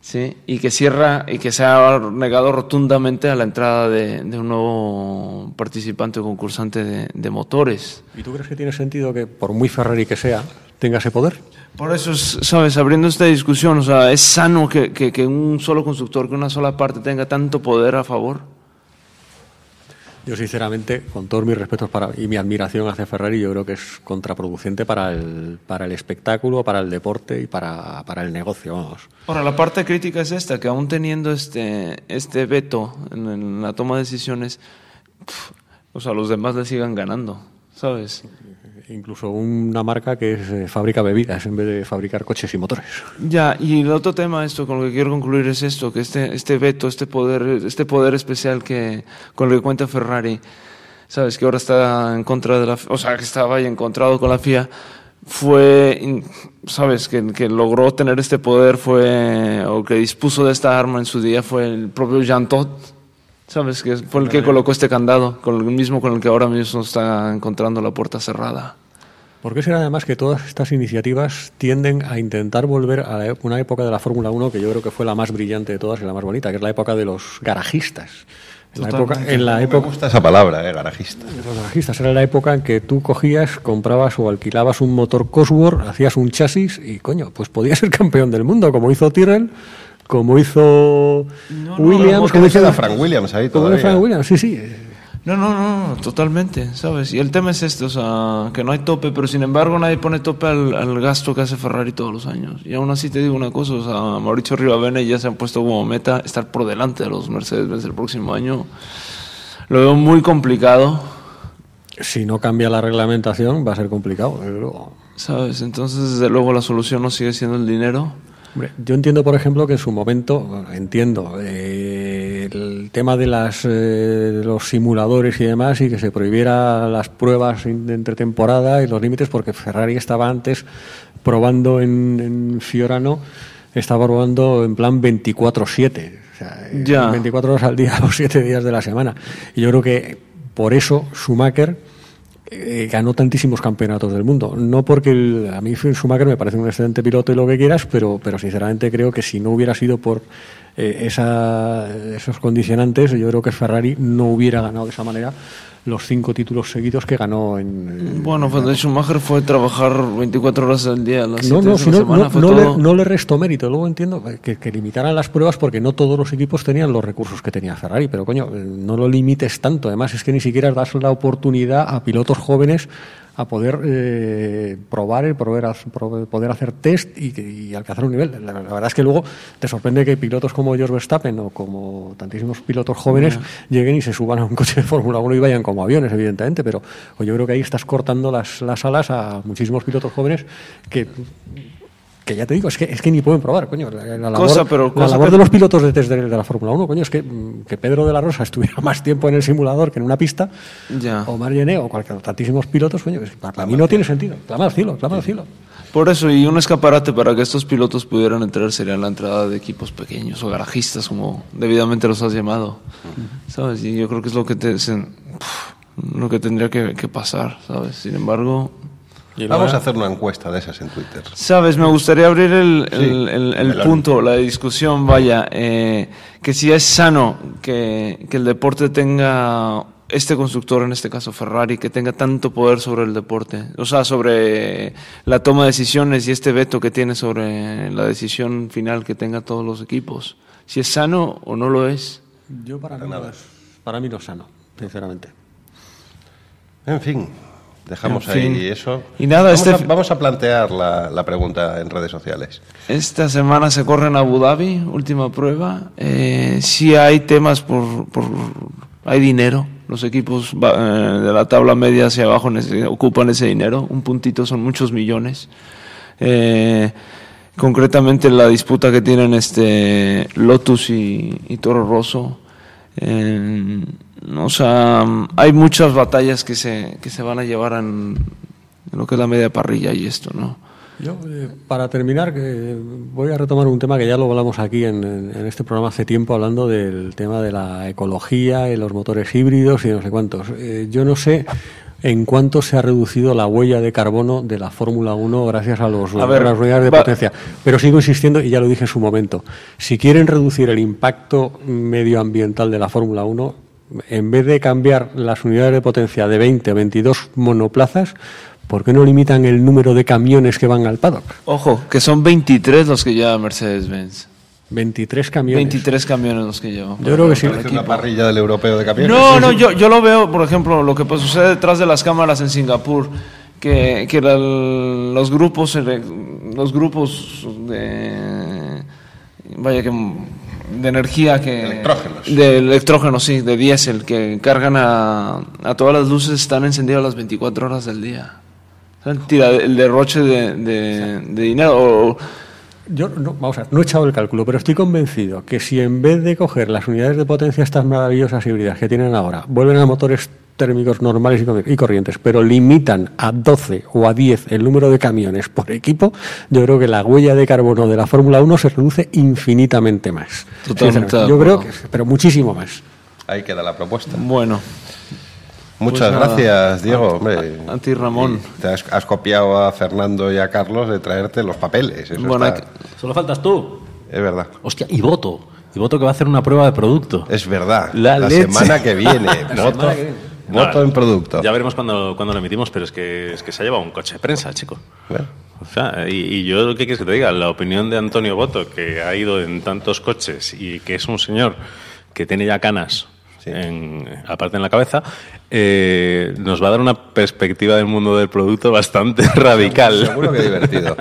¿sí? Y que cierra y que se ha negado rotundamente a la entrada de, de un nuevo participante o concursante de, de motores. ¿Y tú crees que tiene sentido que, por muy Ferrari que sea, tenga ese poder? Por eso, es, ¿sabes? Abriendo esta discusión, o sea, ¿es sano que, que- que un solo constructor, que una sola parte tenga tanto poder a favor? Yo, sinceramente, con todos mis respetos para, y mi admiración hacia Ferrari, yo creo que es contraproducente para el, para el espectáculo, para el deporte y para, para el negocio, vamos. Ahora, la parte crítica es esta, que aún teniendo este, este veto en, la toma de decisiones, pf, o sea, los demás le sigan ganando, ¿sabes? Incluso una marca que es, eh, fabrica bebidas en vez de fabricar coches y motores. Ya, y el otro tema, esto con lo que quiero concluir es esto, que este, este veto, este poder, este poder especial que con lo que cuenta Ferrari, sabes que ahora está en contra de la, o sea, que estaba ahí encontrado con la FIA, fue, sabes, que, que logró tener este poder fue, o que dispuso de esta arma en su día fue el propio Jean Todt, sabes, que fue el que colocó este candado, con el mismo con el que ahora mismo está encontrando la puerta cerrada. ¿Por qué será además que todas estas iniciativas tienden a intentar volver a e- una época de la Fórmula 1 que yo creo que fue la más brillante de todas y la más bonita, que es la época de los garajistas? En la época, en la Me época, gusta esa palabra, eh, garajista. Los garajistas era la época en que tú cogías, comprabas o alquilabas un motor Cosworth, hacías un chasis y, coño, pues podías ser campeón del mundo, como hizo Tyrrell, como hizo Williams, como Como hizo Frank Williams ahí como todavía. Frank Williams, sí, sí. No, no, no, totalmente, ¿sabes? Y el tema es este, o sea, que no hay tope, pero sin embargo nadie pone tope al, al gasto que hace Ferrari todos los años. Y aún así te digo una cosa, o sea, Mauricio Rivabene ya se han puesto como meta estar por delante de los Mercedes-Benz el próximo año. Lo veo muy complicado, Si no cambia la reglamentación, va a ser complicado, desde luego. ¿sabes? Entonces, desde luego, la solución no sigue siendo el dinero. Yo entiendo, por ejemplo, que en su momento, entiendo, eh, el tema de las, eh, los simuladores y demás y que se prohibiera las pruebas entre temporada y los límites, porque Ferrari estaba antes probando en, en Fiorano, estaba probando en plan 24-7, o sea, eh, Ya. 24 horas al día, los 7 días de la semana. Y yo creo que por eso Schumacher eh, ganó tantísimos campeonatos del mundo. No porque el- a mí Schumacher me parece un excelente piloto y lo que quieras, pero, pero sinceramente creo que si no hubiera sido por eh, esos condicionantes, yo creo que Ferrari no hubiera ganado de esa manera los cinco títulos seguidos que ganó en... Bueno, pues de Schumacher fue trabajar 24 horas al día, las No, no, si no, semana, no, no todo- le, no le resto mérito. Luego entiendo que, que limitaran las pruebas porque no todos los equipos tenían los recursos que tenía Ferrari, pero coño, eh, no lo limites tanto. Además, es que ni siquiera das la oportunidad a pilotos jóvenes a poder eh, probar, el poder, poder hacer test y, y alcanzar un nivel. La, la verdad es que luego te sorprende que pilotos como George Verstappen o como tantísimos pilotos jóvenes lleguen y se suban a un coche de Fórmula 1 y vayan como aviones, evidentemente, pero yo creo que ahí estás cortando las, las alas a muchísimos pilotos jóvenes que que ya te digo, es que, es que ni pueden probar, coño. La, la labor, Cosa, pero la cosa labor que- de los pilotos de test de, de la Fórmula 1, coño, es que, mm, que Pedro de la Rosa estuviera más tiempo en el simulador que en una pista, Ya. o Margené, o cualquier, tantísimos pilotos, coño, es que para mí no tiene sentido. Clama al cielo, clama al cielo. Por eso, y un escaparate para que estos pilotos pudieran entrar sería la entrada de equipos pequeños o garajistas, como debidamente los has llamado. ¿Sabes? Y yo creo que es lo que, te, lo que tendría que, que pasar, ¿sabes? Sin embargo, Vamos a hacer una encuesta de esas en Twitter. ¿sabes? Me gustaría abrir el, Sí, el- el- punto, la discusión, vaya, eh, que si es sano que, que el deporte tenga este constructor, en este caso Ferrari, que tenga tanto poder sobre el deporte, o sea, sobre la toma de decisiones y este veto que tiene sobre la decisión final que tenga todos los equipos. Si es sano o no lo es. Yo para mí, no es, para mí no es sano, sinceramente. En fin, dejamos En fin. ahí eso. Y nada, vamos, este a, vamos a plantear la, la pregunta en redes sociales. Esta semana se corre en Abu Dhabi, última prueba. Eh, sí hay temas por, por hay dinero. Los equipos eh, de la tabla media hacia abajo ocupan ese dinero. Un puntito son muchos millones. Eh, concretamente la disputa que tienen este Lotus y, y Toro Rosso. Eh, o sea, hay muchas batallas que se, que se van a llevar en, en lo que es la media parrilla y esto, ¿no? Yo, eh, para terminar, que voy a retomar un tema que ya lo hablamos aquí en- en este programa hace tiempo, hablando del tema de la ecología y los motores híbridos y no sé cuántos. Eh, yo no sé en cuánto se ha reducido la huella de carbono de la Fórmula 1 gracias a, los, A ver, las unidades de va- potencia. Pero sigo insistiendo, y ya lo dije en su momento, si quieren reducir el impacto medioambiental de la Fórmula 1, en vez de cambiar las unidades de potencia de 20 a 22 monoplazas, ¿por qué no limitan el número de camiones que van al paddock? Ojo, que son 23 los que lleva Mercedes-Benz. 23 camiones. 23 camiones los que lleva. Yo creo que sí. Una parrilla del europeo de camiones. No, no, yo, yo lo veo, por ejemplo, lo que pues, sucede detrás de las cámaras en Singapur, que, que la- los grupos, ele- los grupos de, vaya que de energía que Electrógenos. de electrógenos, sí, de diésel que cargan a, a todas las luces están encendidas las 24 horas del día. O sea, el tira- el derroche de, de- de dinero. o- Yo no, vamos a ver, no he echado el cálculo, pero estoy convencido que si en vez de coger las unidades de potencia estas maravillosas híbridas que tienen ahora, vuelven a motores térmicos normales y cor- y corrientes, pero limitan a 12 o a 10 el número de camiones por equipo, yo creo que la huella de carbono de la Fórmula 1 se reduce infinitamente más. Totalmente Yo creo que, pero muchísimo más. Ahí queda la propuesta. bueno, Muchas Pues gracias, Diego. hombre. a ti, Ramón. Te has, has copiado a Fernando y a Carlos de traerte los papeles. Eso Bueno, está- Solo faltas tú. Es verdad. Hostia, y voto. Y voto que va a hacer una prueba de producto. Es verdad. La semana que viene. voto voto en producto. Ya veremos cuando, cuando lo emitimos, pero es que, es que se ha llevado un coche de prensa, chico. Bueno, O sea, y, y yo, ¿qué quieres que te diga? La opinión de Antonio Boto, que ha ido en tantos coches y que es un señor que tiene ya canas, en, aparte en la cabeza, eh, nos va a dar una perspectiva del mundo del producto bastante radical. Seguro que divertido.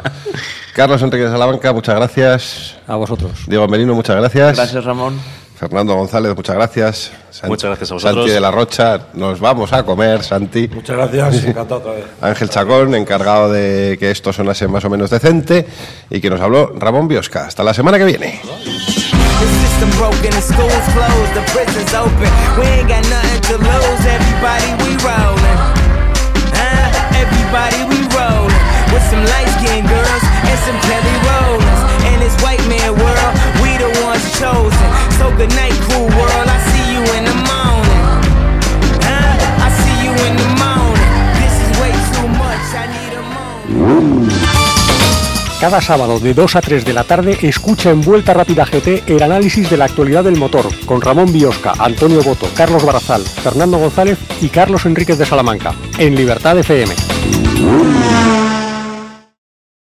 Carlos Enrique de Salamanca, muchas gracias. A vosotros. Diego Merino, muchas gracias. Gracias, Ramón. Fernando González, muchas gracias. San- Muchas gracias a vosotros. Santi de la Rocha, nos vamos a comer, Santi. Muchas gracias, encantado otra vez. Ángel Chacón, encargado de que esto sonase más o menos decente, y que nos habló Ramón Biosca. Hasta la semana que viene. System broken, the schools closed, the prisons open. We ain't got nothing to lose. Everybody we rollin'. Huh? Everybody we rollin'. With some light skinned girls and some Kelly Rollins. In this white man world, we the ones chosen. So good night, cool world. I see you in the morning. Huh? I see you in the morning. This is way too much. I need a moment. Cada sábado de 2 a 3 de la tarde escucha en Vuelta Rápida GT el análisis de la actualidad del motor con Ramón Biosca, Antonio Boto, Carlos Barazal, Fernando González y Carlos Enríquez de Salamanca en Libertad FM.